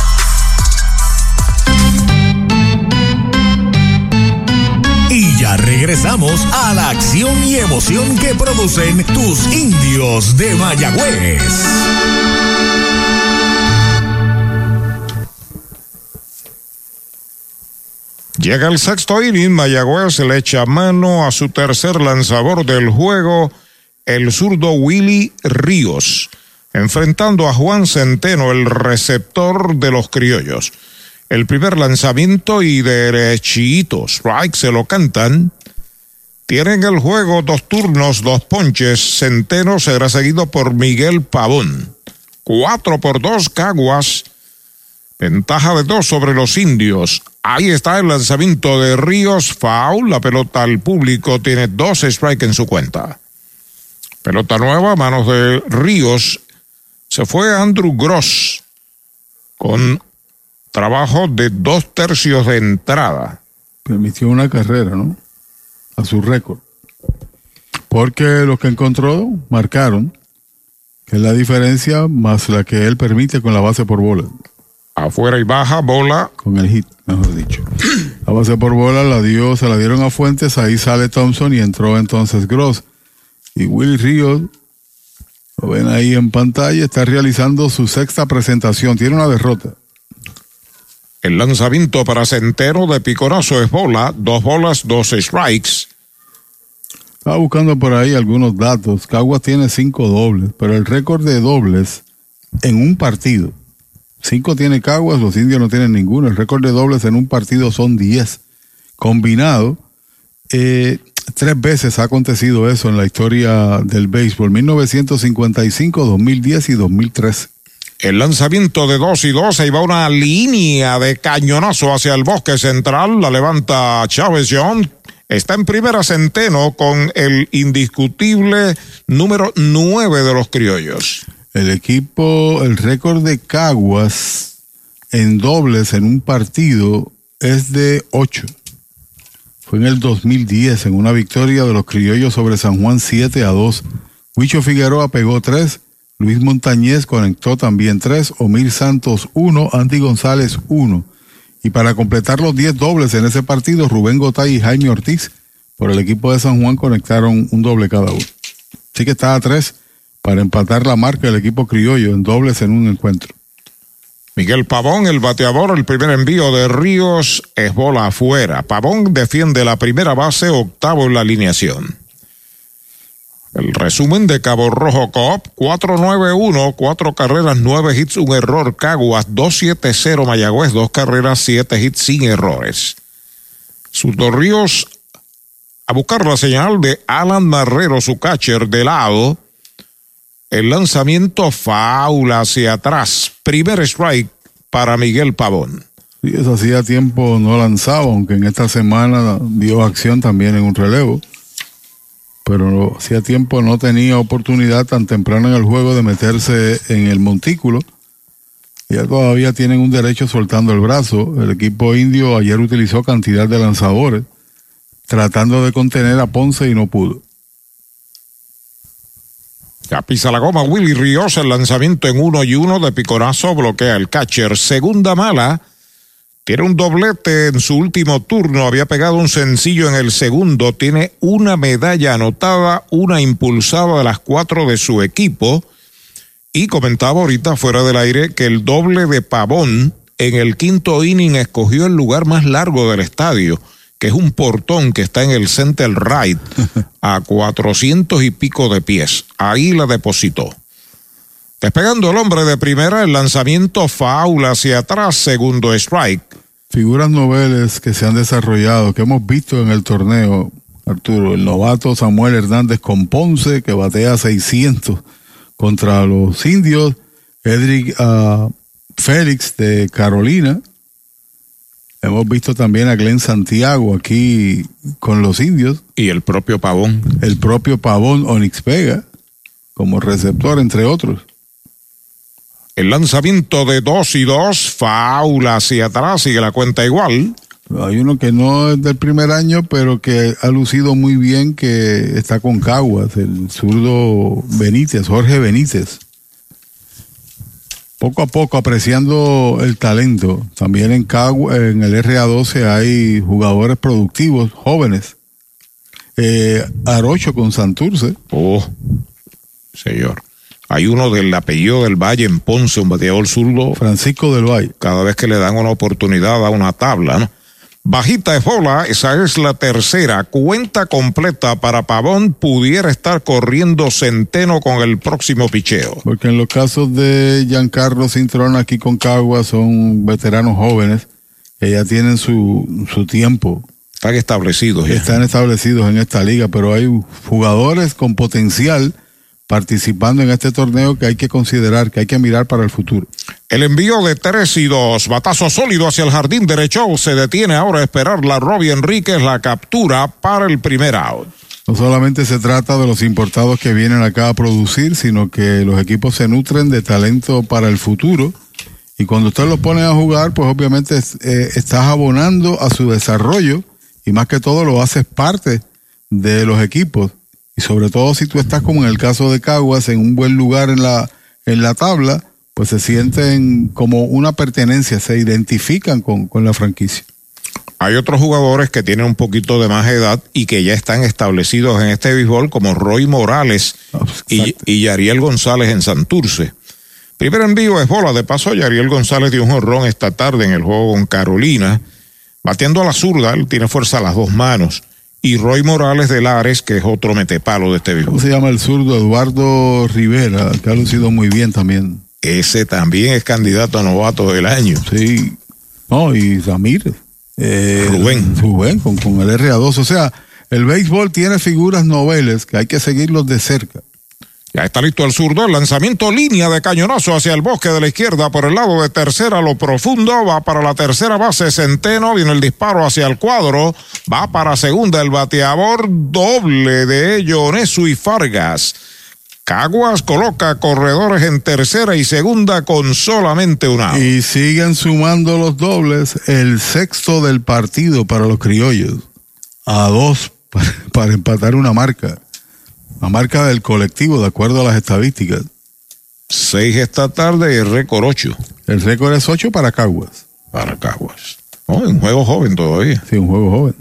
regresamos a la acción y emoción que producen tus indios de Mayagüez. Llega el sexto inning, Mayagüez le echa mano a su tercer lanzador del juego, el zurdo Willy Ríos, enfrentando a Juan Centeno, el receptor de los criollos. El primer lanzamiento y derechito, strike, se lo cantan. Tienen el juego dos turnos, dos ponches. Centeno será seguido por Miguel Pavón. Cuatro por dos, Caguas. Ventaja de dos sobre los indios. Ahí está el lanzamiento de Ríos. Foul. La pelota al público tiene dos strikes en su cuenta. Pelota nueva, manos de Ríos. Se fue Andrew Gross con trabajo de dos tercios de entrada. Permitió una carrera, ¿no? A su récord. Porque los que encontró marcaron que es la diferencia más la que él permite con la base por bola. Afuera y baja, bola. Con el hit, mejor dicho. La base por bola la dio, se la dieron a Fuentes, ahí sale Thompson y entró entonces Gross. Y Willy Ríos, lo ven ahí en pantalla, está realizando su sexta presentación. Tiene una derrota. El lanzamiento para Centeno de picorazo es bola, dos bolas, dos strikes. Estaba buscando por ahí algunos datos. Caguas tiene cinco dobles, pero el récord de dobles en un partido. Cinco tiene Caguas, los indios no tienen ninguno. El récord de dobles en un partido son diez. Combinado, eh, tres veces ha acontecido eso en la historia del béisbol. 1955, 2010 y 2013. El lanzamiento de dos y dos, ahí va una línea de cañonazo hacia el bosque central, la levanta Chávez John, está en primera centeno con el indiscutible número nueve de los criollos. El equipo, el récord de Caguas en dobles en un partido es de ocho. Fue en el 2010 en una victoria de los criollos sobre San Juan 7 a 2. Huicho Figueroa pegó tres. Luis Montañez conectó también tres, Omir Santos uno, Andy González uno. Y para completar los diez dobles en ese partido, Rubén Gotay y Jaime Ortiz por el equipo de San Juan conectaron un doble cada uno. Así que está a tres para empatar la marca del equipo criollo en dobles en un encuentro. Miguel Pavón, el bateador, el primer envío de Ríos es bola afuera. Pavón defiende la primera base, octavo en la alineación. El resumen de Cabo Rojo Cop, 4-9-1, cuatro carreras, nueve hits, un error. Caguas, 2-7-0 Mayagüez, dos carreras, siete hits sin errores. Surdo Ríos a buscar la señal de Alan Marrero, su catcher de lado. El lanzamiento faula hacia atrás. Primer strike para Miguel Pavón. Sí, eso hacía tiempo no lanzaba, aunque en esta semana dio acción también en un relevo pero hacía tiempo no tenía oportunidad tan temprano en el juego de meterse en el montículo. Ya todavía tienen un derecho soltando el brazo. El equipo indio ayer utilizó cantidad de lanzadores tratando de contener a Ponce y no pudo. Ya la goma Willy Ríos, el lanzamiento en uno y uno de picorazo bloquea el catcher. Segunda mala tiene un doblete en su último turno, había pegado un sencillo en el segundo, tiene una medalla anotada, una impulsada de las cuatro de su equipo. Y comentaba ahorita fuera del aire que el doble de Pavón en el quinto inning escogió el lugar más largo del estadio, que es un portón que está en el center right a cuatrocientos y pico de pies. Ahí la depositó. Despegando el hombre de primera, el lanzamiento faula hacia atrás, segundo strike. Figuras noveles que se han desarrollado, que hemos visto en el torneo, Arturo. El novato Samuel Hernández con Ponce, que batea 600 contra los indios. Edric uh, Félix de Carolina. Hemos visto también a Glenn Santiago aquí con los indios. Y el propio Pavón. El propio Pavón Onyx Vega como receptor, entre otros. El lanzamiento de dos y dos, faula hacia atrás, sigue la cuenta igual. Hay uno que no es del primer año, pero que ha lucido muy bien, que está con Caguas, el zurdo Benítez, Jorge Benítez. Poco a poco apreciando el talento. También en, Cagua, en el RA12 hay jugadores productivos, jóvenes. Eh, Arocho con Santurce. Oh, señor. Hay uno del apellido del Valle en Ponce, un bateador zurdo. Francisco del Valle. Cada vez que le dan una oportunidad da una tabla, ¿no? Bajita de bola, esa es la tercera. Cuenta completa para Pavón. Pudiera estar corriendo centeno con el próximo picheo. Porque en los casos de Giancarlo Cintrón aquí con Cagua son veteranos jóvenes que ya tienen su, su tiempo. Están establecidos ya. Están establecidos en esta liga, pero hay jugadores con potencial participando en este torneo que hay que considerar, que hay que mirar para el futuro. El envío de tres y dos, batazo sólido hacia el jardín derecho, se detiene ahora a esperar la Robbie Enríquez, la captura para el primer out. No solamente se trata de los importados que vienen acá a producir, sino que los equipos se nutren de talento para el futuro. Y cuando usted los pone a jugar, pues obviamente eh, estás abonando a su desarrollo y más que todo lo haces parte de los equipos y sobre todo si tú estás como en el caso de Caguas en un buen lugar en la en la tabla, pues se sienten como una pertenencia, se identifican con, con la franquicia. Hay otros jugadores que tienen un poquito de más edad y que ya están establecidos en este béisbol, como Roy Morales y, y Yariel González en Santurce. Primer envío es bola. De paso, Yariel González dio un jorrón esta tarde en el juego con Carolina. Bateando a la zurda, él tiene fuerza a las dos manos. Y Roy Morales de Lares, que es otro metepalo de este béisbol. ¿Cómo se llama el zurdo? Eduardo Rivera, que ha lucido muy bien también. Ese también es candidato a novato del año. Sí. No, y Ramírez. Eh, Rubén. Rubén, con, con el RA2. O sea, el béisbol tiene figuras noveles que hay que seguirlos de cerca. Ya está listo el zurdo, el lanzamiento línea de cañonazo hacia el bosque de la izquierda por el lado de tercera, lo profundo, va para la tercera base Centeno, viene el disparo hacia el cuadro, va para segunda el bateador doble de Yonesu y Fargas. Caguas coloca corredores en tercera y segunda con solamente una. Y siguen sumando los dobles, el sexto del partido para los criollos, a dos para, para empatar una marca. La marca del colectivo, de acuerdo a las estadísticas. Seis esta tarde el récord ocho. El récord es ocho para Caguas. Para Caguas. Oh, un juego joven todavía. Sí, un juego joven.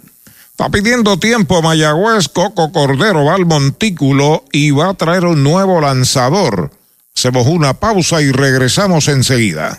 Está pidiendo tiempo Mayagüez, Coco Cordero va al montículo y va a traer un nuevo lanzador. Hacemos una pausa y regresamos enseguida.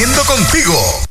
creciendo contigo.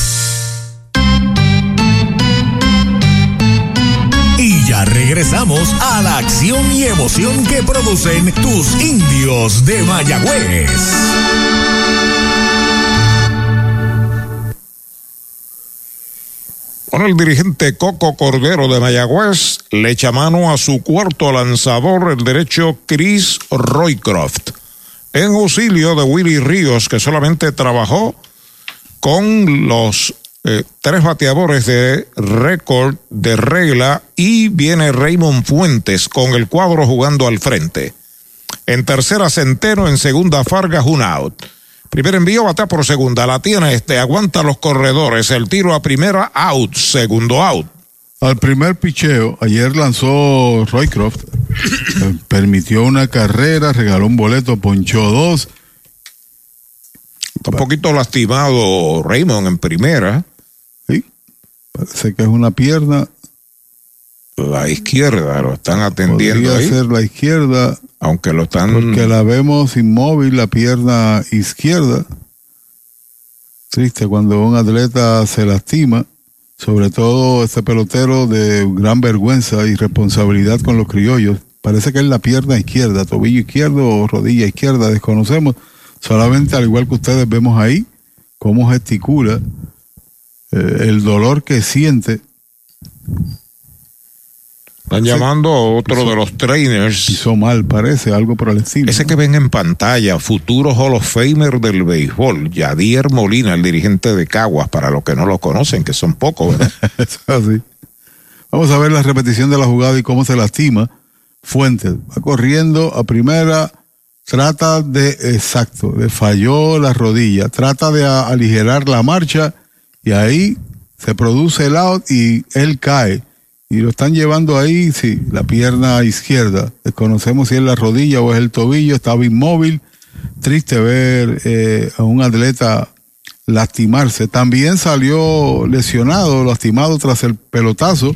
Ya regresamos a la acción y emoción que producen tus indios de Mayagüez. Bueno, el dirigente Coco Cordero de Mayagüez le echa mano a su cuarto lanzador, el derecho Chris Roycroft, en auxilio de Willy Ríos, que solamente trabajó con los eh, tres bateadores de récord de regla y viene Raymond Fuentes con el cuadro jugando al frente. En tercera Centeno, en segunda Fargas, un out. Primer envío, batea por segunda, la tiene este, aguanta los corredores, el tiro a primera, out, segundo out. Al primer picheo, ayer lanzó Roycroft, eh, permitió una carrera, regaló un boleto, ponchó dos. Está un poquito lastimado Raymond en primera. Parece que es una pierna. La izquierda, lo están atendiendo Podría ahí. ser la izquierda, Aunque lo están... porque la vemos inmóvil, la pierna izquierda. Triste cuando un atleta se lastima, sobre todo este pelotero de gran vergüenza y responsabilidad con los criollos. Parece que es la pierna izquierda, tobillo izquierdo o rodilla izquierda, desconocemos. Solamente al igual que ustedes vemos ahí, cómo gesticula, eh, el dolor que siente. Están llamando a otro de los trainers. Hizo mal, parece, algo por el estilo. Ese que ven en pantalla, futuro Hall of Famer del béisbol, Yadier Molina, el dirigente de Caguas, para los que no lo conocen, que son pocos, ¿verdad? así. Vamos a ver la repetición de la jugada y cómo se lastima. Fuentes va corriendo a primera, trata de, exacto, le falló la rodilla, trata de aligerar la marcha y ahí se produce el out y él cae y lo están llevando ahí, sí, la pierna izquierda. Desconocemos si es la rodilla o es el tobillo, estaba inmóvil. Triste ver eh, a un atleta lastimarse. También salió lesionado, lastimado tras el pelotazo,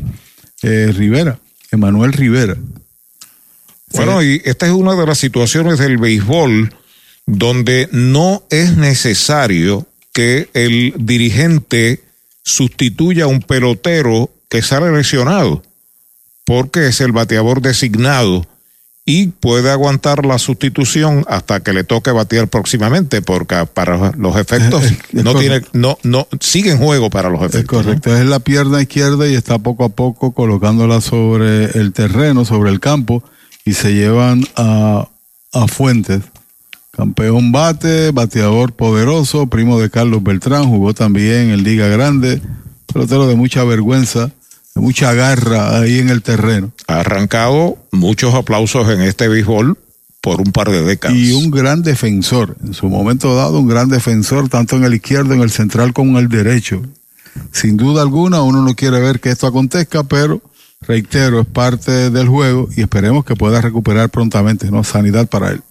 eh, Rivera, Emanuel Rivera. Bueno, y esta es una de las situaciones del béisbol donde no es necesario que el dirigente sustituya a un pelotero que sale lesionado, porque es el bateador designado y puede aguantar la sustitución hasta que le toque batear próximamente, porque para los efectos no tiene, no, no, sigue en juego para los efectos. Es correcto, es la pierna izquierda y está poco a poco colocándola sobre el terreno, sobre el campo, y se llevan a, a Fuentes. Campeón bate, bateador poderoso, primo de Carlos Beltrán, jugó también en Liga Grande, pelotero de mucha vergüenza, de mucha garra ahí en el terreno. Ha arrancado muchos aplausos en este béisbol por un par de décadas. Y un gran defensor, en su momento dado, un gran defensor, tanto en el izquierdo, en el central como en el derecho. Sin duda alguna, uno no quiere ver que esto acontezca, pero reitero, es parte del juego y esperemos que pueda recuperar prontamente, ¿no? Sanidad para él.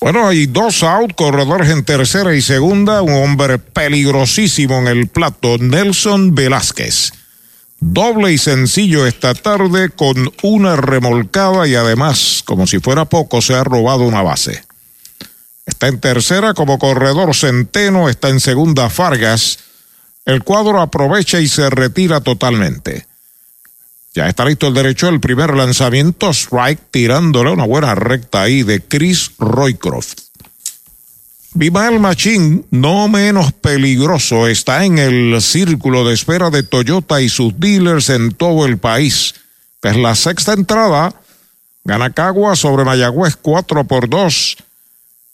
Bueno, hay dos out, corredores en tercera y segunda, un hombre peligrosísimo en el plato, Nelson Velázquez. Doble y sencillo esta tarde con una remolcada y además, como si fuera poco, se ha robado una base. Está en tercera como corredor Centeno, está en segunda Fargas. El cuadro aprovecha y se retira totalmente. Ya está listo el derecho, el primer lanzamiento, strike, tirándole una buena recta ahí de Chris Roycroft. Vimal Machín, no menos peligroso, está en el círculo de espera de Toyota y sus dealers en todo el país. Es la sexta entrada. Gana Cagua sobre Mayagüez 4 por 2.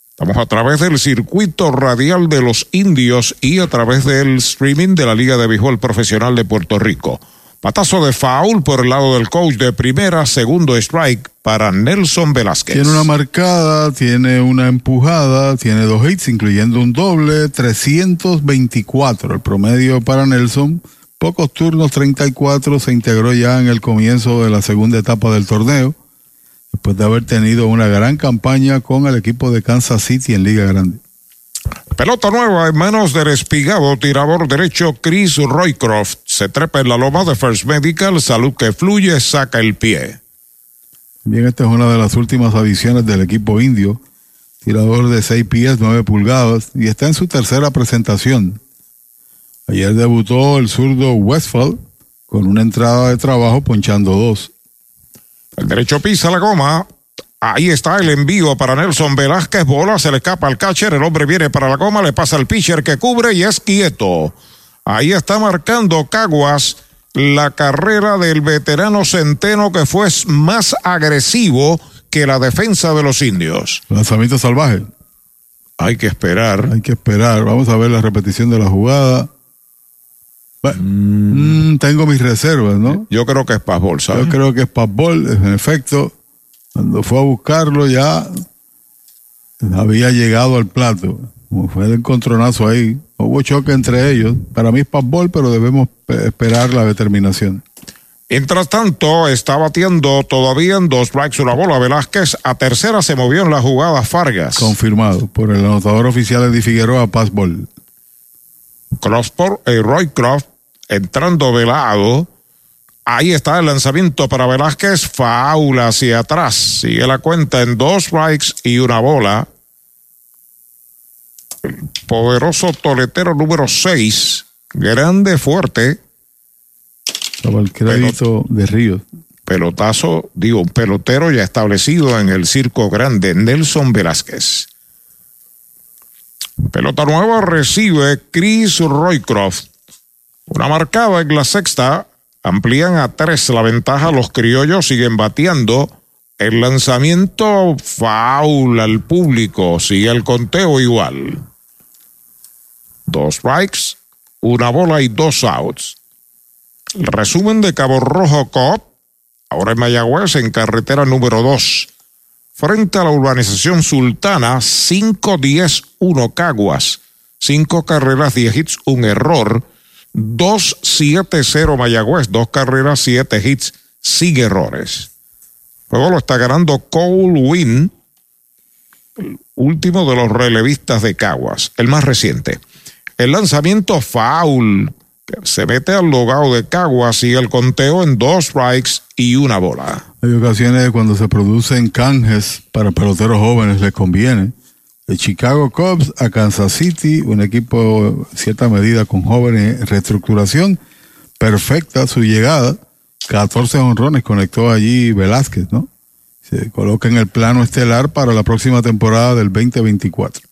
Estamos a través del circuito radial de los indios y a través del streaming de la Liga de Béisbol Profesional de Puerto Rico. Patazo de foul por el lado del coach de primera, segundo strike para Nelson Velázquez. Tiene una marcada, tiene una empujada, tiene dos hits, incluyendo un doble, 324 el promedio para Nelson. Pocos turnos, 34, se integró ya en el comienzo de la segunda etapa del torneo, después de haber tenido una gran campaña con el equipo de Kansas City en Liga Grande. Pelota nueva en manos del espigado tirador derecho Chris Roycroft. Se trepa en la loma de First Medical, salud que fluye, saca el pie. Bien, esta es una de las últimas adiciones del equipo indio. Tirador de 6 pies, 9 pulgadas, y está en su tercera presentación. Ayer debutó el zurdo Westfall con una entrada de trabajo ponchando dos. El derecho pisa la goma, Ahí está el envío para Nelson Velázquez. Bola, se le escapa al catcher. El hombre viene para la goma, le pasa al pitcher que cubre y es quieto. Ahí está marcando Caguas la carrera del veterano Centeno que fue más agresivo que la defensa de los indios. Lanzamiento salvaje. Hay que esperar. Hay que esperar. Vamos a ver la repetición de la jugada. Mm, tengo mis reservas, ¿no? Yo creo que es Pazbol, ¿sabes? Yo creo que es Pazbol, en efecto. Cuando fue a buscarlo ya había llegado al plato. Como fue el encontronazo ahí. Hubo choque entre ellos. Para mí es pasbol, pero debemos esperar la determinación. Mientras tanto, está batiendo todavía en dos strikes una bola. Velázquez a tercera se movió en la jugada Fargas. Confirmado por el anotador oficial de Figueroa, Passball. Crossport, eh, Roy Croft entrando de lado. Ahí está el lanzamiento para Velázquez. Faula hacia atrás. Sigue la cuenta en dos strikes y una bola. Poderoso toletero número 6. Grande, fuerte. El crédito de Ríos. Pelotazo, digo, un pelotero ya establecido en el circo grande, Nelson Velázquez. Pelota nueva recibe Chris Roycroft. Una marcada en la sexta Amplían a tres la ventaja, los criollos siguen bateando. El lanzamiento foul al público, sigue el conteo igual. Dos strikes, una bola y dos outs. El resumen de Cabo Rojo Cop, ahora en Mayagüez, en carretera número 2. Frente a la urbanización Sultana, 5-10-1 Caguas. Cinco carreras, 10 hits, un error. 2-7-0 Mayagüez, dos carreras, siete hits, sin errores. Luego lo está ganando Cole Wynn, último de los relevistas de Caguas, el más reciente. El lanzamiento foul se mete al logado de Caguas y el conteo en dos strikes y una bola. Hay ocasiones cuando se producen canjes para peloteros jóvenes les conviene. De Chicago Cubs a Kansas City, un equipo en cierta medida con jóvenes en reestructuración, perfecta su llegada. 14 honrones conectó allí Velázquez, ¿no? Se coloca en el plano estelar para la próxima temporada del 2024.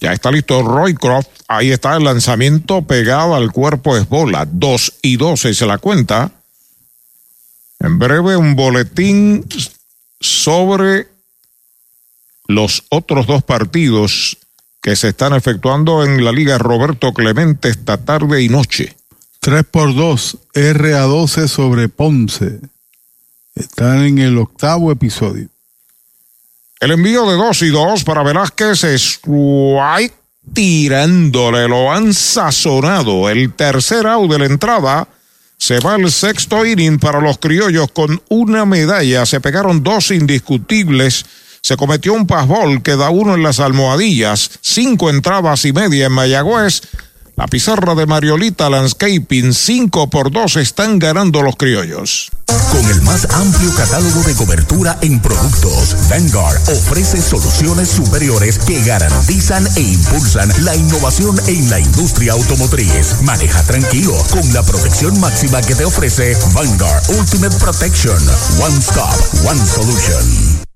Ya está listo Roycroft. Ahí está el lanzamiento pegado al cuerpo es bola. 2 y 12 se la cuenta. En breve un boletín sobre los otros dos partidos que se están efectuando en la Liga Roberto Clemente esta tarde y noche. 3 por 2, RA12 sobre Ponce. Están en el octavo episodio. El envío de 2 y 2 para Velázquez strike tirándole, lo han sazonado. El tercer out de la entrada. Se va el sexto inning para los criollos con una medalla. Se pegaron dos indiscutibles. Se cometió un pasbol que da uno en las almohadillas. Cinco entradas y media en Mayagüez. La pizarra de Mariolita Landscaping 5 por 2 están ganando los criollos. Con el más amplio catálogo de cobertura en productos, Vanguard ofrece soluciones superiores que garantizan e impulsan la innovación en la industria automotriz. Maneja tranquilo con la protección máxima que te ofrece Vanguard Ultimate Protection. One Stop, One Solution.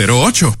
08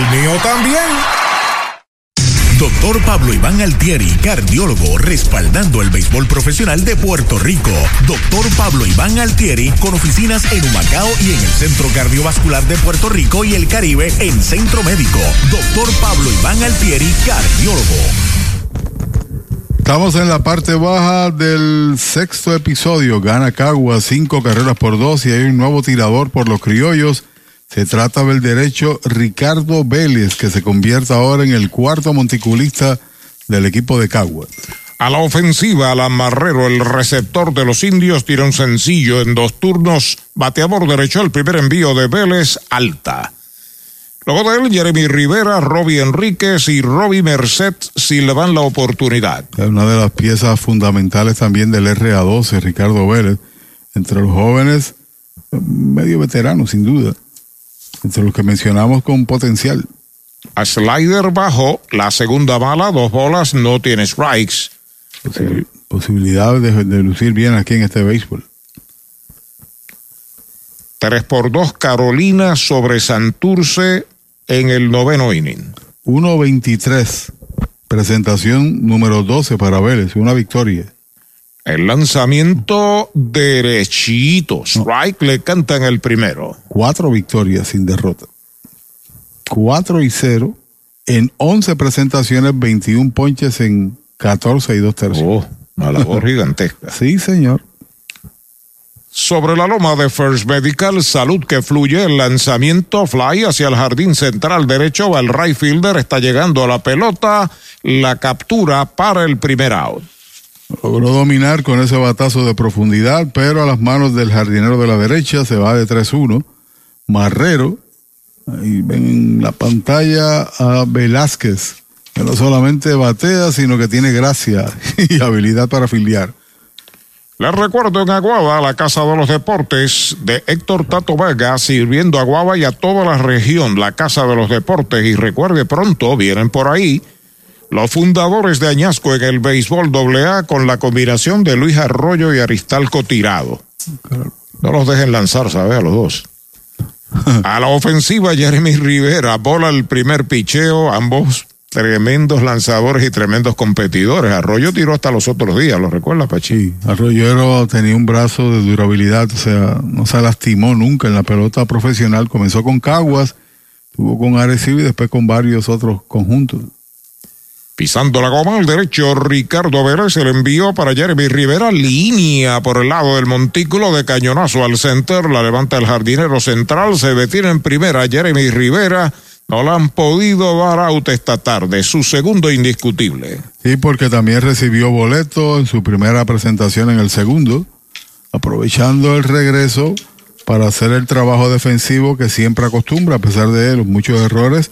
mío también. Doctor Pablo Iván Altieri, cardiólogo, respaldando el béisbol profesional de Puerto Rico. Doctor Pablo Iván Altieri, con oficinas en Humacao y en el Centro Cardiovascular de Puerto Rico y el Caribe en Centro Médico. Doctor Pablo Iván Altieri, cardiólogo. Estamos en la parte baja del sexto episodio. Gana Cagua cinco carreras por dos y hay un nuevo tirador por los criollos. Se trata del derecho Ricardo Vélez, que se convierte ahora en el cuarto monticulista del equipo de Cagua. A la ofensiva, Alan Marrero, el receptor de los indios, tira un sencillo en dos turnos. Bateador derecho, el primer envío de Vélez, alta. Luego de él, Jeremy Rivera, Robbie Enríquez y Robbie Merced si le dan la oportunidad. Es una de las piezas fundamentales también del RA12, Ricardo Vélez. Entre los jóvenes, medio veterano, sin duda entre los que mencionamos con potencial. A slider bajo, la segunda bala, dos bolas, no tiene strikes. Posi posibilidades de, de, lucir bien aquí en este béisbol. 3 por 2, Carolina sobre Santurce en el noveno inning. 1.23. Presentación número 12 para Vélez, una victoria. El lanzamiento derechito. Strike le canta en el primero. Cuatro victorias sin derrota. 4 y 0 en 11 presentaciones, 21 ponches en 14 y 2 tercios. Oh, una labor gigantesca. Sí, señor. Sobre la loma de First Medical, salud que fluye, el lanzamiento fly hacia el jardín central derecho, el right fielder está llegando a la pelota, la captura para el primer out. Logró dominar con ese batazo de profundidad, pero a las manos del jardinero de la derecha se va de 3-1. Marrero, ahí ven en la pantalla a Velázquez, que no solamente batea, sino que tiene gracia y habilidad para filiar. Les recuerdo en Aguaba, la Casa de los Deportes de Héctor Tato Vega, sirviendo a Aguaba y a toda la región, la Casa de los Deportes. Y recuerde pronto, vienen por ahí los fundadores de Añasco en el béisbol AA con la combinación de Luis Arroyo y Aristalco Tirado. No los dejen lanzar, ¿sabes? A los dos. A la ofensiva, Jeremy Rivera bola el primer picheo, ambos tremendos lanzadores y tremendos competidores. Arroyo tiró hasta los otros días, ¿lo recuerda, Pachi? Sí, Arroyero tenía un brazo de durabilidad, o sea, no se lastimó nunca en la pelota profesional. Comenzó con Caguas, tuvo con Arecibo y después con varios otros conjuntos. Pisando la goma al derecho, Ricardo Vélez el envió para Jeremy Rivera, línea por el lado del montículo de cañonazo al center, la levanta el jardinero central, se detiene en primera Jeremy Rivera, no la han podido dar out esta tarde, su segundo indiscutible. Sí, porque también recibió boleto en su primera presentación en el segundo, aprovechando el regreso para hacer el trabajo defensivo que siempre acostumbra, a pesar de los muchos errores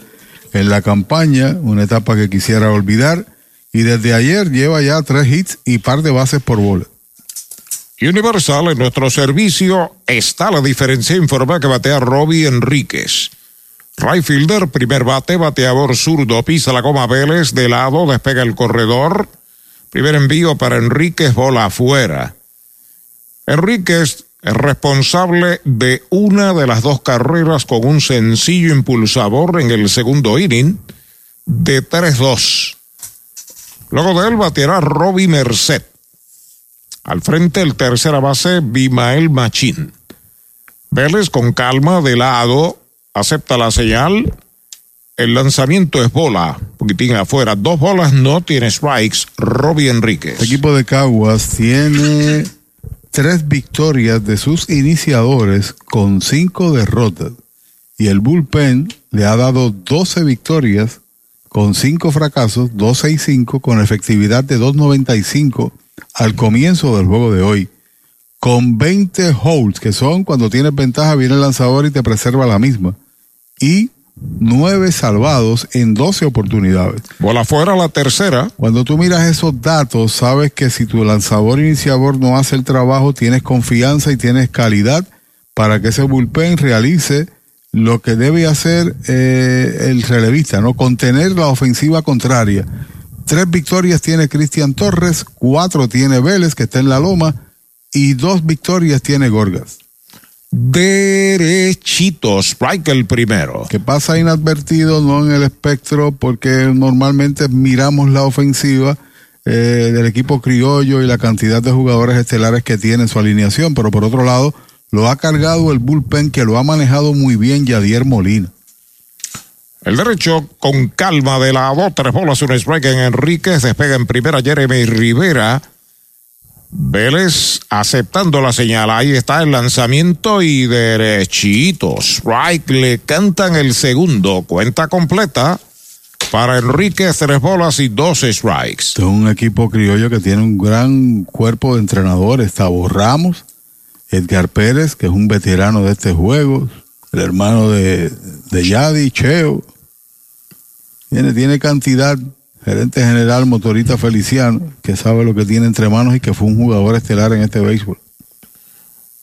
en la campaña, una etapa que quisiera olvidar, y desde ayer lleva ya tres hits y par de bases por bola. Universal, en nuestro servicio está la diferencia, informa que batea Robbie Enríquez. Right fielder, primer bate, bateador zurdo, pisa la goma Vélez, de lado, despega el corredor. Primer envío para Enríquez, bola afuera. Enríquez responsable de una de las dos carreras con un sencillo impulsador en el segundo inning de 3-2. Luego de él batirá Robbie Merced. Al frente el tercera base Bimael Machín. Vélez con calma de lado acepta la señal. El lanzamiento es bola, poquitín afuera. Dos bolas no tiene strikes. Robbie Enríquez. El equipo de Caguas tiene tres victorias de sus iniciadores con cinco derrotas. Y el bullpen le ha dado 12 victorias con cinco fracasos, 12 y 5, con efectividad de 2.95 al comienzo del juego de hoy. Con 20 holds, que son cuando tienes ventaja, viene el lanzador y te preserva la misma. Y nueve salvados en 12 oportunidades. Bola fuera la tercera. Cuando tú miras esos datos, sabes que si tu lanzador iniciador no hace el trabajo, tienes confianza y tienes calidad para que ese bullpen realice lo que debe hacer eh, el relevista, ¿no? Contener la ofensiva contraria. Tres victorias tiene Cristian Torres, cuatro tiene Vélez, que está en la loma, y dos victorias tiene Gorgas derechito, strike el primero. Que pasa inadvertido, no en el espectro, porque normalmente miramos la ofensiva eh, del equipo criollo y la cantidad de jugadores estelares que tiene en su alineación, pero por otro lado, lo ha cargado el bullpen que lo ha manejado muy bien Yadier Molina. El derecho con calma de lado, tres bolas, un strike en Enríquez, despega en primera Jeremy Rivera. Vélez aceptando la señal. Ahí está el lanzamiento y derechito. Strike le cantan el segundo. Cuenta completa para Enrique, tres bolas y dos strikes. es un equipo criollo que tiene un gran cuerpo de entrenadores. Está Ramos, Edgar Pérez, que es un veterano de este juego, el hermano de, de Yadi, Cheo. Tiene, tiene cantidad gerente general motorista Feliciano, que sabe lo que tiene entre manos y que fue un jugador estelar en este béisbol.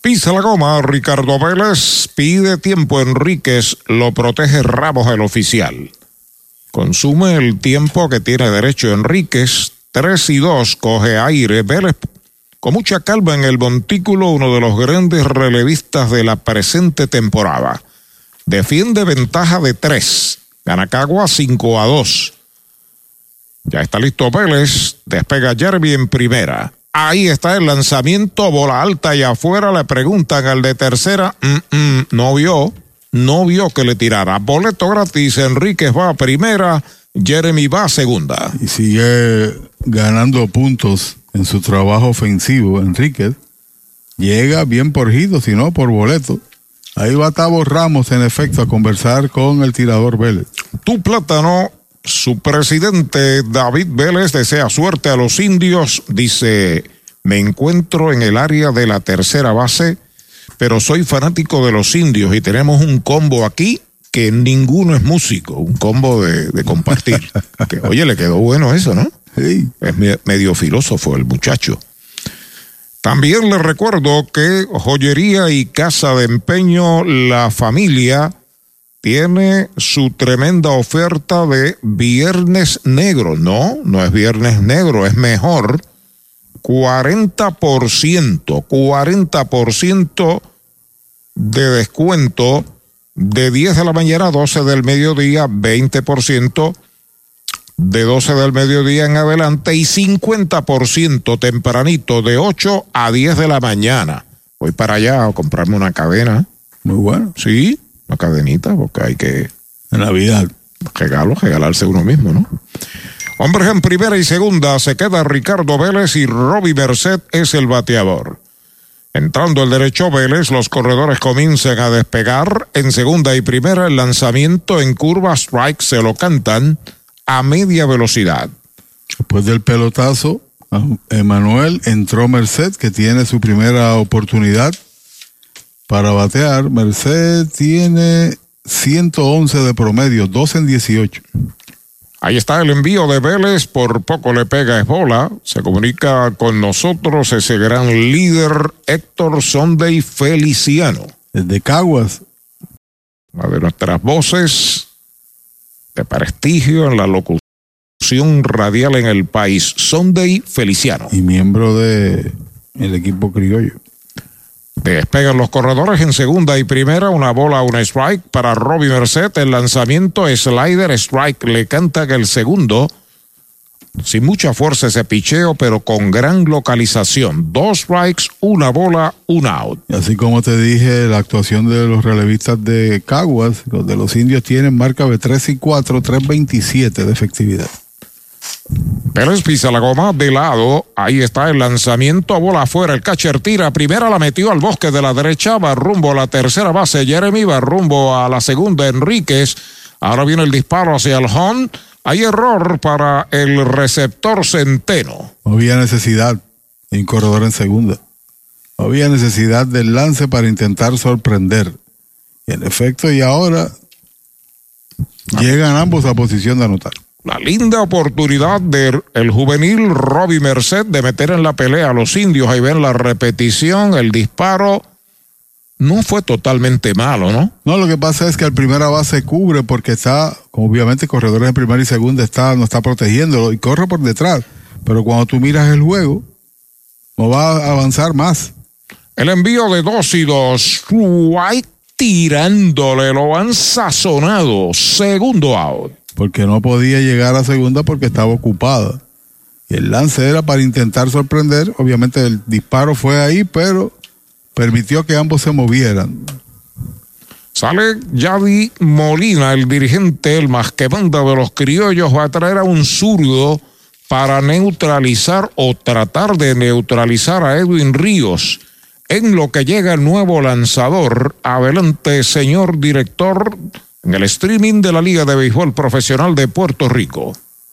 Pisa la goma, Ricardo Vélez pide tiempo Enríquez, lo protege Ramos el oficial. Consume el tiempo que tiene derecho Enríquez, 3 y 2, coge aire, Vélez con mucha calma en el montículo, uno de los grandes relevistas de la presente temporada. Defiende ventaja de 3 Gana Cagua 5 a 2. Ya está listo Vélez. Despega Jeremy en primera. Ahí está el lanzamiento, bola alta y afuera le preguntan al de tercera. Mm, mm, no vio, no vio que le tirara. Boleto gratis, Enríquez va a primera, Jeremy va a segunda. Y sigue ganando puntos en su trabajo ofensivo, Enríquez. Llega bien por Gido, si no por boleto. Ahí va Tavo Ramos, en efecto, a conversar con el tirador Vélez. Tu plátano, su presidente David Vélez desea suerte a los indios. Dice, me encuentro en el área de la tercera base, pero soy fanático de los indios y tenemos un combo aquí que ninguno es músico, un combo de, de compartir. que, oye, le quedó bueno eso, ¿no? Sí. Es medio filósofo el muchacho. También le recuerdo que Joyería y Casa de Empeño La Familia tiene su tremenda oferta de Viernes Negro. No, no es Viernes Negro, es mejor. 40%, 40% de descuento de 10 de la mañana a 12 del mediodía, 20% de 12 del mediodía en adelante y 50% tempranito de 8 a 10 de la mañana. Voy para allá a comprarme una cadena. Muy bueno. Sí, una cadenita, porque hay que. En Navidad. Regalo, regalarse uno mismo, ¿no? Hombres en primera y segunda se queda Ricardo Vélez y Robbie Merced es el bateador. Entrando el derecho Vélez, los corredores comienzan a despegar. En segunda y primera, el lanzamiento en curva strike se lo cantan a media velocidad. Después del pelotazo, Emanuel entró Merced, que tiene su primera oportunidad para batear. Merced tiene 111 de promedio, 2 en 18. Ahí está el envío de Vélez, por poco le pega bola. Se comunica con nosotros ese gran líder Héctor Sunday Feliciano. Desde Caguas. Una de nuestras voces de prestigio en la locución radial en el país, Sunday Feliciano. Y miembro de el equipo criollo. Despegan los corredores en segunda y primera, una bola, una strike para Robbie Merced. El lanzamiento slider strike le canta que el segundo, sin mucha fuerza ese picheo, pero con gran localización. Dos strikes, una bola, un out. Así como te dije, la actuación de los relevistas de Caguas, los los indios tienen marca de 3 y 4, 3.27 de efectividad. Pérez pisa la goma de lado. Ahí está el lanzamiento a bola afuera. El catcher tira. Primera la metió al bosque de la derecha. Va rumbo a la tercera base. Jeremy va rumbo a la segunda. Enríquez. Ahora viene el disparo hacia el home. Hay error para el receptor Centeno. No había necesidad un corredor en segunda. No había necesidad del lance para intentar sorprender. Y en efecto, y ahora llegan ambos a posición de anotar la linda oportunidad del el juvenil Robbie Merced de meter en la pelea a los indios. Ahí ven la repetición, el disparo. No fue totalmente malo, ¿no? No, lo que pasa es que el primera base cubre porque está, obviamente, corredores en primera y segunda está, no está protegiéndolo y corre por detrás. Pero cuando tú miras el juego, no va a avanzar más. El envío de dos y dos. White tirándole, lo han sazonado. Segundo out porque no podía llegar a segunda porque estaba ocupada. Y el lance era para intentar sorprender. Obviamente el disparo fue ahí, pero permitió que ambos se movieran. Sale Javi Molina, el dirigente, el más que manda de los criollos, va a traer a un zurdo para neutralizar o tratar de neutralizar a Edwin Ríos. En lo que llega el nuevo lanzador, adelante, señor director en el streaming de la Liga de Béisbol Profesional de Puerto Rico.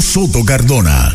Soto Cardona.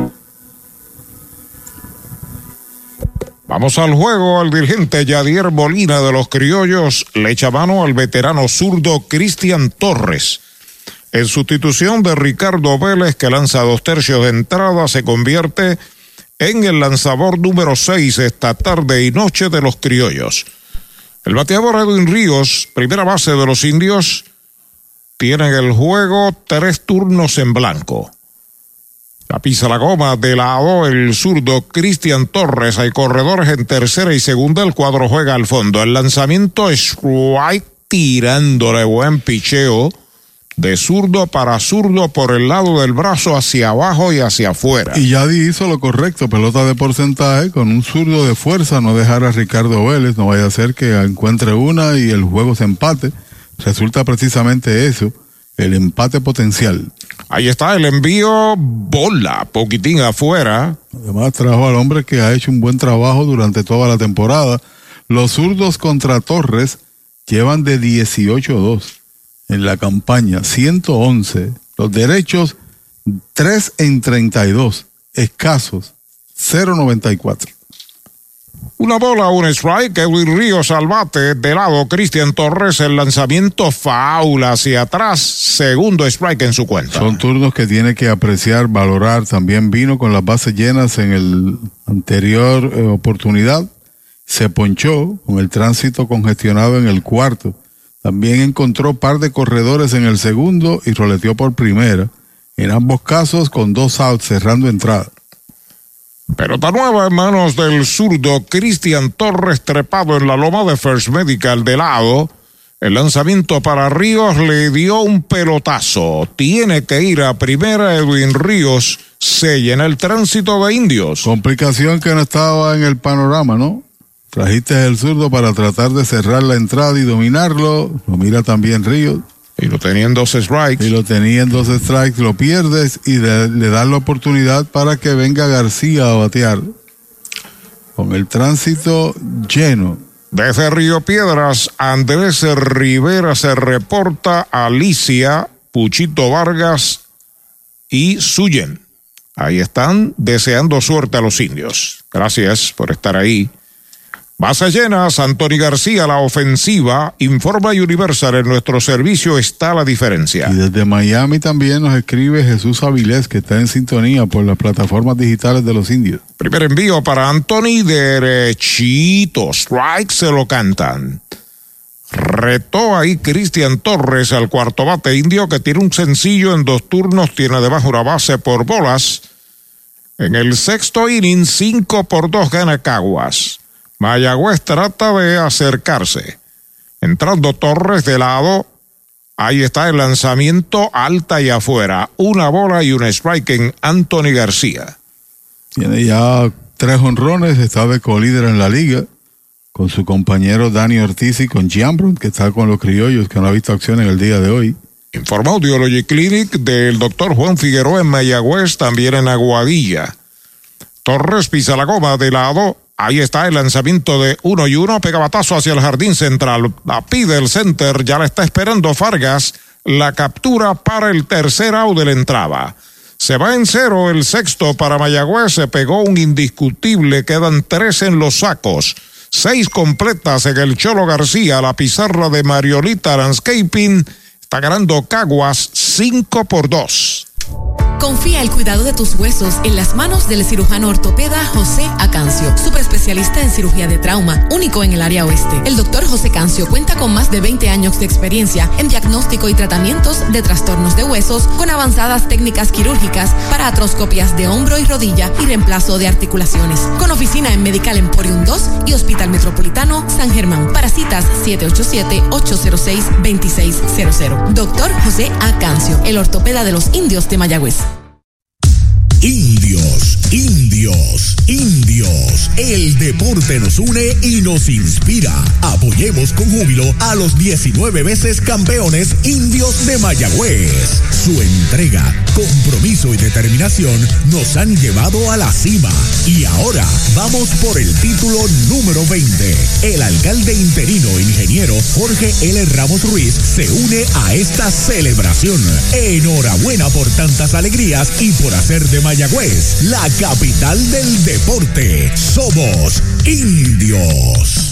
Vamos al juego. El dirigente Yadier Molina de los Criollos le echa mano al veterano zurdo Cristian Torres. En sustitución de Ricardo Vélez, que lanza dos tercios de entrada, se convierte en el lanzador número 6 esta tarde y noche de los Criollos. El bateador Edwin Ríos, primera base de los indios, tiene en el juego tres turnos en blanco. La pisa la goma de lado el zurdo Cristian Torres. Hay corredores en tercera y segunda. El cuadro juega al fondo. El lanzamiento es right tirándole buen picheo de zurdo para zurdo por el lado del brazo hacia abajo y hacia afuera. Y ya hizo lo correcto, pelota de porcentaje con un zurdo de fuerza, no dejar a Ricardo Vélez, no vaya a ser que encuentre una y el juego se empate. Resulta precisamente eso, el empate potencial. Ahí está el envío, bola, poquitín afuera. Además trajo al hombre que ha hecho un buen trabajo durante toda la temporada. Los zurdos contra Torres llevan de 18-2 en la campaña, 111. Los derechos, 3 en 32. Escasos, 0.94. Una bola, un strike, Edwin Ríos al bate, de lado Cristian Torres, el lanzamiento faula hacia atrás, segundo strike en su cuenta. Son turnos que tiene que apreciar, valorar, también vino con las bases llenas en el anterior eh, oportunidad, se ponchó con el tránsito congestionado en el cuarto, también encontró par de corredores en el segundo y roleteó por primera, en ambos casos con dos outs cerrando entrada. Pelota nueva en manos del zurdo Cristian Torres trepado en la loma de First Medical de lado. El lanzamiento para Ríos le dio un pelotazo. Tiene que ir a primera Edwin Ríos. Se llena el tránsito de indios. Complicación que no estaba en el panorama, ¿no? Trajiste el zurdo para tratar de cerrar la entrada y dominarlo. Lo mira también Ríos. Y lo tenía en dos strikes. Y lo tenía en dos strikes, lo pierdes y le, le das la oportunidad para que venga García a batear. Con el tránsito lleno. Desde Río Piedras, Andrés Rivera se reporta Alicia, Puchito Vargas y Suyen. Ahí están deseando suerte a los indios. Gracias por estar ahí. Bases llenas, Anthony García, la ofensiva, informa Universal, en nuestro servicio está la diferencia. Y desde Miami también nos escribe Jesús Avilés, que está en sintonía por las plataformas digitales de los indios. Primer envío para Anthony, derechito, strike se lo cantan. Retó ahí Cristian Torres al cuarto bate indio que tiene un sencillo en dos turnos, tiene debajo una base por bolas. En el sexto inning, cinco por dos gana Caguas. Mayagüez trata de acercarse. Entrando Torres de lado, ahí está el lanzamiento alta y afuera. Una bola y un strike en Anthony García. Tiene ya tres honrones, está de colíder en la liga con su compañero Dani Ortiz y con Giambron, que está con los criollos, que no ha visto acción en el día de hoy. Informa Audiology Clinic del doctor Juan Figueroa en Mayagüez, también en Aguadilla. Torres pisa la goma de lado, Ahí está el lanzamiento de uno y uno, pega batazo hacia el jardín central. La pide el center, ya la está esperando Fargas. La captura para el tercer out de la entrada. Se va en cero el sexto para Mayagüez, se pegó un indiscutible, quedan tres en los sacos. Seis completas en el Cholo García, la pizarra de Mariolita Landscaping. Está ganando Caguas cinco por dos. Confía el cuidado de tus huesos en las manos del cirujano ortopeda José Acancio, especialista en cirugía de trauma, único en el área oeste. El doctor José Cancio cuenta con más de 20 años de experiencia en diagnóstico y tratamientos de trastornos de huesos con avanzadas técnicas quirúrgicas para atroscopias de hombro y rodilla y reemplazo de articulaciones. Con oficina en Medical Emporium 2 y Hospital Metropolitano San Germán. Para citas 787-806-2600. Doctor José Acancio, el ortopeda de los indios de Mayagüez. Indios, indios, indios. El deporte nos une y nos inspira. Apoyemos con júbilo a los 19 veces campeones indios de Mayagüez. Su entrega, compromiso y determinación nos han llevado a la cima. Y ahora vamos por el título número 20. El alcalde interino ingeniero Jorge L. Ramos Ruiz se une a esta celebración. Enhorabuena por tantas alegrías y por hacer de Mayagüez, la capital del deporte. Somos indios.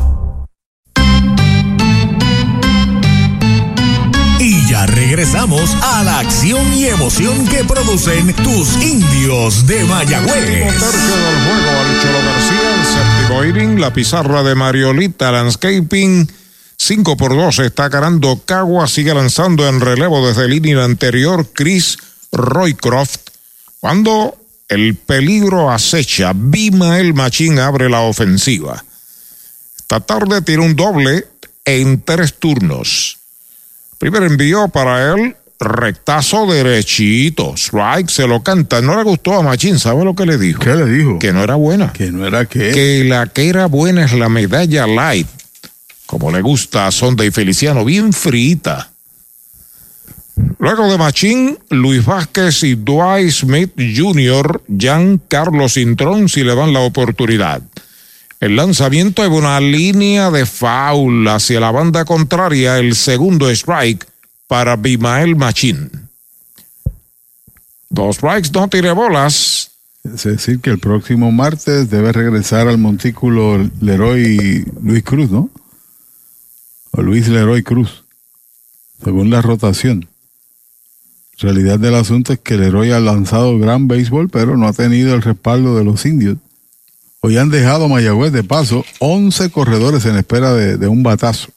regresamos a la acción y emoción que producen tus indios de Mayagüez. Tercio del juego al Cholo García, el séptimo inning, la pizarra de Mariolita Landscaping. 5 por 2 está ganando Cagua, sigue lanzando en relevo desde el inning anterior Chris Roycroft. Cuando el peligro acecha, Bimael Machín abre la ofensiva. Esta tarde tiene un doble en tres turnos. Primer envío para él, rectazo derechito. Strike se lo canta. No le gustó a Machín, ¿sabe lo que le dijo? ¿Qué le dijo? Que no era buena. Que no era qué. Que la que era buena es la medalla light. Como le gusta a Sonda y Feliciano, bien frita. Luego de Machín, Luis Vázquez y Dwight Smith Jr., Jan Carlos Intrón si le dan la oportunidad. El lanzamiento es una línea de foul hacia la banda contraria, el segundo strike para Bimael Machín. Dos strikes, no tire bolas. Es decir, que el próximo martes debe regresar al montículo Leroy Luis Cruz, ¿no? O Luis Leroy Cruz, según la rotación. Realidad del asunto es que Leroy ha lanzado gran béisbol, pero no ha tenido el respaldo de los indios. Hoy han dejado Mayagüez de paso 11 corredores en espera de, un batazo.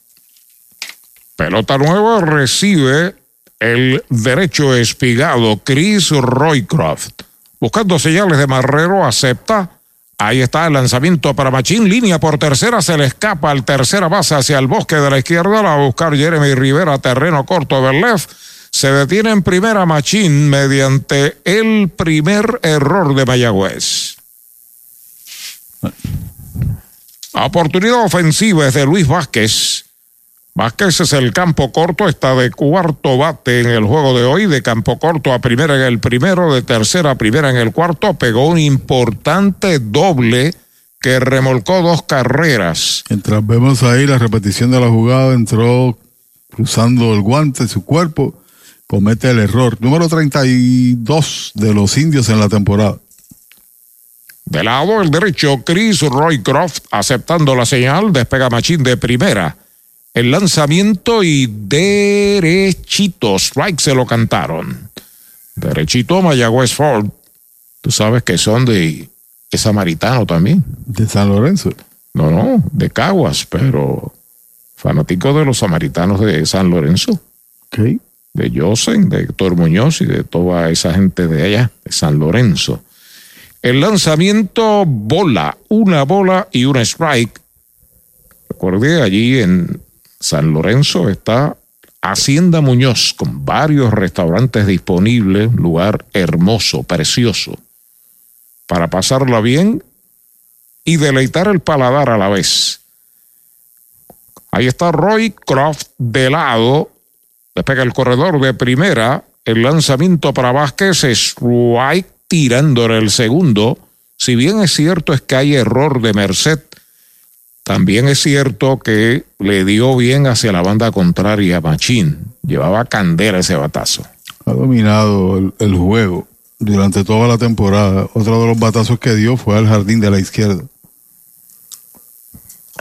Pelota nueva recibe el derecho espigado Chris Roycroft. Buscando señales de Marrero, acepta. Ahí está el lanzamiento para Machín. Línea por tercera. Se le escapa al tercera base hacia el bosque de la izquierda. La va a buscar Jeremy Rivera. Terreno corto de left. Se detiene en primera Machín mediante el primer error de Mayagüez. Oportunidad ofensiva es de Luis Vázquez. Vázquez es el campo corto, está de cuarto bate en el juego de hoy, de campo corto a primera en el primero, de tercera a primera en el cuarto, pegó un importante doble que remolcó dos carreras. Mientras vemos ahí la repetición de la jugada, entró cruzando el guante, su cuerpo, comete el error. Número 32 de los indios en la temporada. De lado el derecho, Chris Roycroft aceptando la señal, despega Machín de primera. El lanzamiento y derechito, strike se lo cantaron. Derechito Mayagüez Ford. Tú sabes que son de samaritano también. ¿De San Lorenzo? No, no, de Caguas, pero fanático de los samaritanos de San Lorenzo. Ok. De Josen, de Héctor Muñoz y de toda esa gente de allá, de San Lorenzo. El lanzamiento bola, una bola y una strike. Recuerde, allí en San Lorenzo está Hacienda Muñoz con varios restaurantes disponibles, lugar hermoso, precioso, para pasarla bien y deleitar el paladar a la vez. Ahí está Roy Croft de lado, despega el corredor de primera, El lanzamiento para Vázquez, strike tirándole el segundo. Si bien es cierto es que hay error de Merced, también es cierto que le dio bien hacia la banda contraria a Machín. Llevaba candela ese batazo. Ha dominado el, el juego durante toda la temporada. Otro de los batazos que dio fue al jardín de la izquierda.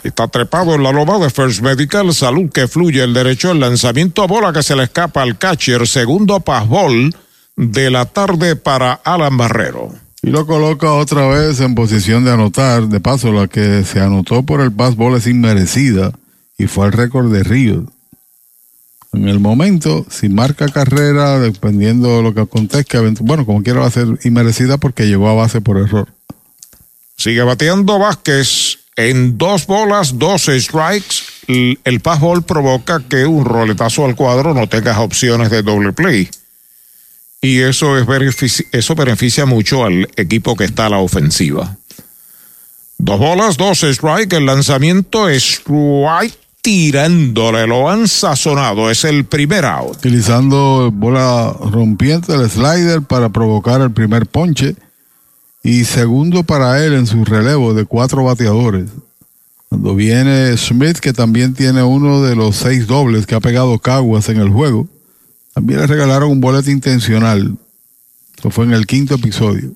Está trepado en la loma de First Medical. Salud que fluye el derecho. El lanzamiento a bola que se le escapa al catcher. Segundo pasbol de la tarde para Alan Barrero. Y lo coloca otra vez en posición de anotar. De paso, la que se anotó por el pasbol es inmerecida y fue el récord de Ríos. En el momento, si marca carrera, dependiendo de lo que acontezca, bueno, como quiera va a ser inmerecida porque llegó a base por error. Sigue bateando Vázquez en dos bolas, dos strikes. El, el passball provoca que un roletazo al cuadro no tenga opciones de doble play. Y eso, es beneficia, eso beneficia mucho al equipo que está a la ofensiva. Dos bolas, dos strikes. El lanzamiento es strike tirándole, lo han sazonado, es el primer out. Utilizando bola rompiente, el slider para provocar el primer ponche y segundo para él en su relevo de cuatro bateadores. Cuando viene Smith, que también tiene uno de los seis dobles que ha pegado Caguas en el juego, también le regalaron un boleto intencional. Eso fue en el quinto episodio.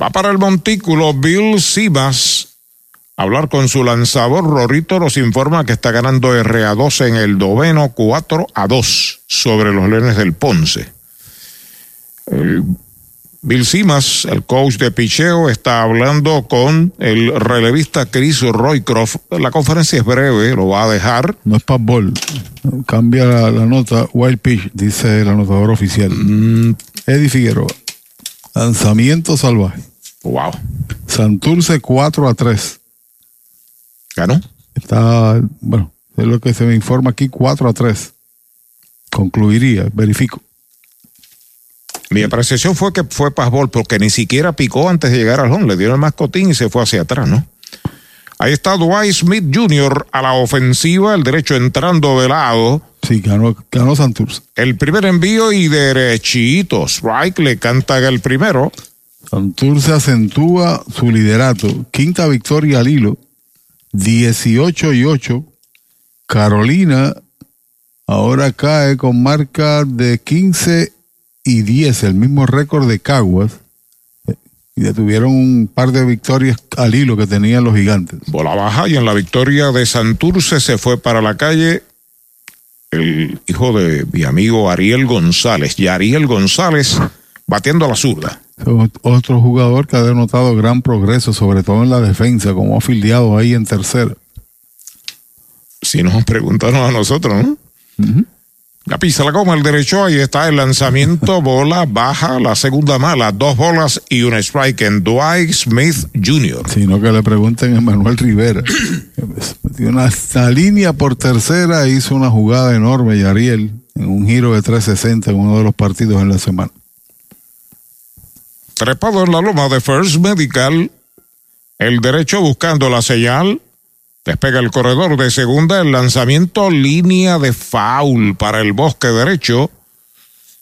Va para el montículo Bill Simas hablar con su lanzador. Rorito nos informa que está ganando RA2 en el noveno 4 a 2 sobre los Leones del Ponce. Bill Simas, el coach de picheo, está hablando con el relevista Chris Roycroft. La conferencia es breve, lo va a dejar. No es ball. Cambia la, la, nota. Wild pitch, dice el anotador oficial. Mm. Eddie Figueroa. Lanzamiento salvaje. Wow. Santurce 4 a 3. ¿Ganó? Está, bueno, es lo que se me informa aquí, 4 a 3. Concluiría, verifico. Mi apreciación fue que fue Pazbol porque ni siquiera picó antes de llegar al home. Le dieron el mascotín y se fue hacia atrás, ¿no? Ahí está Dwight Smith Jr. a la ofensiva, el derecho entrando de lado. Sí, ganó, ganó Santurce. El primer envío y derechito. Strike le canta el primero. Santurce acentúa su liderato. Quinta victoria al hilo. 18 y 8. Carolina ahora cae con marca de 15 y 10, el mismo récord de Caguas. Y detuvieron un par de victorias al hilo que tenían los gigantes. Bola baja y en la victoria de Santurce se fue para la calle el hijo de mi amigo Ariel González. Y Ariel González batiendo a la zurda. Otro jugador que ha denotado gran progreso, sobre todo en la defensa, como afiliado ahí en tercera. Si nos preguntaron a nosotros, ¿no? Uh -huh. La pisa la goma, el derecho, ahí está el lanzamiento, bola baja, la segunda mala, dos bolas y un strike en Dwight Smith Jr. Sino que le pregunten a Manuel Rivera. Una, línea por tercera, hizo una jugada enorme y Ariel en un giro de 360 en uno de los partidos en la semana. Trepado en la loma de First Medical, el derecho buscando la señal, Despega el corredor de segunda, el lanzamiento línea de foul para el bosque derecho.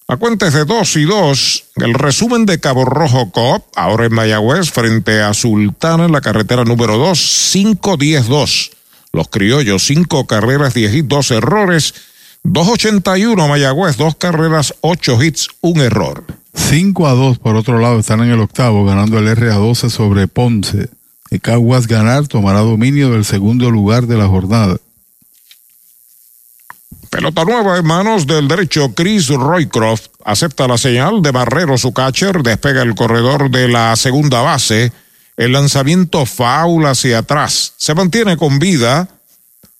La cuenta es de 2 y 2. El resumen de Cabo Rojo Cop, ahora en Mayagüez, frente a Sultana en la carretera número 2, 5-10-2. Los criollos, 5 carreras, 10 hits, 2 errores. 281 Mayagüez, 2 carreras, 8 hits, 1 error. 5 a 2 por otro lado están en el octavo, ganando el RA 12 sobre Ponce. Caguas ganar tomará dominio del segundo lugar de la jornada. Pelota nueva en manos del derecho Chris Roycroft. Acepta la señal de Barrero, su catcher. Despega el corredor de la segunda base. El lanzamiento foul hacia atrás. Se mantiene con vida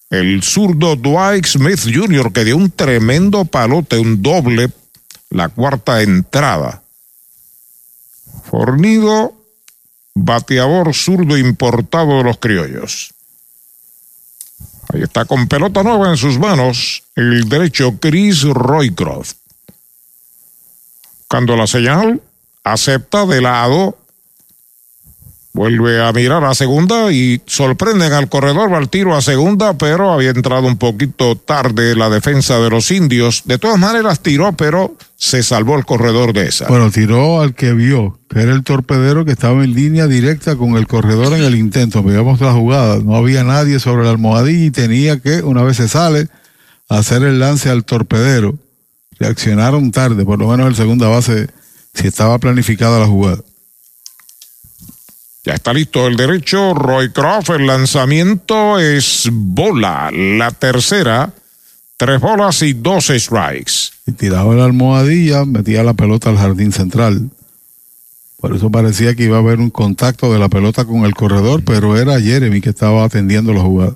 el zurdo Dwight Smith Jr., que dio un tremendo palote, un doble, la cuarta entrada. Fornido bateador zurdo importado de los criollos. Ahí está con pelota nueva en sus manos el derecho Chris Roycroft. Buscando la señal, acepta de lado Vuelve a mirar a segunda y sorprenden al corredor, va al tiro a segunda, pero había entrado un poquito tarde la defensa de los indios. De todas maneras tiró, pero se salvó el corredor de esa. Bueno, tiró al que vio, que era el torpedero que estaba en línea directa con el corredor en el intento. Veíamos la jugada, no había nadie sobre la almohadilla y tenía que, una vez se sale, hacer el lance al torpedero. Reaccionaron tarde, por lo menos el segunda base, si estaba planificada la jugada. Ya está listo el derecho, Roy Croft, el lanzamiento es bola, la tercera, tres bolas y dos strikes. Y tiraba la almohadilla, metía la pelota al jardín central. Por eso parecía que iba a haber un contacto de la pelota con el corredor, pero era Jeremy que estaba atendiendo la jugada.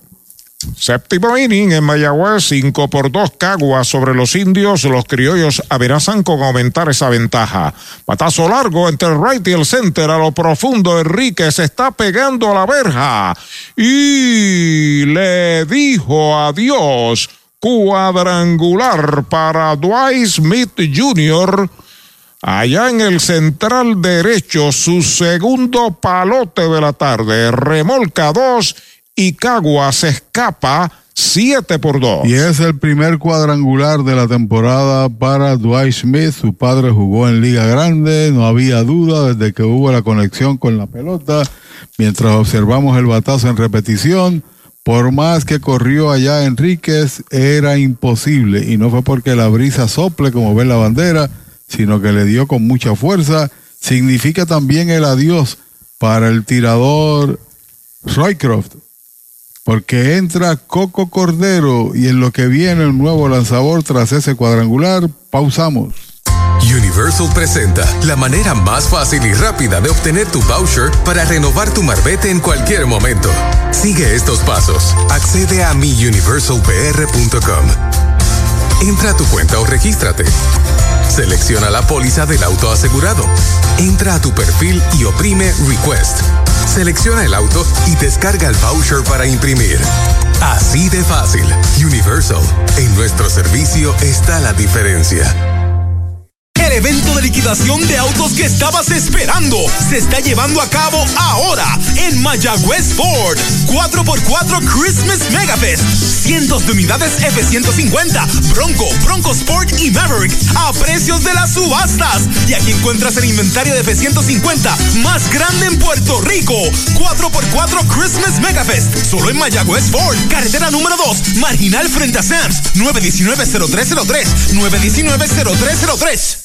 Séptimo inning en Mayagüez, 5 por 2 Caguas sobre los indios. Los criollos amenazan con aumentar esa ventaja. Patazo largo entre el right y el center. A lo profundo, Enrique se está pegando a la verja. Y le dijo adiós. Cuadrangular para Dwight Smith Jr. Allá en el central derecho, su segundo palote de la tarde. Remolca dos y Caguas escapa 7 por 2. Y es el primer cuadrangular de la temporada para Dwight Smith. Su padre jugó en Liga Grande, no había duda desde que hubo la conexión con la pelota. Mientras observamos el batazo en repetición, por más que corrió allá Enríquez, era imposible. Y no fue porque la brisa sople, como ve la bandera, sino que le dio con mucha fuerza. Significa también el adiós para el tirador Roycroft porque entra Coco Cordero y en lo que viene el nuevo lanzador tras ese cuadrangular, pausamos. Universal presenta la manera más fácil y rápida de obtener tu voucher para renovar tu marbete en cualquier momento. Sigue estos pasos. Accede a miuniversalpr.com. Entra a tu cuenta o regístrate. Selecciona la póliza del auto asegurado. Entra a tu perfil y oprime Request. Selecciona el auto y descarga el voucher para imprimir. Así de fácil. Universal. En nuestro servicio está la diferencia. El evento de liquidación de autos que estabas esperando se está llevando a cabo ahora en Mayagüez Ford. 4x4 Christmas Megafest. Cientos de unidades F-150, Bronco, Bronco Sport y Maverick a precios de las subastas. Y aquí encuentras el inventario de F-150 más grande en Puerto Rico. 4x4 Christmas Megafest. Solo en Mayagüez Ford. Carretera número 2. Marginal frente a Sam's. 919-0303. 919-0303.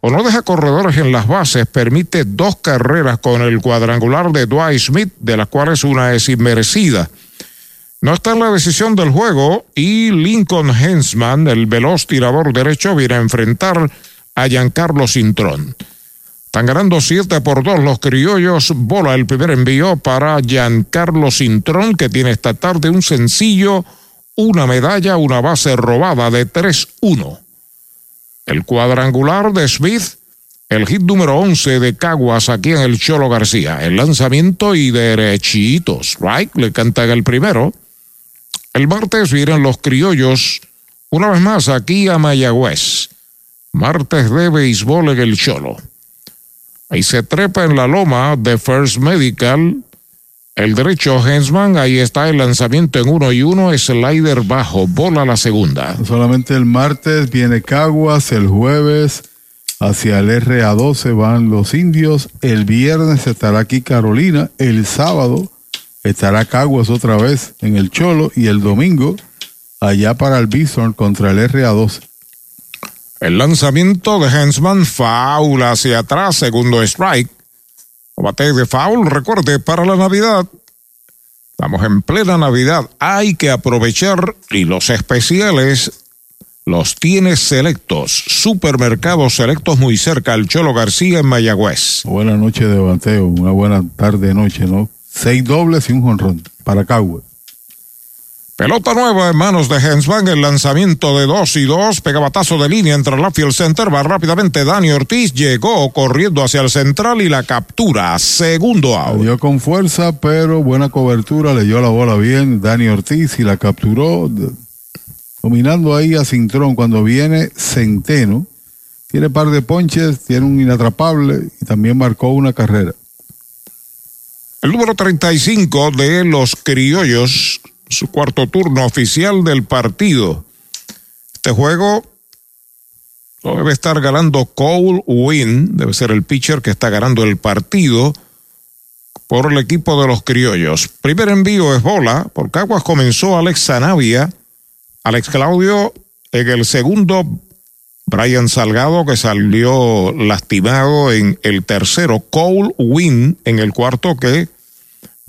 O no deja corredores en las bases, permite dos carreras con el cuadrangular de Dwight Smith, de las cuales una es inmerecida. No está en la decisión del juego y Lincoln Hensman, el veloz tirador derecho, viene a enfrentar a Giancarlo Cintrón. Están ganando 7 por 2 los criollos. Bola el primer envío para Giancarlo Cintrón, que tiene esta tarde un sencillo, una medalla, una base robada de 3-1. El cuadrangular de Smith, el hit número 11 de Caguas aquí en el Cholo García. El lanzamiento y derechitos. Right, le cantan el primero. El martes vienen los criollos una vez más aquí a Mayagüez. Martes de béisbol en el Cholo. Ahí se trepa en la loma de First Medical. El derecho Hensman, ahí está el lanzamiento en uno y uno, slider bajo, bola la segunda. Solamente el martes viene Caguas, el jueves hacia el RA12 van los indios, el viernes estará aquí Carolina, el sábado estará Caguas otra vez en el Cholo y el domingo allá para el Bison contra el RA12. El lanzamiento de Hensman, foul hacia atrás, segundo strike. Bate de foul, recuerde, para la Navidad. Estamos en plena Navidad. Hay que aprovechar y los especiales los tiene selectos. Supermercados selectos muy cerca al Cholo García en Mayagüez. Buenas noches de bateo, una buena tarde noche, ¿no? Seis dobles y un jonrón para Cagüe. Pelota nueva en manos de Hensman, el lanzamiento de 2 y 2, pegabatazo de línea entre la field center, va rápidamente Dani Ortiz, llegó corriendo hacia el central y la captura, segundo out. dio con fuerza, pero buena cobertura, le dio la bola bien Dani Ortiz y la capturó, dominando ahí a Cintrón cuando viene Centeno, tiene par de ponches, tiene un inatrapable y también marcó una carrera. El número 35 de los criollos su cuarto turno oficial del partido. Este juego lo debe estar ganando Cole Win, debe ser el pitcher que está ganando el partido por el equipo de los criollos. Primer envío es bola, por Caguas comenzó Alex Zanavia, Alex Claudio en el segundo, Brian Salgado que salió lastimado en el tercero, Cole Win en el cuarto que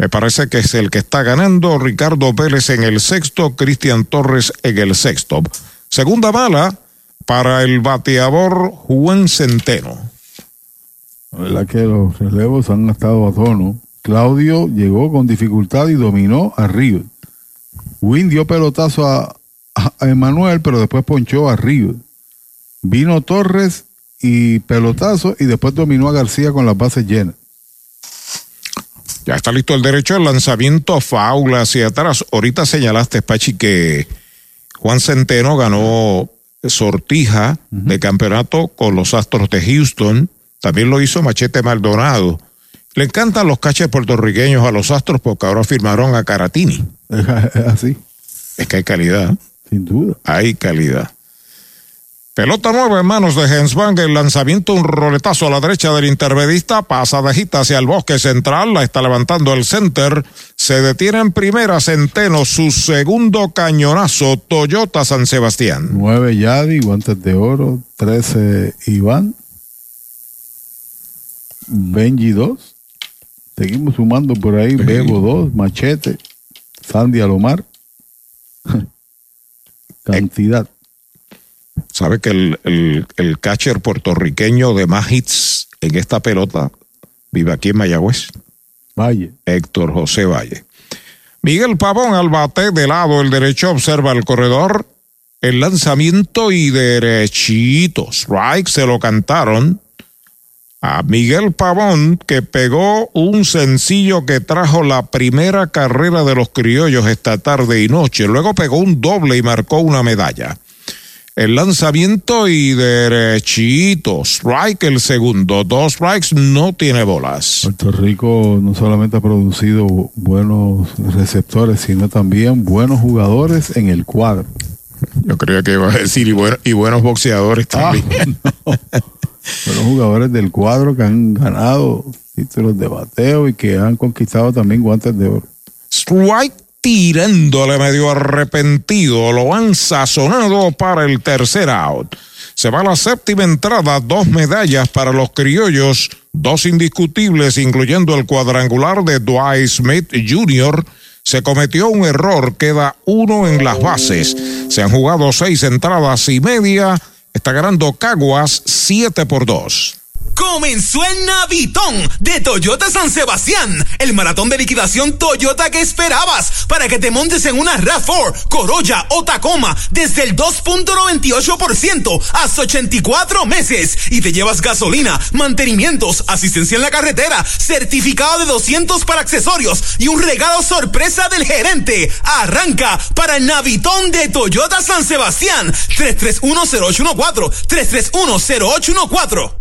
me parece que es el que está ganando. Ricardo Vélez en el sexto, Cristian Torres en el sexto. Segunda bala para el bateador Juan Centeno. La verdad que los relevos han estado a tono. Claudio llegó con dificultad y dominó a Río. Win dio pelotazo a, a Emanuel, pero después ponchó a Río. Vino Torres y pelotazo y después dominó a García con las bases llenas. Ya está listo el derecho al lanzamiento faula hacia atrás. Ahorita señalaste, Pachi, que Juan Centeno ganó sortija de campeonato con los Astros de Houston. También lo hizo Machete Maldonado. Le encantan los caches puertorriqueños a los Astros porque ahora firmaron a Caratini. Así. Es que hay calidad. Sin duda. Hay calidad. Pelota nueva en manos de Hensbang, el lanzamiento, un roletazo a la derecha del intermedista, pasa de gita hacia el bosque central, la está levantando el center, se detiene en primera Centeno, su segundo cañonazo, Toyota San Sebastián. Nueve Yadi, guantes de oro, trece Iván, Benji dos, seguimos sumando por ahí, Bebo dos, Machete, Sandy Alomar, cantidad. Sabe que el, el, catcher puertorriqueño de más hits en esta pelota vive aquí en Mayagüez. Valle. Héctor José Valle. Miguel Pavón al bate de lado, el derecho observa el corredor, el lanzamiento y derechito. Strike se lo cantaron a Miguel Pavón que pegó un sencillo que trajo la primera carrera de los criollos esta tarde y noche. Luego pegó un doble y marcó una medalla. El lanzamiento y derechito. Strike el segundo. Dos strikes no tiene bolas. Puerto Rico no solamente ha producido buenos receptores, sino también buenos jugadores en el cuadro. Yo creía que iba a decir y, y buenos boxeadores ah, también. buenos jugadores del cuadro que han ganado títulos de bateo y que han conquistado también guantes de oro. Strike tirándole medio arrepentido, lo han sazonado para el tercer out. Se va la séptima entrada, dos medallas para los criollos, dos indiscutibles, incluyendo el cuadrangular de Dwight Smith Jr. Se cometió un error, queda uno en las bases. Se han jugado seis entradas y media. Está ganando Caguas siete por dos. Comenzó el Navitón de Toyota San Sebastián, el maratón de liquidación Toyota que esperabas para que te montes en una RAV4, Corolla o Tacoma desde el 2.98% hasta 84 meses y te llevas gasolina, mantenimientos, asistencia en la carretera, certificado de 200 para accesorios y un regalo sorpresa del gerente. Arranca para el Navitón de Toyota San Sebastián 3310814 3310814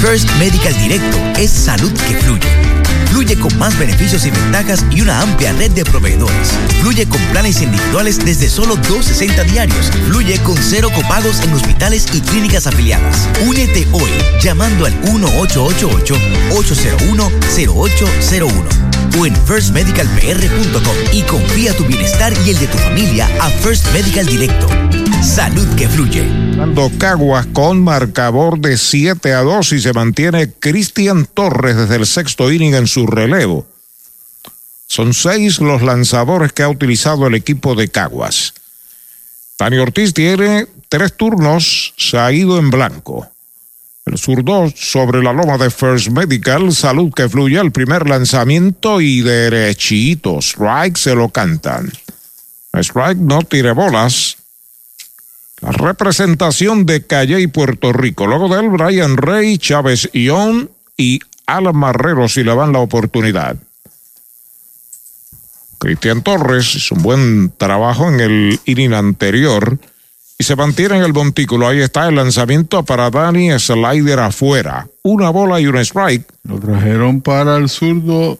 First Medical Directo es salud que fluye. Fluye con más beneficios y ventajas y una amplia red de proveedores. Fluye con planes individuales desde solo 2.60 diarios. Fluye con cero copagos en hospitales y clínicas afiliadas. Únete hoy llamando al 1888-801-0801 o en firstmedicalpr.com y confía tu bienestar y el de tu familia a First Medical Directo. Salud que fluye. Dando Caguas con marcador de 7 a 2 y se mantiene Cristian Torres desde el sexto inning en su relevo. Son seis los lanzadores que ha utilizado el equipo de Caguas. Tani Ortiz tiene tres turnos, se ha ido en blanco. El zurdo sobre la loma de First Medical, salud que fluye el primer lanzamiento y derechito. Strike se lo cantan. Strike no tire bolas. La representación de Calle y Puerto Rico. Luego de él, Brian Rey, Chávez Ión y Alan Marrero si le dan la oportunidad. Cristian Torres hizo un buen trabajo en el inning anterior y se mantiene en el montículo. Ahí está el lanzamiento para Dani, slider afuera. Una bola y un strike. Lo trajeron para el zurdo,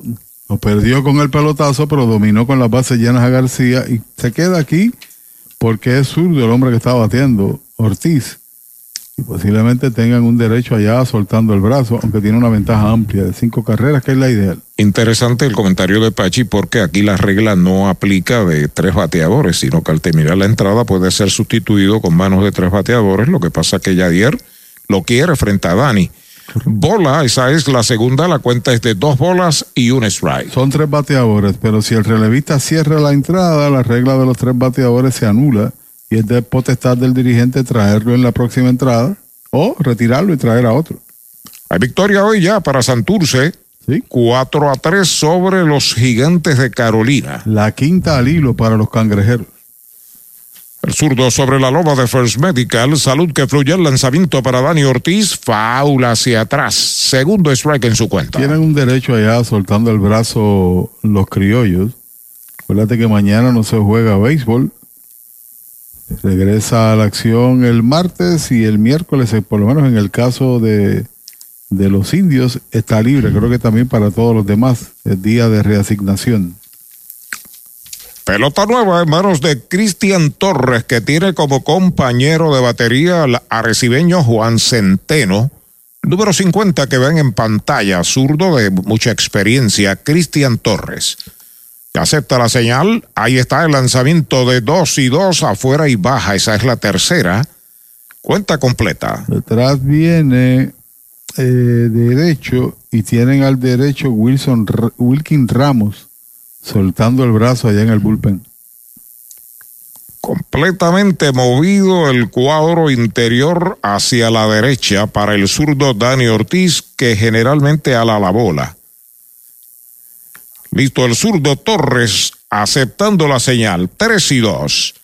lo perdió con el pelotazo, pero dominó con las bases llenas a García y se queda aquí porque es zurdo el hombre que está batiendo, Ortiz. Y posiblemente tengan un derecho allá soltando el brazo, aunque tiene una ventaja amplia de cinco carreras, que es la ideal. Interesante el comentario de Pachi porque aquí la regla no aplica de tres bateadores, sino que al terminar la entrada puede ser sustituido con manos de tres bateadores. Lo que pasa que Yadier lo quiere frente a Dani. Bola, esa es la segunda, la cuenta es de dos bolas y un strike. Son tres bateadores, pero si el relevista cierra la entrada, la regla de los tres bateadores se anula y es de potestad del dirigente traerlo en la próxima entrada o retirarlo y traer a otro. Hay victoria hoy ya para Santurce. Sí. 4 a 3 sobre los gigantes de Carolina. La quinta al hilo para los cangrejeros. El zurdo sobre la loma de First Medical. Salud que fluye el lanzamiento para Dani Ortiz. Faula hacia atrás. Segundo strike en su cuenta. Tienen un derecho allá soltando el brazo los criollos. Acuérdate que mañana no se juega béisbol. Regresa a la acción el martes y el miércoles, eh, por lo menos en el caso de, de los indios, está libre. Creo que también para todos los demás, el día de reasignación. Pelota nueva en manos de Cristian Torres, que tiene como compañero de batería al arecibeño Juan Centeno. Número 50 que ven en pantalla, zurdo de mucha experiencia, Cristian Torres. Acepta la señal, ahí está el lanzamiento de dos y dos, afuera y baja, esa es la tercera. Cuenta completa. Detrás viene eh, derecho y tienen al derecho Wilson Wilkin Ramos soltando el brazo allá en el bullpen. Completamente movido el cuadro interior hacia la derecha para el zurdo Dani Ortiz, que generalmente ala la bola. Listo el zurdo Torres aceptando la señal. 3 y 2.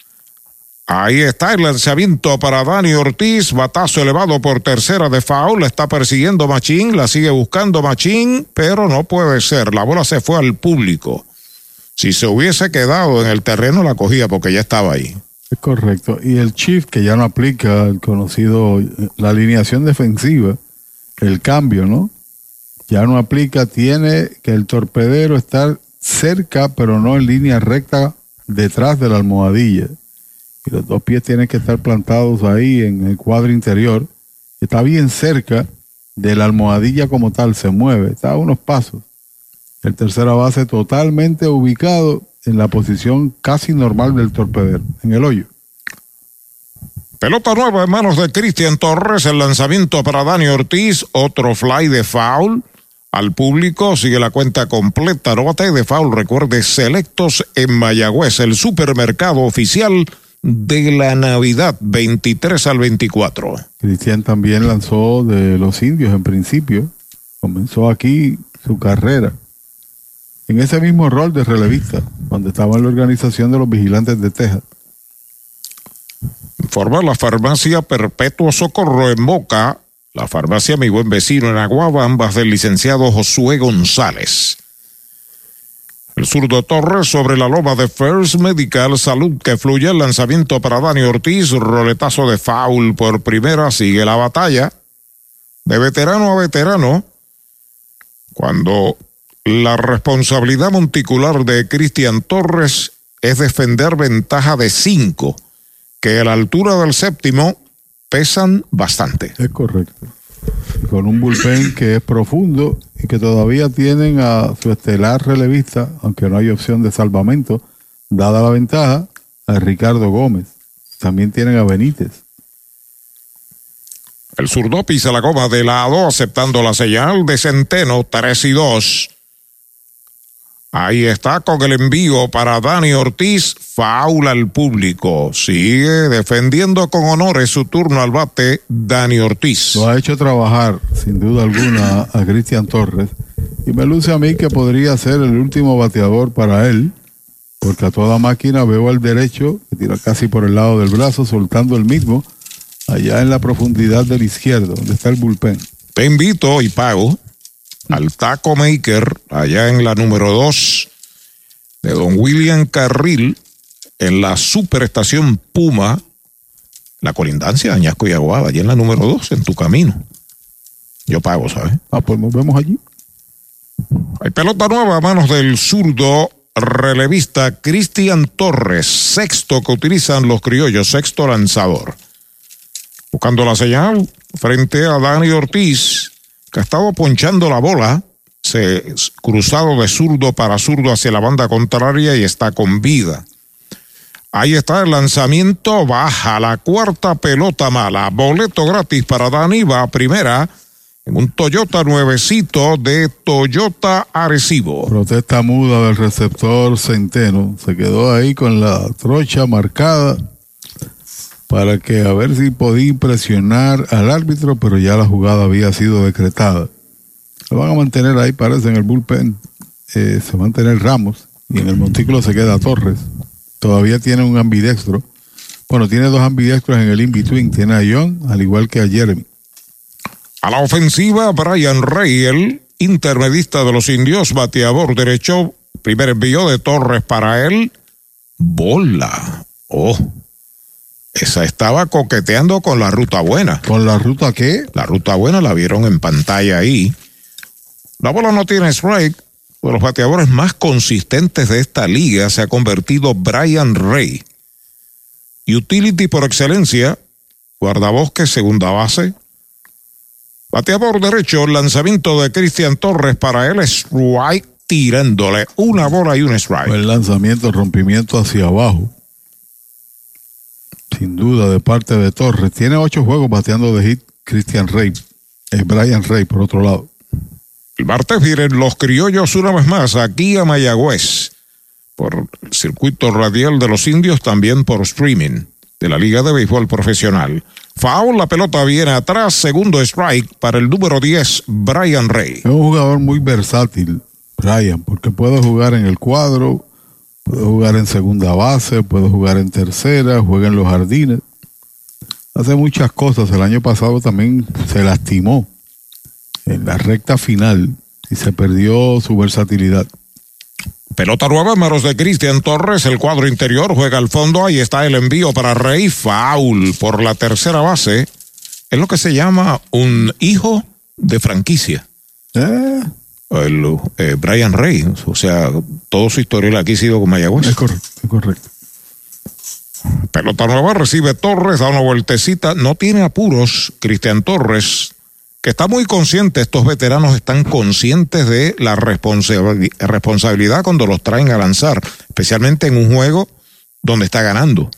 Ahí está el lanzamiento para Dani Ortiz, batazo elevado por tercera de foul, la está persiguiendo Machín, la sigue buscando Machín, pero no puede ser, la bola se fue al público. Si se hubiese quedado en el terreno la cogía porque ya estaba ahí. Es correcto. Y el Chief, que ya no aplica el conocido, la alineación defensiva, el cambio, ¿no? Ya no aplica, tiene que el torpedero estar cerca, pero no en línea recta detrás de la almohadilla. Y los dos pies tienen que estar plantados ahí en el cuadro interior. Está bien cerca de la almohadilla como tal, se mueve, está a unos pasos. El tercera base totalmente ubicado en la posición casi normal del torpedero, en el hoyo. Pelota nueva en manos de Cristian Torres, el lanzamiento para Dani Ortiz, otro fly de foul al público, sigue la cuenta completa, no bate de foul, recuerde, selectos en Mayagüez, el supermercado oficial de la Navidad, 23 al 24. Cristian también lanzó de los indios en principio. Comenzó aquí su carrera. En ese mismo rol de relevista, cuando estaba en la organización de los vigilantes de Texas. Informa la farmacia Perpetuo Socorro en Boca, la farmacia Mi Buen Vecino en Aguaba, ambas del licenciado Josué González. El zurdo Torres sobre la loma de First Medical Salud que fluye el lanzamiento para Dani Ortiz, roletazo de foul por primera, sigue la batalla de veterano a veterano cuando la responsabilidad monticular de Cristian Torres es defender ventaja de cinco, que a la altura del séptimo pesan bastante. Es correcto. Con un bullpen que es profundo y que todavía tienen a su estelar relevista, aunque no hay opción de salvamento, dada la ventaja, a Ricardo Gómez. También tienen a Benítez. El zurdo pisa la goma de lado, aceptando la señal de Centeno, 3 y 2. Ahí está con el envío para Dani Ortiz, faula al público. Sigue defendiendo con honores su turno al bate Dani Ortiz. Lo ha hecho trabajar, sin duda alguna, a Cristian Torres. Y me luce a mí que podría ser el último bateador para él, porque a toda máquina veo al derecho, que tira casi por el lado del brazo, soltando el mismo, allá en la profundidad del izquierdo, donde está el bullpen. Te invito y pago al Taco Maker, allá en la número 2 de Don William Carril, en la superestación Puma, la colindancia de Añasco y Aguada, allá en la número 2, en tu camino. Yo pago, ¿sabes? Ah, pues nos vemos allí. Hay pelota nueva a manos del zurdo relevista Cristian Torres, sexto que utilizan los criollos, sexto lanzador. Buscando la señal frente a Dani Ortiz, que ha estado ponchando la bola, se cruzado de zurdo para zurdo hacia la banda contraria y está con vida. Ahí está el lanzamiento, baja la cuarta pelota mala, boleto gratis para Dani, va primera en un Toyota nuevecito de Toyota Arecibo. Protesta muda del receptor Centeno, se quedó ahí con la trocha marcada para que a ver si podía impresionar al árbitro, pero ya la jugada había sido decretada. Lo van a mantener ahí, parece, en el bullpen. Eh, se va a mantener Ramos y en el montículo se queda Torres. Todavía tiene un ambidextro. Bueno, tiene dos ambidextros en el in-between. Tiene a John, al igual que a Jeremy. A la ofensiva, Brian Rey, el intermedista de los indios, bateador derecho. Primer envío de Torres para él. Bola. Oh. Esa estaba coqueteando con la ruta buena. ¿Con la ruta qué? La ruta buena la vieron en pantalla ahí. La bola no tiene strike. De los bateadores más consistentes de esta liga se ha convertido Brian Rey. Utility por excelencia, guardabosque, segunda base. Bateador derecho, lanzamiento de Cristian Torres para él, strike tirándole una bola y un strike. El lanzamiento, rompimiento hacia abajo sin duda, de parte de Torres. Tiene ocho juegos bateando de hit Christian Rey. Es Brian Rey, por otro lado. El martes vienen los criollos una vez más aquí a Mayagüez. Por el circuito radial de los indios, también por streaming de la Liga de Béisbol Profesional. Foul, la pelota viene atrás, segundo strike para el número 10, Brian Rey. Es un jugador muy versátil, Brian, porque puede jugar en el cuadro, Puede jugar en segunda base, puede jugar en tercera, juega en los jardines. Hace muchas cosas. El año pasado también se lastimó en la recta final y se perdió su versatilidad. Pelota nueva, manos de Cristian Torres, el cuadro interior juega al fondo, ahí está el envío para Rey, foul por la tercera base. Es lo que se llama un hijo de franquicia. ¿Eh? El, eh, Brian Rey, o sea, todo su historial aquí ha sido con Mayagüez. Es correcto, es correcto. Pelota nueva recibe Torres, da una vueltecita, no tiene apuros Cristian Torres, que está muy consciente, estos veteranos están conscientes de la responsabilidad cuando los traen a lanzar, especialmente en un juego donde está ganando.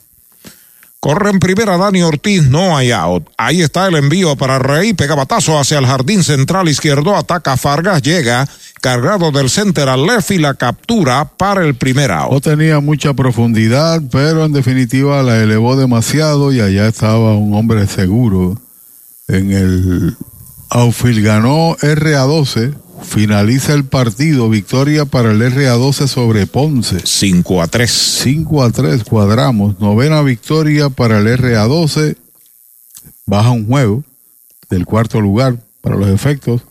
Corre en primera Dani Ortiz, no hay out. Ahí está el envío para Rey, pega batazo hacia el jardín central izquierdo, ataca Fargas, llega cargado del center al left y la captura para el primer out. No tenía mucha profundidad, pero en definitiva la elevó demasiado y allá estaba un hombre seguro en el outfield. Ganó RA12, finaliza el partido, victoria para el RA12 sobre Ponce. 5 a 3. 5 a 3, cuadramos. Novena victoria para el RA12, baja un juego del cuarto lugar para los efectos.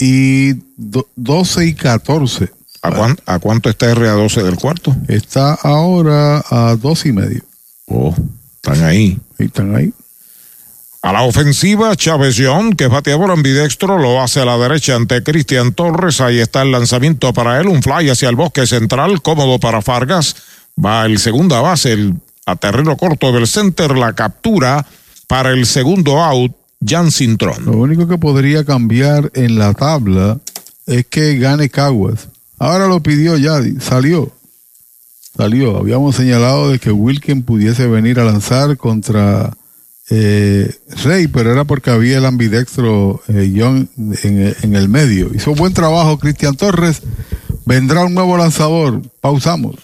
Y do- 12 y 14. ¿A, cuán- a cuánto está RA12 del cuarto? Está ahora a dos y medio. Oh, están ahí. Están ahí. A la ofensiva, Chávez John, que es bateador ambidextro, lo hace a la derecha ante Cristian Torres. Ahí está el lanzamiento para él, un fly hacia el bosque central, cómodo para Fargas. Va el segunda base, el a terreno corto del center, la captura para el segundo out, Jan Cintrón. Lo único que podría cambiar en la tabla es que gane Caguas. Ahora lo pidió Yadi, salió. Salió. Habíamos señalado de que Wilkin pudiese venir a lanzar contra eh, Rey, pero era porque había el ambidextro eh, John en, en el medio. Hizo buen trabajo Cristian Torres. Vendrá un nuevo lanzador. Pausamos.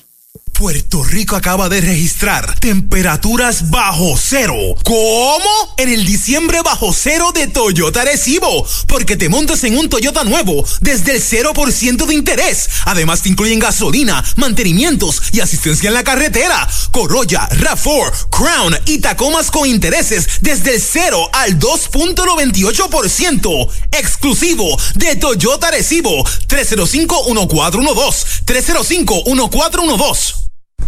Puerto Rico acaba de registrar temperaturas bajo cero. ¿Cómo? En el diciembre bajo cero de Toyota Recibo. Porque te montas en un Toyota nuevo desde el 0% de interés. Además te incluyen gasolina, mantenimientos y asistencia en la carretera. Corolla, RAV4, Crown y Tacomas con intereses desde el 0 al 2.98%. Exclusivo de Toyota Recibo. 305-1412. 305-1412.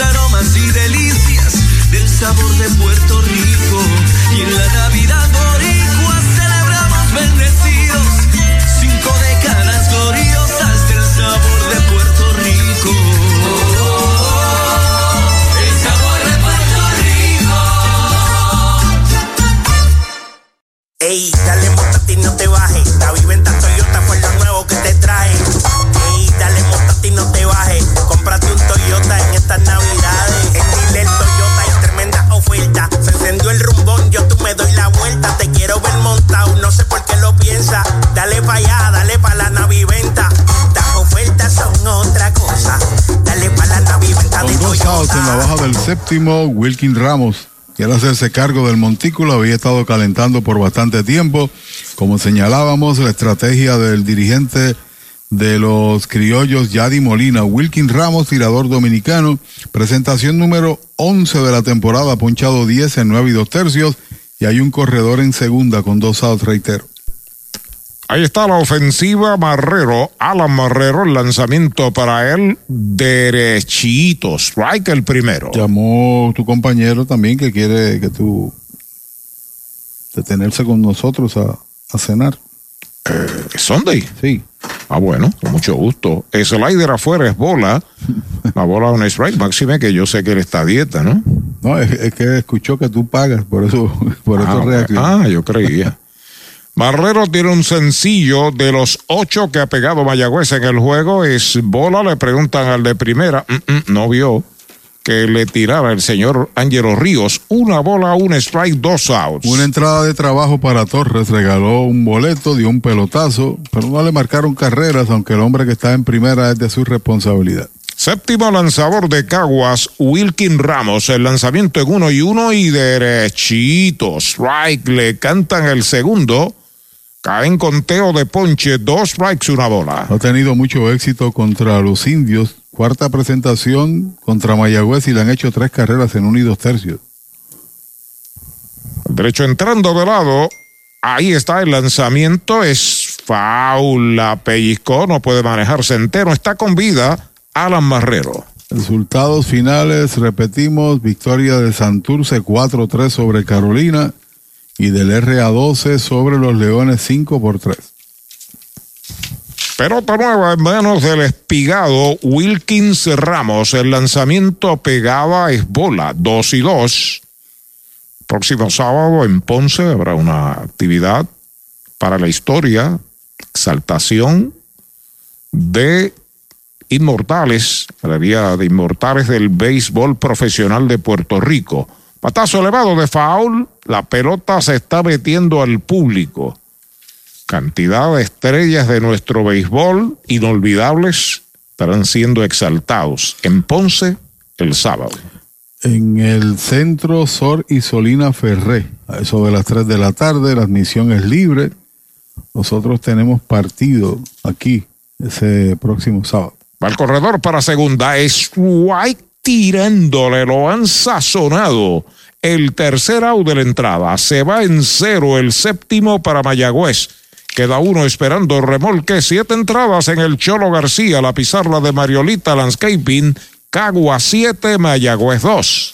aromas y delicias del sabor de Puerto Rico. Y en la Navidad boricua celebramos bendecidos, cinco décadas gloriosas del sabor de Puerto Rico. El sabor de Puerto Rico. Ey, dale montate y no te bajes. La viventa Toyota fue lo nuevo que te trae. Ey, dale montate y no te bajes. Cómprate un Toyota en estas navidades. En Dile Toyota hay tremenda oferta. Se encendió el rumbón, yo tú me doy la vuelta. Te quiero ver montado, no sé por qué lo piensas. Dale pa' allá, dale pa' la naviventa. Las ofertas son otra cosa. Dale pa' la naviventa de Con dos outs en la baja del séptimo, Wilkin Ramos quiere hacerse cargo del montículo, había estado calentando por bastante tiempo. Como señalábamos, la estrategia del dirigente de los criollos, Yadi Molina, Wilkin Ramos, tirador dominicano, presentación número 11 de la temporada, ponchado 10 en 9 y 2 tercios, y hay un corredor en segunda con dos outs, reitero. Ahí está la ofensiva Marrero, Alan Marrero, el lanzamiento para él derechito, strike el primero. Llamó tu compañero también que quiere que tú detenerse con nosotros a, a cenar. Eh, Sunday. Sí. Ah, bueno, con mucho gusto. El slider afuera es bola. La bola un strike. Máxime que yo sé que él está a dieta, ¿no? No, es, es que escuchó que tú pagas, por eso, por eso ah, reaccionó. ah, yo creía. Marrero tiene un sencillo de los ocho que ha pegado Mayagüez en el juego. Es bola, le preguntan al de primera. Mm, mm, no vio que le tirara el señor Ángelo Ríos. Una bola, un strike, dos outs. Una entrada de trabajo para Torres, regaló un boleto, dio un pelotazo, pero no le marcaron carreras, aunque el hombre que está en primera es de su responsabilidad. Séptimo lanzador de Caguas, Wilkin Ramos. El lanzamiento en uno y uno y derechito. Strike, le cantan el segundo. Cae en conteo de ponche, dos strikes, una bola. Ha tenido mucho éxito contra los indios. Cuarta presentación contra Mayagüez y le han hecho tres carreras en un y dos tercios. Derecho entrando de lado. Ahí está el lanzamiento. Es faula. Pellizcó. No puede manejarse entero. Está con vida. Alan Marrero. Resultados finales, repetimos, victoria de Santurce 4-3 sobre Carolina y del RA12 sobre los Leones 5 por 3. Pelota nueva en manos del espigado Wilkins Ramos. El lanzamiento pegaba es bola 2 y 2. Próximo sábado en Ponce habrá una actividad para la historia, exaltación de inmortales, la vía de inmortales del béisbol profesional de Puerto Rico. Patazo elevado de foul, la pelota se está metiendo al público. Cantidad de estrellas de nuestro béisbol inolvidables estarán siendo exaltados en Ponce el sábado. En el centro Sor y Solina Ferré, a eso de las 3 de la tarde, la admisión es libre. Nosotros tenemos partido aquí ese próximo sábado. Va el corredor para segunda. Es White tirándole, lo han sazonado. El tercer out de la entrada. Se va en cero el séptimo para Mayagüez. Queda uno esperando remolque. Siete entradas en el Cholo García. La pizarra de Mariolita Landscaping. Cagua 7, Mayagüez 2.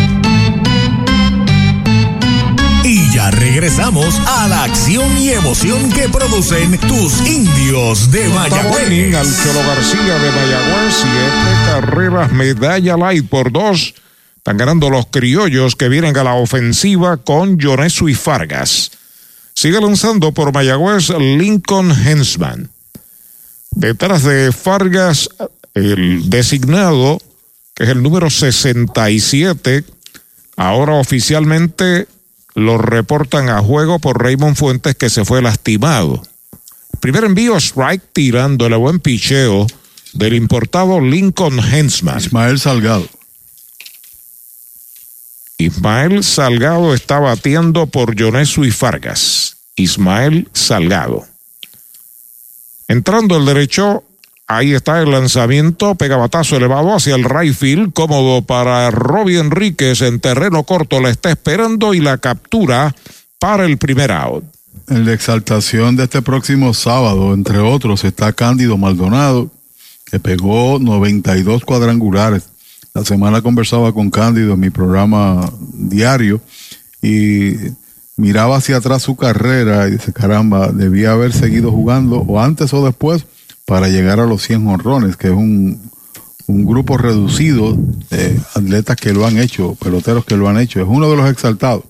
Regresamos a la acción y emoción que producen tus indios de Mayagüez. al Cholo García de Mayagüez, siete carreras, medalla light por dos. Están ganando los criollos que vienen a la ofensiva con Jonesu y Fargas. Sigue lanzando por Mayagüez Lincoln Hensman. Detrás de Fargas, el designado, que es el número 67, ahora oficialmente lo reportan a juego por Raymond Fuentes que se fue lastimado. Primer envío strike tirando el buen picheo del importado Lincoln Hensman. Ismael Salgado. Ismael Salgado está batiendo por Jonesu y Fargas. Ismael Salgado. Entrando el derecho, ahí está el lanzamiento, pegabatazo elevado hacia el right cómodo para Robbie Enríquez en terreno corto, la está esperando y la captura para el primer out. En la exaltación de este próximo sábado, entre otros, está Cándido Maldonado, que pegó 92 cuadrangulares. La semana conversaba con Cándido en mi programa diario y miraba hacia atrás su carrera y dice, caramba, debía haber seguido jugando o antes o después para llegar a los 100 honrones, que es un, un grupo reducido de atletas que lo han hecho, peloteros que lo han hecho. Es uno de los exaltados.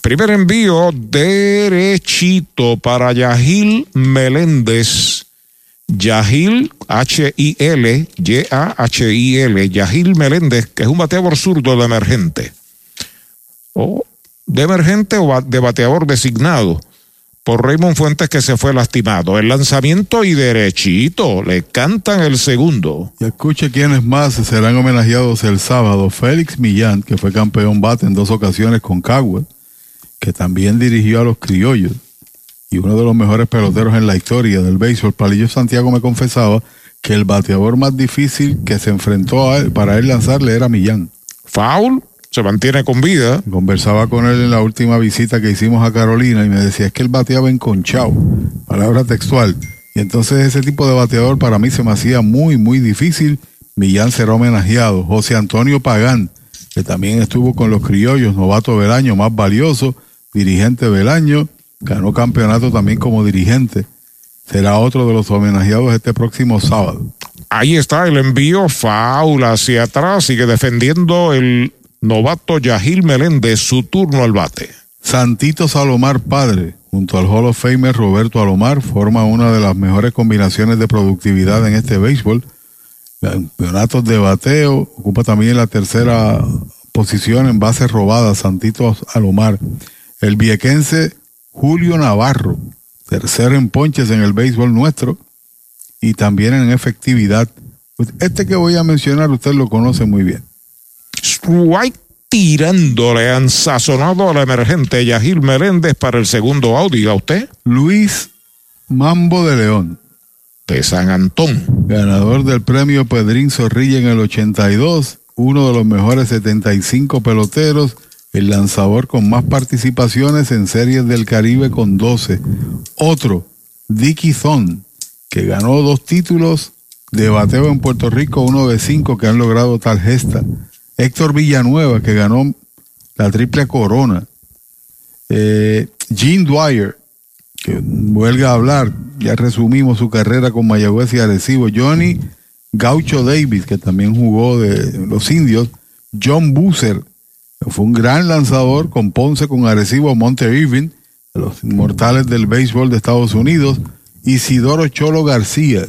Primer envío derechito para Yahil Meléndez. Yahil, H-I-L, Y-A-H-I-L, Yahil Meléndez, que es un bateador zurdo de emergente. O de emergente o de bateador designado. Por Raymond Fuentes que se fue lastimado. El lanzamiento y derechito, le cantan el segundo. Y escuche quiénes más serán homenajeados el sábado. Félix Millán, que fue campeón bate en dos ocasiones con Cagua, que también dirigió a los criollos y uno de los mejores peloteros en la historia del béisbol. Palillo Santiago me confesaba que el bateador más difícil que se enfrentó a él, para él lanzarle era Millán. Foul, se mantiene con vida. Conversaba con él en la última visita que hicimos a Carolina y me decía, es que él bateaba enconchado, palabra textual. Y entonces ese tipo de bateador para mí se me hacía muy, muy difícil. Millán será homenajeado. José Antonio Pagán, que también estuvo con los criollos, novato del año más valioso, dirigente del año, ganó campeonato también como dirigente. Será otro de los homenajeados este próximo sábado. Ahí está el envío, faula hacia atrás, sigue defendiendo el novato Yahil Meléndez, su turno al bate. Santito Salomar padre, junto al Hall of Famer Roberto Alomar, forma una de las mejores combinaciones de productividad en este béisbol. Campeonatos de bateo, ocupa también la tercera posición en bases robadas, Santito Alomar. El viequense Julio Navarro, tercero en ponches en el béisbol nuestro y también en efectividad. Pues este que voy a mencionar usted lo conoce muy bien. Strike tirándole han sazonado al emergente Yahil Meléndez para el segundo out, diga usted. Luis Mambo de León. De San Antón. Ganador del premio Pedrín Zorrilla en el 82, uno de los mejores 75 peloteros, el lanzador con más participaciones en series del Caribe con 12. Otro, Dicky Thon, que ganó dos títulos de bateo en Puerto Rico, uno de cinco que han logrado tal gesta. Héctor Villanueva, que ganó la triple corona. Eh, Gene Dwyer, que vuelve a hablar, ya resumimos su carrera con Mayagüez y Arecibo. Johnny Gaucho Davis, que también jugó de los indios. John Busser, que fue un gran lanzador con Ponce, con Arecibo, Monte Irving, los inmortales del béisbol de Estados Unidos. Isidoro Cholo García,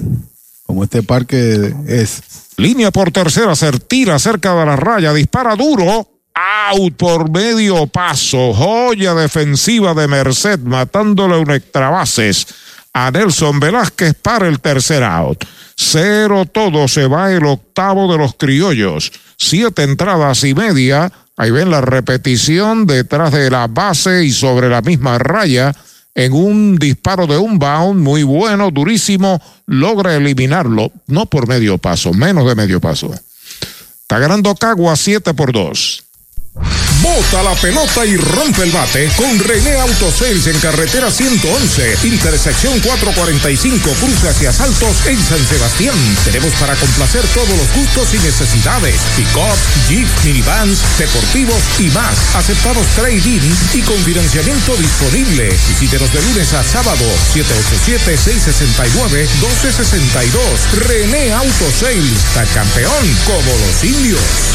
como este parque es. Línea por tercera, se tira cerca de la raya, dispara duro. Out por medio paso, joya defensiva de Merced, matándole un extra bases a Nelson Velázquez para el tercer out. Cero todo, se va el octavo de los criollos. Siete entradas y media. Ahí ven la repetición detrás de la base y sobre la misma raya en un disparo de un bound muy bueno, durísimo, logra eliminarlo, no por medio paso, menos de medio paso. Está ganando Cagua 7 por 2. Bota la pelota y rompe el bate con René Autosales en carretera 111, intersección 445, cruce hacia Saltos en San Sebastián. Tenemos para complacer todos los gustos y necesidades: pick-up, jeep, minivans, deportivos y más. Aceptados trading y con financiamiento disponible. Visítenos de lunes a sábado, 787-669-1262. René Autosales, está campeón como los indios.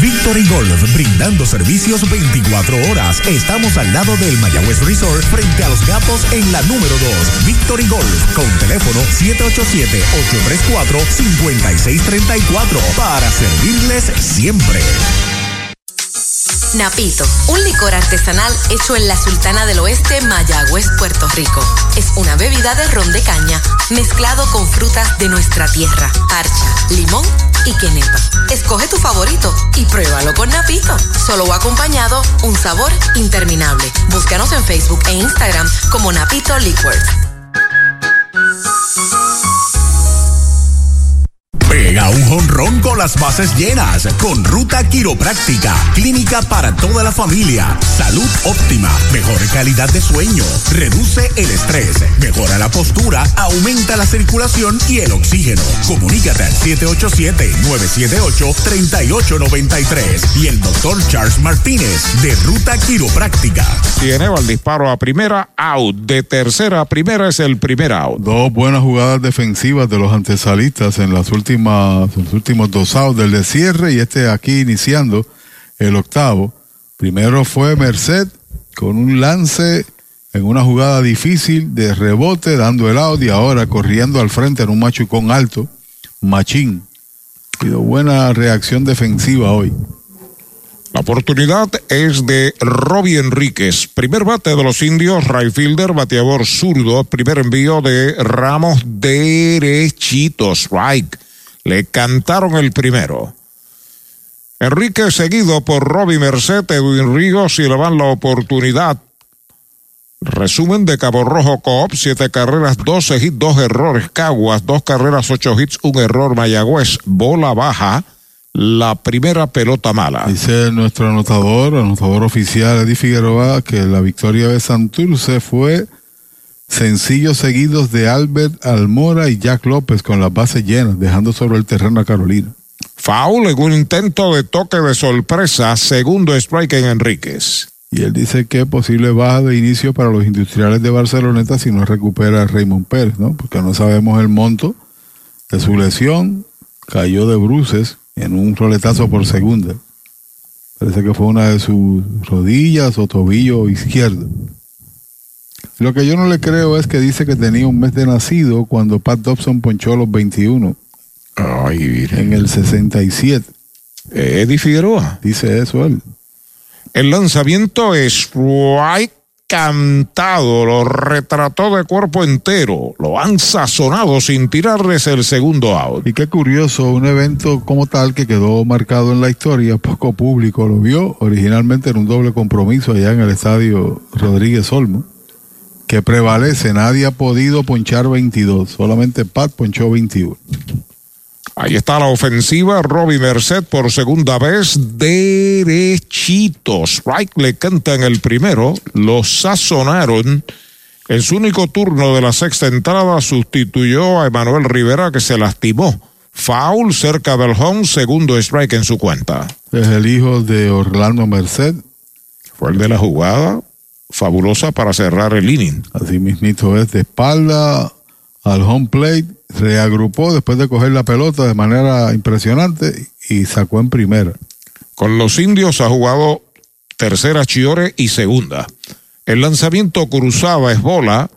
Victory Golf, brindando servicios 24 horas. Estamos al lado del Mayagüez Resort, frente a los gatos en la número 2. Victory Golf, con teléfono 787-834-5634, para servirles siempre. Napito, un licor artesanal hecho en la Sultana del Oeste, Mayagüez, Puerto Rico. Es una bebida de ron de caña mezclado con frutas de nuestra tierra, parcha, limón y quenepa. Escoge tu favorito y pruébalo con Napito. Solo o acompañado, un sabor interminable. Búscanos en Facebook e Instagram como Napito Liquors. Pega un jonrón con las bases llenas con Ruta Quiropráctica, clínica para toda la familia. Salud óptima, mejor calidad de sueño, reduce el estrés, mejora la postura, aumenta la circulación y el oxígeno. Comunícate al 787-978-3893 y el doctor Charles Martínez de Ruta Quiropráctica. Tiene el disparo a primera, out. De tercera a primera es el primer out. Dos buenas jugadas defensivas de los antesalistas en las últimas, los últimos dos outs del de cierre y este aquí iniciando el octavo. Primero fue Merced con un lance en una jugada difícil de rebote dando el out y ahora corriendo al frente en un machucón alto. Machín. Ha buena reacción defensiva hoy. La oportunidad es de Robbie Enríquez, primer bate de los indios, right fielder, bateador zurdo, primer envío de Ramos derechito, strike. Le cantaron el primero. Enrique seguido por Robbie Merced, Edwin Ríos y le van la oportunidad. Resumen de Cabo Rojo Coop, siete carreras, 12 hits, dos errores. Caguas, dos carreras, ocho hits, un error. Mayagüez, bola baja, la primera pelota mala. Dice nuestro anotador, anotador oficial Eddie Figueroa, que la victoria de Santurce fue sencillos seguidos de Albert Almora y Jack López con las bases llenas, dejando sobre el terreno a Carolina. Foul en un intento de toque de sorpresa, segundo strike en Enríquez. Y él dice que posible baja de inicio para los industriales de Barceloneta si no recupera a Raymond Pérez, ¿no? Porque no sabemos el monto de su lesión. Cayó de bruces en un roletazo por segunda. Parece que fue una de sus rodillas o tobillo izquierdo. Lo que yo no le creo es que dice que tenía un mes de nacido cuando Pat Dobson ponchó los 21. Ay, en el 67. Eddie Figueroa. Dice eso él. El lanzamiento es strike cantado, lo retrató de cuerpo entero, lo han sazonado sin tirarles el segundo out. Y qué curioso, un evento como tal que quedó marcado en la historia, poco público lo vio, originalmente en un doble compromiso allá en el estadio Rodríguez Olmo, que prevalece, nadie ha podido ponchar 22, solamente Pat ponchó 21. Ahí está la ofensiva, Robbie Merced por segunda vez, derechito. Strike le canta en el primero, lo sazonaron. En su único turno de la sexta entrada sustituyó a Emanuel Rivera que se lastimó. Foul cerca del home, segundo strike en su cuenta. Es el hijo de Orlando Merced. Fue el de la jugada fabulosa para cerrar el inning. Así mismito es de espalda al home plate reagrupó después de coger la pelota de manera impresionante y sacó en primera. Con los indios ha jugado tercera Chiore y segunda. El lanzamiento cruzaba es bola.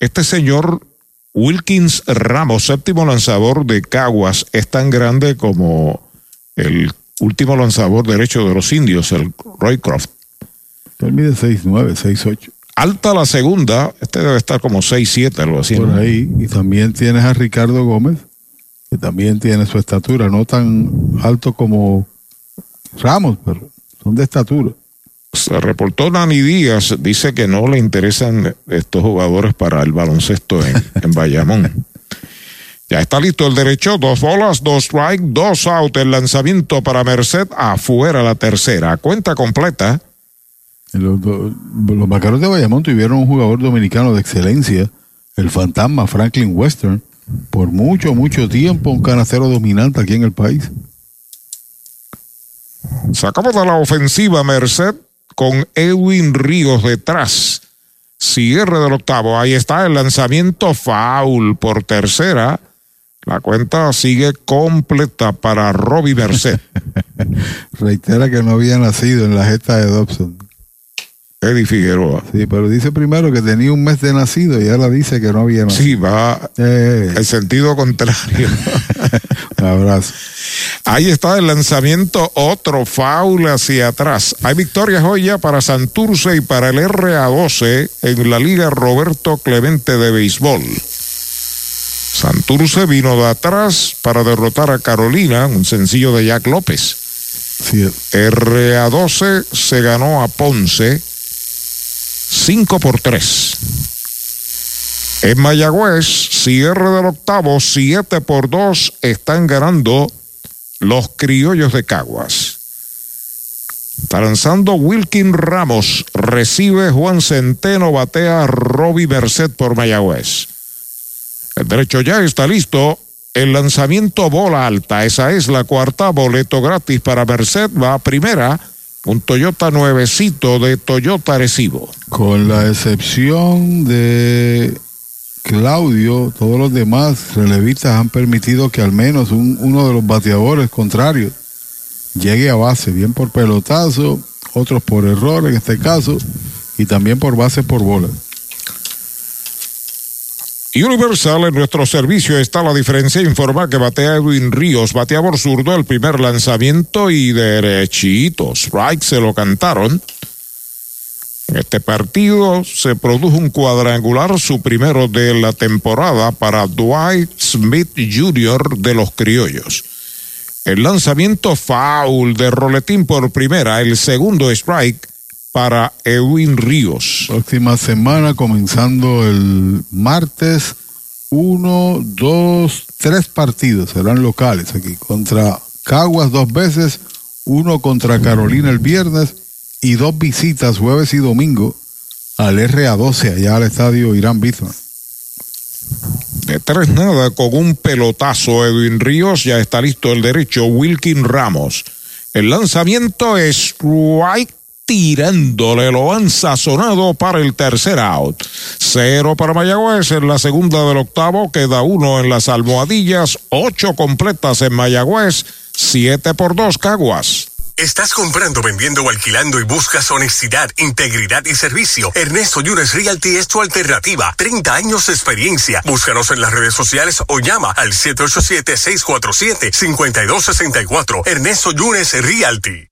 Este señor Wilkins Ramos, séptimo lanzador de Caguas, es tan grande como el último lanzador derecho de los indios, el Roy Croft. Él mide 6'9, 6'8 alta la segunda, este debe estar como 6-7, algo así. Por ahí, y también tienes a Ricardo Gómez, que también tiene su estatura, no tan alto como Ramos, pero son de estatura. Se reportó Dani Díaz, dice que no le interesan estos jugadores para el baloncesto en, en Bayamón. Ya está listo el derecho, dos bolas, dos strike, dos out, el lanzamiento para Merced, afuera la tercera, cuenta completa. Los, los Vaqueros de Bayamón tuvieron un jugador dominicano de excelencia, el fantasma Franklin Western, por mucho, mucho tiempo un canacero dominante aquí en el país. Sacamos de la ofensiva Merced con Edwin Ríos detrás. Cierre del octavo. Ahí está el lanzamiento foul por tercera. La cuenta sigue completa para Robbie Merced. Reitera que no había nacido en la gesta de Dobson. Eddie Figueroa. Sí, pero dice primero que tenía un mes de nacido y ahora dice que no había nacido. Sí, va eh. el sentido contrario. un abrazo. Ahí está el lanzamiento, otro foul hacia atrás. Hay victorias hoy ya para Santurce y para el RA12 en la Liga Roberto Clemente de Béisbol. Santurce vino de atrás para derrotar a Carolina, un sencillo de Jack López. Sí. RA12 se ganó a Ponce 5 por 3. En Mayagüez, cierre del octavo, 7 por 2, están ganando los criollos de Caguas. Está lanzando Wilkin Ramos, recibe Juan Centeno, batea Robbie Merced por Mayagüez. El derecho ya está listo. El lanzamiento bola alta, esa es la cuarta, boleto gratis para Merced, va a primera, un Toyota nuevecito de Toyota Recibo. Con la excepción de Claudio, todos los demás relevistas han permitido que al menos un, uno de los bateadores contrarios llegue a base, bien por pelotazo, otros por error en este caso, y también por base por bola. Universal en nuestro servicio está la diferencia. Informa que batea Edwin Ríos, batea por zurdo el primer lanzamiento y derechito. Strike se lo cantaron. En este partido se produjo un cuadrangular, su primero de la temporada para Dwight Smith Jr. de los Criollos. El lanzamiento foul de Roletín por primera, el segundo strike para Edwin Ríos. Próxima semana, comenzando el martes, uno, dos, tres partidos serán locales aquí. Contra Caguas dos veces, uno contra Carolina el viernes y dos visitas jueves y domingo al RA12 allá al estadio Irán Bithman. De tres nada con un pelotazo Edwin Ríos, ya está listo el derecho Wilkin Ramos. El lanzamiento es White tirándole, lo han sazonado para el tercer out. Cero para Mayagüez en la segunda del octavo, queda uno en las almohadillas, ocho completas en Mayagüez, siete por dos Caguas. ¿Estás comprando, vendiendo o alquilando y buscas honestidad, integridad y servicio? Ernesto Yunes Realty es tu alternativa. 30 años de experiencia. Búscanos en las redes sociales o llama al 787-647-5264. Ernesto Yunes Realty.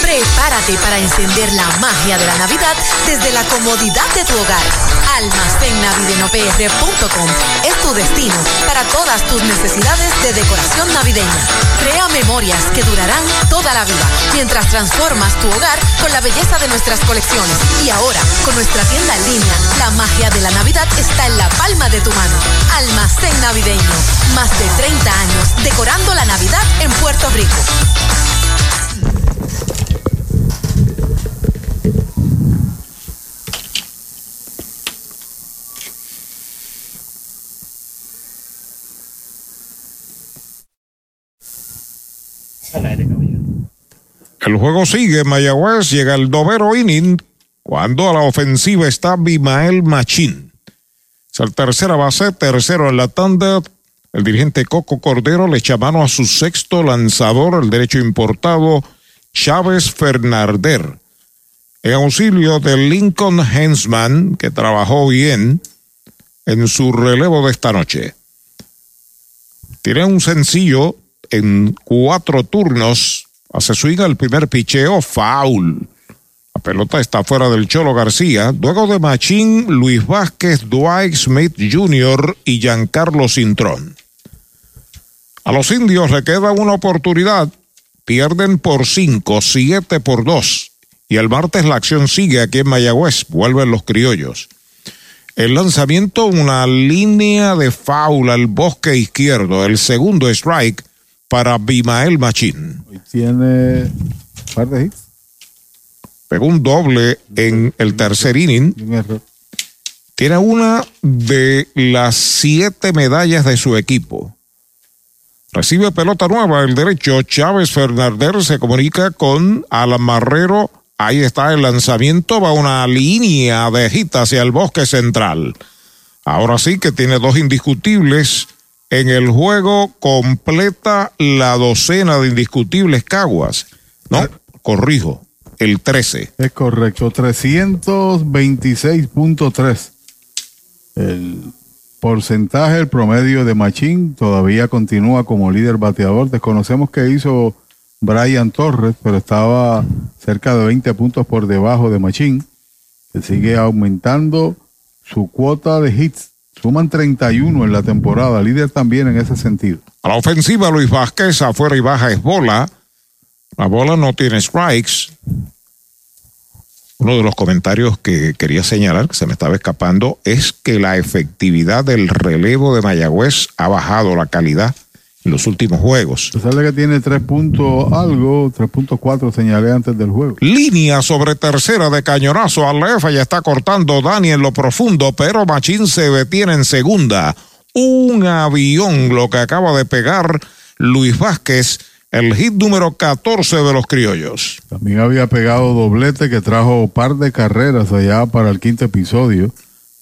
Prepárate para encender la magia de la Navidad desde la comodidad de tu hogar. Almacennavidenopr.com es tu destino para todas tus necesidades de decoración navideña. Crea memorias que durarán toda la vida mientras transformas tu hogar con la belleza de nuestras colecciones. Y ahora, con nuestra tienda en línea, la magia de la Navidad está en la palma de tu mano. Almacén Navideño. Más de 30 años decorando la Navidad en Puerto Rico. El juego sigue, Mayagüez llega el noveno inning cuando a la ofensiva está Bimael Machín. Es el tercera base, tercero en la tanda. El dirigente Coco Cordero le echa mano a su sexto lanzador, el derecho importado Chávez Fernarder. En auxilio de Lincoln Hensman, que trabajó bien en su relevo de esta noche. Tiene un sencillo en cuatro turnos Hace swing el primer picheo, foul. La pelota está fuera del Cholo García. Luego de Machín, Luis Vázquez, Dwight Smith Jr. y Giancarlo Cintrón. A los indios le queda una oportunidad. Pierden por cinco, siete por dos. Y el martes la acción sigue aquí en Mayagüez. Vuelven los criollos. El lanzamiento, una línea de foul al bosque izquierdo. El segundo strike para Bimael Machín. Hoy tiene un par de hits. Pegó un doble en el tercer inning. Tiene una de las siete medallas de su equipo. Recibe pelota nueva, el derecho. Chávez Fernández se comunica con Alan Marrero. Ahí está el lanzamiento. Va una línea de hit hacia el bosque central. Ahora sí que tiene dos indiscutibles. En el juego completa la docena de indiscutibles Caguas. No, corrijo, el 13. Es correcto, 326.3. El porcentaje, el promedio de Machín todavía continúa como líder bateador. Desconocemos qué hizo Brian Torres, pero estaba cerca de 20 puntos por debajo de Machín. Que sigue aumentando su cuota de hits. Suman 31 en la temporada, líder también en ese sentido. A la ofensiva, Luis Vázquez, afuera y baja es bola. La bola no tiene strikes. Uno de los comentarios que quería señalar, que se me estaba escapando, es que la efectividad del relevo de Mayagüez ha bajado la calidad en los últimos juegos. Sale que tiene 3 puntos algo, 3.4 señalé antes del juego. Línea sobre tercera de cañonazo al F ya está cortando Dani en lo profundo, pero Machín se detiene en segunda. Un avión lo que acaba de pegar Luis Vázquez el hit número 14 de los criollos. También había pegado doblete que trajo par de carreras allá para el quinto episodio.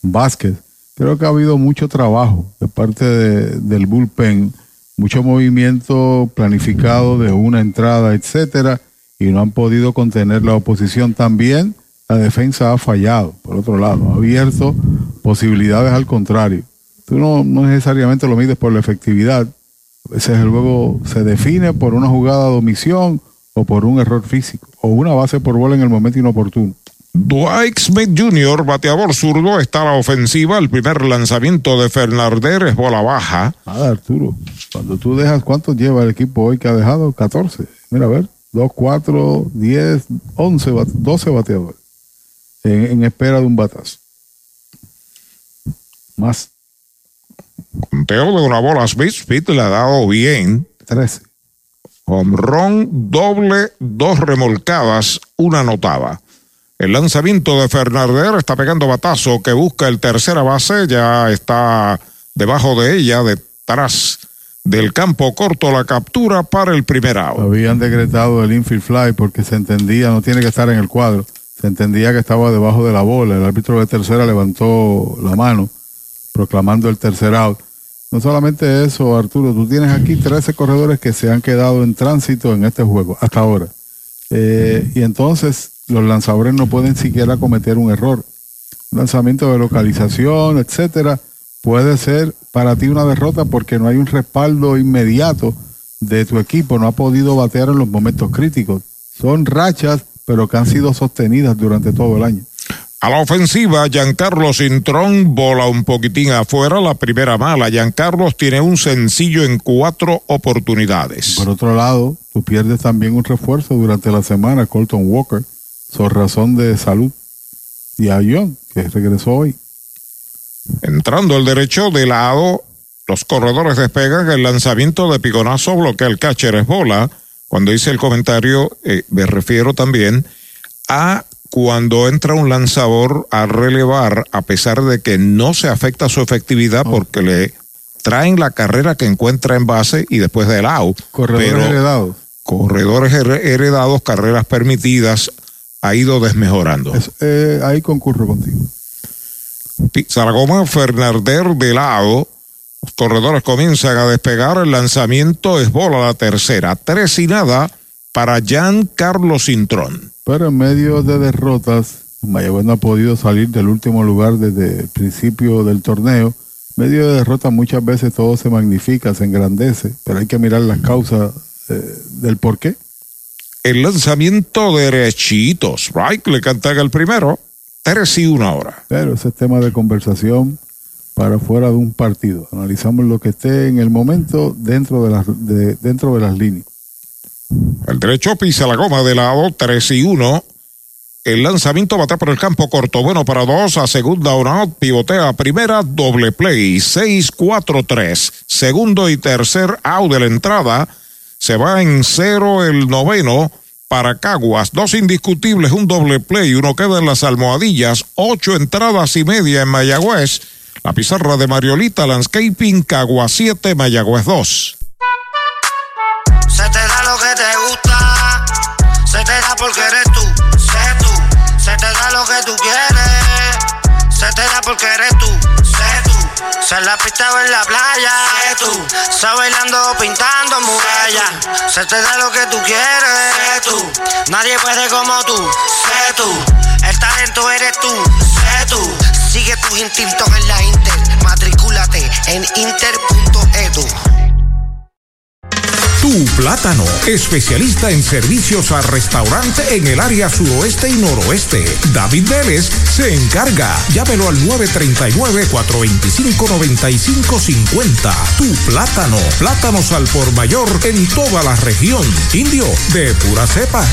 Vázquez. Creo que ha habido mucho trabajo de parte de, del bullpen, mucho movimiento planificado de una entrada, etcétera, y no han podido contener la oposición. También la defensa ha fallado, por otro lado, ha abierto posibilidades al contrario. Tú no, necesariamente lo mides por la efectividad, a veces el juego se define por una jugada de omisión o por un error físico o una base por bola en el momento inoportuno. Dwight Smith Jr., bateador zurdo, está a la ofensiva. El primer lanzamiento de Fernández es bola baja. Nada, Arturo. Cuando tú dejas, ¿cuántos lleva el equipo hoy que ha dejado? 14. Mira, a ver. 2, 4, 10, 11, 12 bateadores en, en espera de un batazo. Más. Conteo de una bola Smith. Smith le ha dado bien. 13. Home run, doble, dos remolcadas, una anotada. El lanzamiento de Fernández está pegando batazo que busca el tercera base, ya está debajo de ella, detrás del campo corto la captura para el primer out. Habían decretado el infield fly porque se entendía, no tiene que estar en el cuadro, se entendía que estaba debajo de la bola. El árbitro de tercera levantó la mano proclamando el tercer out. No solamente eso, Arturo, tú tienes aquí 13 corredores que se han quedado en tránsito en este juego hasta ahora. Eh, y entonces los lanzadores no pueden siquiera cometer un error. Un lanzamiento de localización, etcétera, puede ser para ti una derrota porque no hay un respaldo inmediato de tu equipo, no ha podido batear en los momentos críticos. Son rachas, pero que han sido sostenidas durante todo el año. A la ofensiva, Giancarlo Cintrón bola un poquitín afuera, la primera mala. Giancarlos tiene un sencillo en cuatro oportunidades. Por otro lado, tú pierdes también un refuerzo durante la semana, Colton Walker, por razón de salud. Y a John, que regresó hoy. Entrando el derecho de lado, los corredores despegan, el lanzamiento de piconazo bloquea el catcher es bola. Cuando hice el comentario, eh, me refiero también a cuando entra un lanzador a relevar, a pesar de que no se afecta su efectividad porque le traen la carrera que encuentra en base y después del out. Corredores Pero heredados. Corredores her- heredados, carreras permitidas, ha ido desmejorando. Es- eh, ahí concurro contigo. Sargoma Fernández de lado. Los corredores comienzan a despegar. El lanzamiento es bola la tercera. Tres y nada para Jan Carlos Cintrón. Pero en medio de derrotas, Mayagüez no ha podido salir del último lugar desde el principio del torneo. En medio de derrotas muchas veces todo se magnifica, se engrandece, pero hay que mirar las causas eh, del por qué. El lanzamiento derechitos. Right, le cantan el primero. Tres y una ahora. Pero ese es tema de conversación para fuera de un partido. Analizamos lo que esté en el momento dentro de las, de- dentro de las líneas. El derecho pisa la goma de lado. Tres y uno. El lanzamiento va atrás por el campo corto. Bueno para dos. A segunda una out. Pivotea a primera. Doble play. Seis, cuatro, tres. Segundo y tercer out de la entrada. Se va en cero el noveno. para Caguas. Dos indiscutibles, un doble play, uno queda en las almohadillas, ocho entradas y media en Mayagüez. La pizarra de Mariolita Landscaping, Caguas 7, Mayagüez 2. Se te da lo que te gusta, se te da porque eres tú, sé tú. Se te da lo que tú quieres, se te da porque eres tú. Se la pista o en la playa, sé tú. Está bailando pintando muralla, se te da lo que tú quieres, sé tú. Nadie puede como tú, sé tú. El talento eres tú, sé tú. Sigue tus instintos en la Inter, matricúlate en inter.edu. Tu Plátano, especialista en servicios al restaurante en el área suroeste y noroeste. David Vélez se encarga. Llámelo al 939-425-9550. Tu Plátano, plátanos al por mayor en toda la región. Indio, de pura cepa.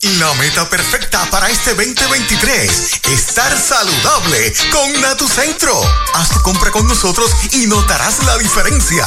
La meta perfecta para este 2023, estar saludable con Natucentro. Haz tu compra con nosotros y notarás la diferencia.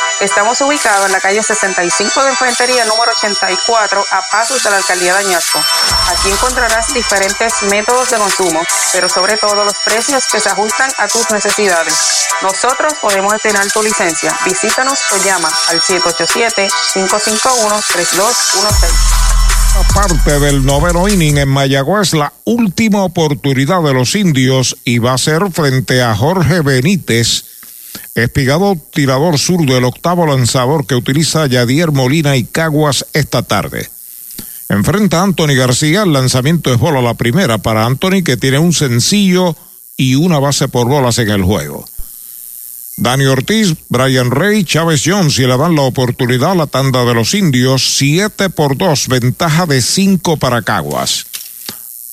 Estamos ubicados en la calle 65 de Infantería número 84 a pasos de la alcaldía de Añasco. Aquí encontrarás diferentes métodos de consumo, pero sobre todo los precios que se ajustan a tus necesidades. Nosotros podemos estrenar tu licencia. Visítanos o llama al 787-551-3216. Aparte del noveno inning en Mayagüez, la última oportunidad de los indios y va a ser frente a Jorge Benítez, espigado tirador zurdo, el octavo lanzador que utiliza Yadier Molina y Caguas esta tarde. Enfrenta a Anthony García, el lanzamiento es bola la primera para Anthony que tiene un sencillo y una base por bolas en el juego. Dani Ortiz, Brian Rey, Chávez Jones y le dan la oportunidad a la tanda de los indios, 7 por 2, ventaja de 5 para Caguas.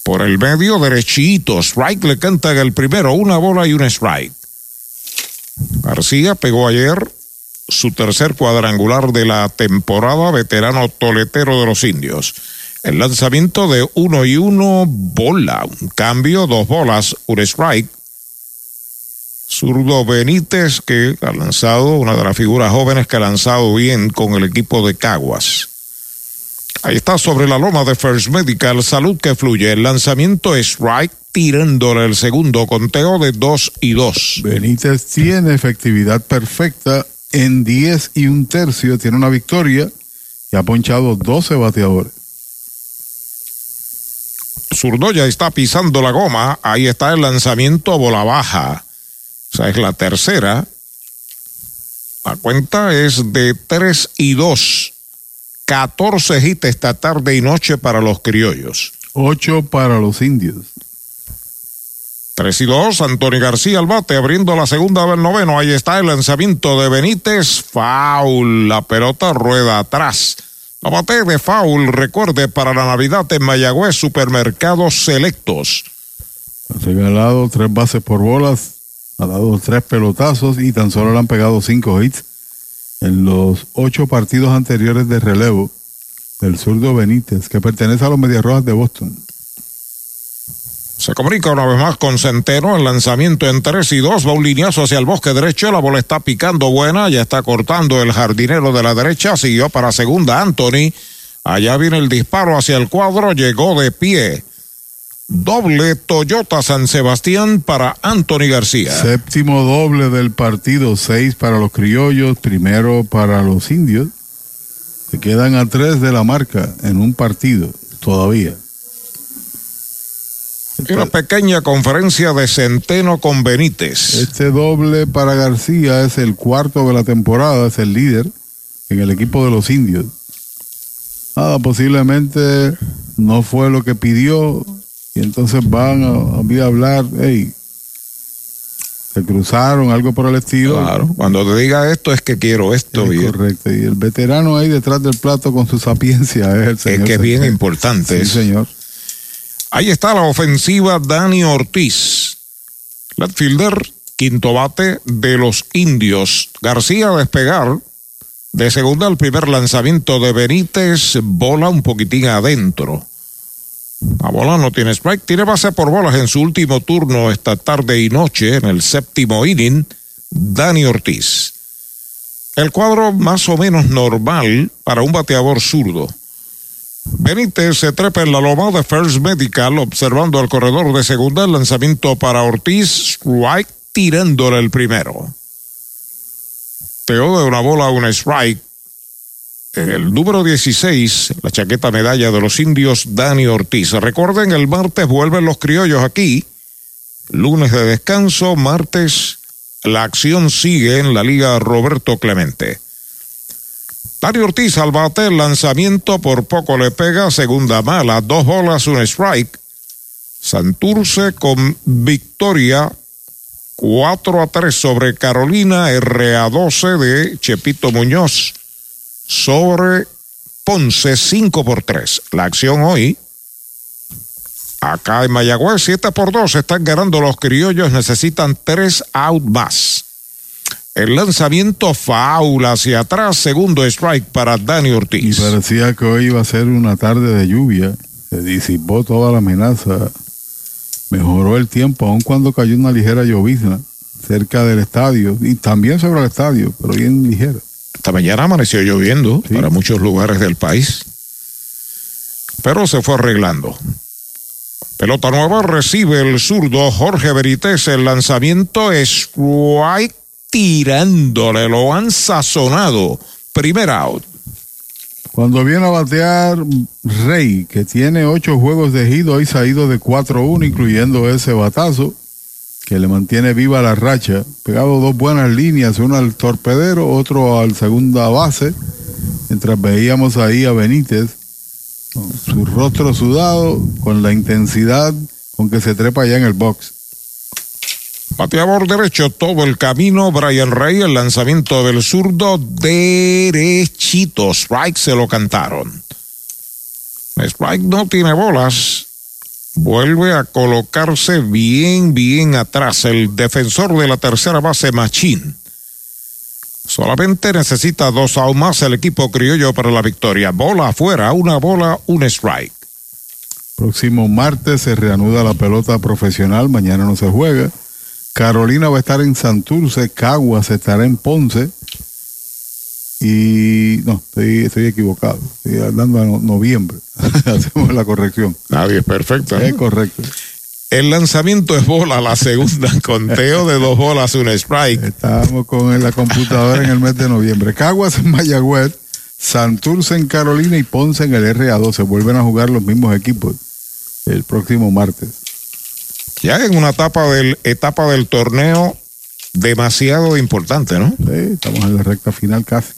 Por el medio, derechito, strike le canta en el primero, una bola y un strike. García pegó ayer su tercer cuadrangular de la temporada, veterano toletero de los indios. El lanzamiento de uno y uno, bola, un cambio, dos bolas, un strike. Zurdo Benítez, que ha lanzado, una de las figuras jóvenes que ha lanzado bien con el equipo de Caguas. Ahí está sobre la loma de First Medical, salud que fluye. El lanzamiento strike, tirándole el segundo conteo de 2 y 2. Benítez tiene efectividad perfecta en 10 y un tercio, tiene una victoria y ha ponchado 12 bateadores. Zurdo ya está pisando la goma, ahí está el lanzamiento a bola baja. O sea, es la tercera. La cuenta es de 3 y 2. 14 hits esta tarde y noche para los criollos. 8 para los indios. 3 y 2, Antonio García al bate, abriendo la segunda del noveno. Ahí está el lanzamiento de Benítez. Foul. La pelota rueda atrás. La bate de foul, recuerde, para la Navidad en Mayagüez, supermercados selectos. Ha regalado tres bases por bolas, ha dado tres pelotazos y tan solo le han pegado cinco hits en los ocho partidos anteriores de relevo del zurdo Benítez, que pertenece a los Medias Rojas de Boston. Se comunica una vez más con Centeno, el lanzamiento en 3 y 2, va un lineazo hacia el bosque derecho, la bola está picando buena, ya está cortando el jardinero de la derecha, siguió para segunda Anthony, allá viene el disparo hacia el cuadro, llegó de pie. Doble Toyota San Sebastián para Anthony García. Séptimo doble del partido, seis para los criollos, primero para los indios. Se quedan a tres de la marca en un partido todavía. Una pequeña conferencia de Centeno con Benítez. Este doble para García es el cuarto de la temporada, es el líder en el equipo de los indios. Nada, posiblemente no fue lo que pidió y entonces van a, a hablar, hey, se cruzaron, algo por el estilo. Claro, cuando te diga esto es que quiero esto. Es correcto, y el veterano ahí detrás del plato con su sapiencia es el señor. Es que es bien importante. Sí, señor. Ahí está la ofensiva Dani Ortiz. Left fielder, quinto bate de los indios. García despegar. De segunda al primer lanzamiento de Benítez, bola un poquitín adentro. La bola no tiene strike, tiene base por bolas en su último turno esta tarde y noche en el séptimo inning, Dani Ortiz. El cuadro más o menos normal para un bateador zurdo. Benítez se trepa en la loma de First Medical observando al corredor de segunda el lanzamiento para Ortiz, strike tirándole el primero. Teo de una bola a una strike el número 16, la chaqueta medalla de los indios, Dani Ortiz. Recuerden, el martes vuelven los criollos aquí. Lunes de descanso, martes la acción sigue en la Liga Roberto Clemente. Dani Ortiz al bate, lanzamiento por poco le pega, segunda mala, dos bolas, un strike. Santurce con victoria 4 a 3 sobre Carolina, RA12 de Chepito Muñoz sobre Ponce 5 por 3. La acción hoy, acá en Mayagüez 7 por 2, están ganando los criollos, necesitan 3 out más. El lanzamiento faula hacia atrás, segundo strike para Dani Ortiz. Y parecía que hoy iba a ser una tarde de lluvia. Se disipó toda la amenaza. Mejoró el tiempo, aun cuando cayó una ligera llovizna cerca del estadio y también sobre el estadio, pero bien ligera. Esta mañana amaneció lloviendo para muchos lugares del país, pero se fue arreglando. Pelota nueva recibe el zurdo Jorge Berites. El lanzamiento es White tirándole, lo han sazonado. Primer out. Cuando viene a batear Rey, que tiene ocho juegos de hit, hoy se ha ido de 4-1, incluyendo ese batazo que le mantiene viva la racha. Pegado dos buenas líneas, uno al torpedero, otro al segunda base. Mientras veíamos ahí a Benítez, con su rostro sudado, con la intensidad con que se trepa allá en el box. Bateador derecho todo el camino, Brian Rey, el lanzamiento del zurdo derechito. Strike se lo cantaron. Strike no tiene bolas vuelve a colocarse bien, bien atrás el defensor de la tercera base, Machín. Solamente necesita dos aún más el equipo criollo para la victoria. Bola afuera, una bola, un strike. Próximo martes se reanuda la pelota profesional, mañana no se juega. Carolina va a estar en Santurce, Caguas estará en Ponce. Y no, estoy, equivocado. Estoy hablando de noviembre. Hacemos la corrección. Nadie es perfecto. Es correcto. El lanzamiento es bola, la segunda, conteo de dos bolas, un strike. Estábamos con la computadora en el mes de noviembre. Caguas en Mayagüez, Santurce en Carolina y Ponce en el RA2. Se vuelven a jugar los mismos equipos el próximo martes. Ya en una etapa del, etapa del torneo demasiado importante, ¿no? Sí, estamos en la recta final casi.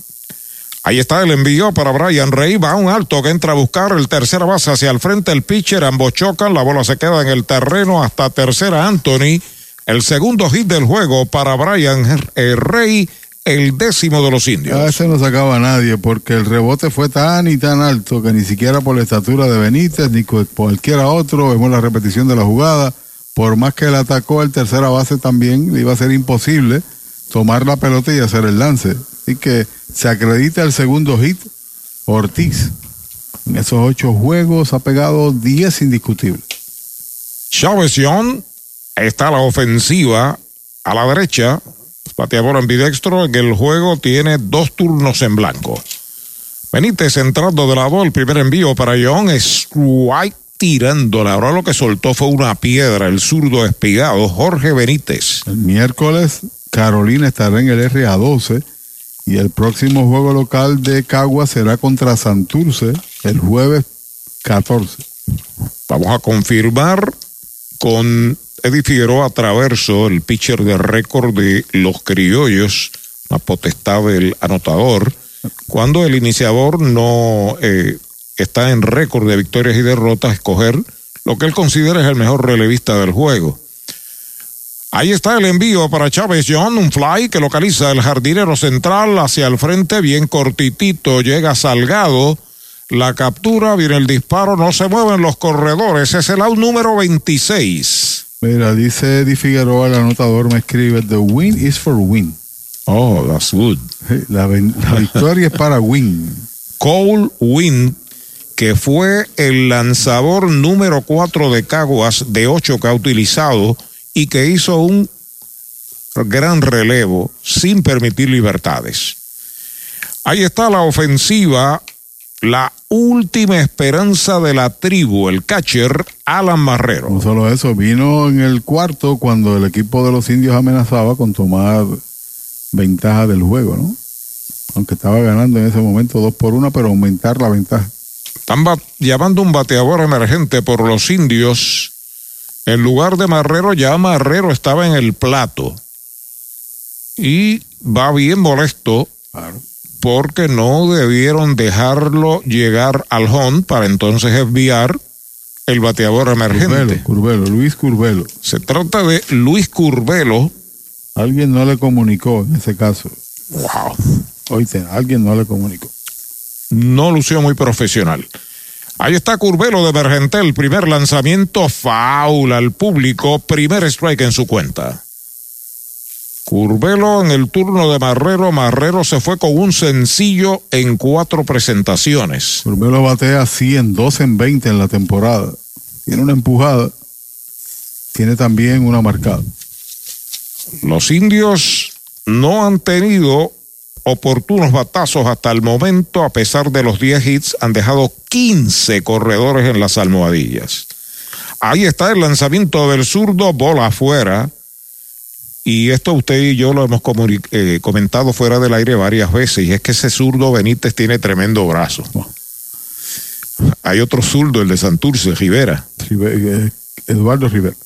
Ahí está el envío para Brian Rey. Va un alto que entra a buscar el tercera base hacia el frente. El pitcher, ambos chocan. La bola se queda en el terreno hasta tercera Anthony. El segundo hit del juego para Brian eh, Rey, el décimo de los indios. A ese no sacaba nadie porque el rebote fue tan y tan alto que ni siquiera por la estatura de Benítez ni por cualquiera otro, vemos la repetición de la jugada. Por más que él atacó el tercera base también, le iba a ser imposible tomar la pelota y hacer el lance. Así que se acredita el segundo hit Ortiz. En esos ocho juegos ha pegado diez indiscutibles. Chávez Young está la ofensiva a la derecha. Bateador ambidextro en el juego tiene dos turnos en blanco. Benítez entrando de lado, el primer envío para Young es White tirándola. Ahora lo que soltó fue una piedra, el zurdo espigado, Jorge Benítez. El miércoles Carolina estará en el RA12 y el próximo juego local de Cagua será contra Santurce el jueves 14. Vamos a confirmar con Eddie Figueroa Traverso, el pitcher de récord de los criollos, la potestad del anotador, cuando el iniciador no eh, está en récord de victorias y derrotas, escoger lo que él considera es el mejor relevista del juego. Ahí está el envío para Chávez John, un fly que localiza el jardinero central hacia el frente, bien cortitito, llega Salgado. La captura, viene el disparo, no se mueven los corredores, es el out número 26. Mira, dice Eddie Figueroa, el anotador me escribe, The win is for win. Oh, that's good. La, la victoria es para win. Cole Win, que fue el lanzador número 4 de Caguas de 8 que ha utilizado y que hizo un gran relevo sin permitir libertades. Ahí está la ofensiva, la última esperanza de la tribu, el catcher Alan Marrero. No solo eso, vino en el cuarto cuando el equipo de los indios amenazaba con tomar ventaja del juego, ¿no? Aunque estaba ganando en ese momento dos por una, pero aumentar la ventaja. Están llamando un bateador emergente por los indios en lugar de Marrero, ya Marrero estaba en el plato. Y va bien molesto porque no debieron dejarlo llegar al home para entonces enviar el bateador emergente. Curvelo, Luis Curvelo. Se trata de Luis Curvelo. Alguien no le comunicó en ese caso. Wow. Oíste, alguien no le comunicó. No lució muy profesional. Ahí está Curvelo de Vergentel, primer lanzamiento, faula al público, primer strike en su cuenta. Curvelo en el turno de Marrero, Marrero se fue con un sencillo en cuatro presentaciones. Curvelo batea 100, 2 en 20 en la temporada. Tiene una empujada, tiene también una marcada. Los indios no han tenido oportunos batazos hasta el momento, a pesar de los 10 hits, han dejado 15 corredores en las almohadillas. Ahí está el lanzamiento del zurdo, bola afuera. Y esto usted y yo lo hemos eh, comentado fuera del aire varias veces, y es que ese zurdo Benítez tiene tremendo brazo. Hay otro zurdo, el de Santurce, Rivera. Eh, Eduardo Rivera.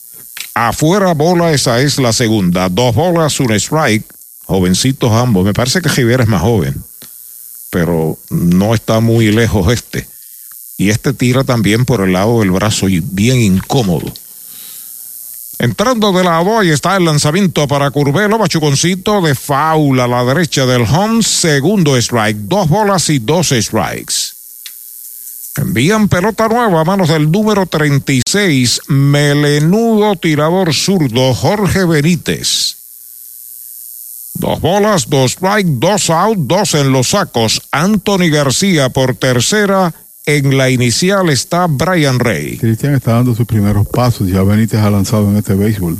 Afuera bola, esa es la segunda. Dos bolas, un strike jovencitos ambos. Me parece que Rivera es más joven, pero no está muy lejos este. Y este tira también por el lado del brazo y bien incómodo. Entrando de lado, ahí está el lanzamiento para Curvelo, Machuconcito de faula a la derecha del home, segundo strike, dos bolas y dos strikes. Envían pelota nueva a manos del número 36, melenudo tirador zurdo Jorge Benítez. Dos bolas, dos strike, dos out, dos en los sacos. Anthony García por tercera. En la inicial está Brian Rey. Cristian está dando sus primeros pasos. Ya Benítez ha lanzado en este béisbol.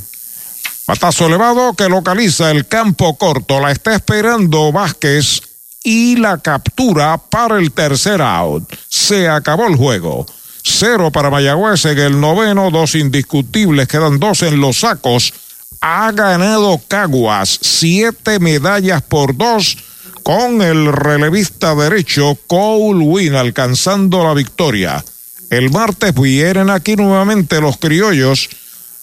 Patazo elevado que localiza el campo corto. La está esperando Vázquez y la captura para el tercer out. Se acabó el juego. Cero para Mayagüez en el noveno, dos indiscutibles, quedan dos en los sacos ha ganado Caguas siete medallas por dos con el relevista derecho Cole Win alcanzando la victoria. El martes vienen aquí nuevamente los criollos.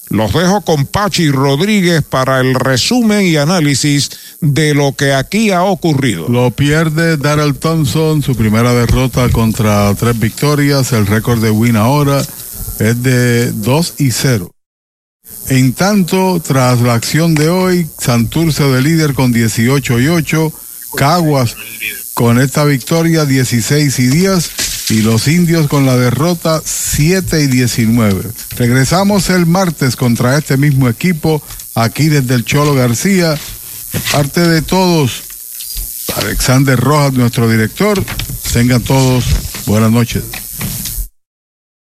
Los dejo con Pachi Rodríguez para el resumen y análisis de lo que aquí ha ocurrido. Lo pierde Darrell Thompson, su primera derrota contra tres victorias. El récord de Win ahora es de 2 y 0. En tanto, tras la acción de hoy, Santurce de líder con 18 y 8, Caguas con esta victoria 16 y 10 y los indios con la derrota 7 y 19. Regresamos el martes contra este mismo equipo, aquí desde el Cholo García. parte de todos, Alexander Rojas, nuestro director, tengan todos buenas noches.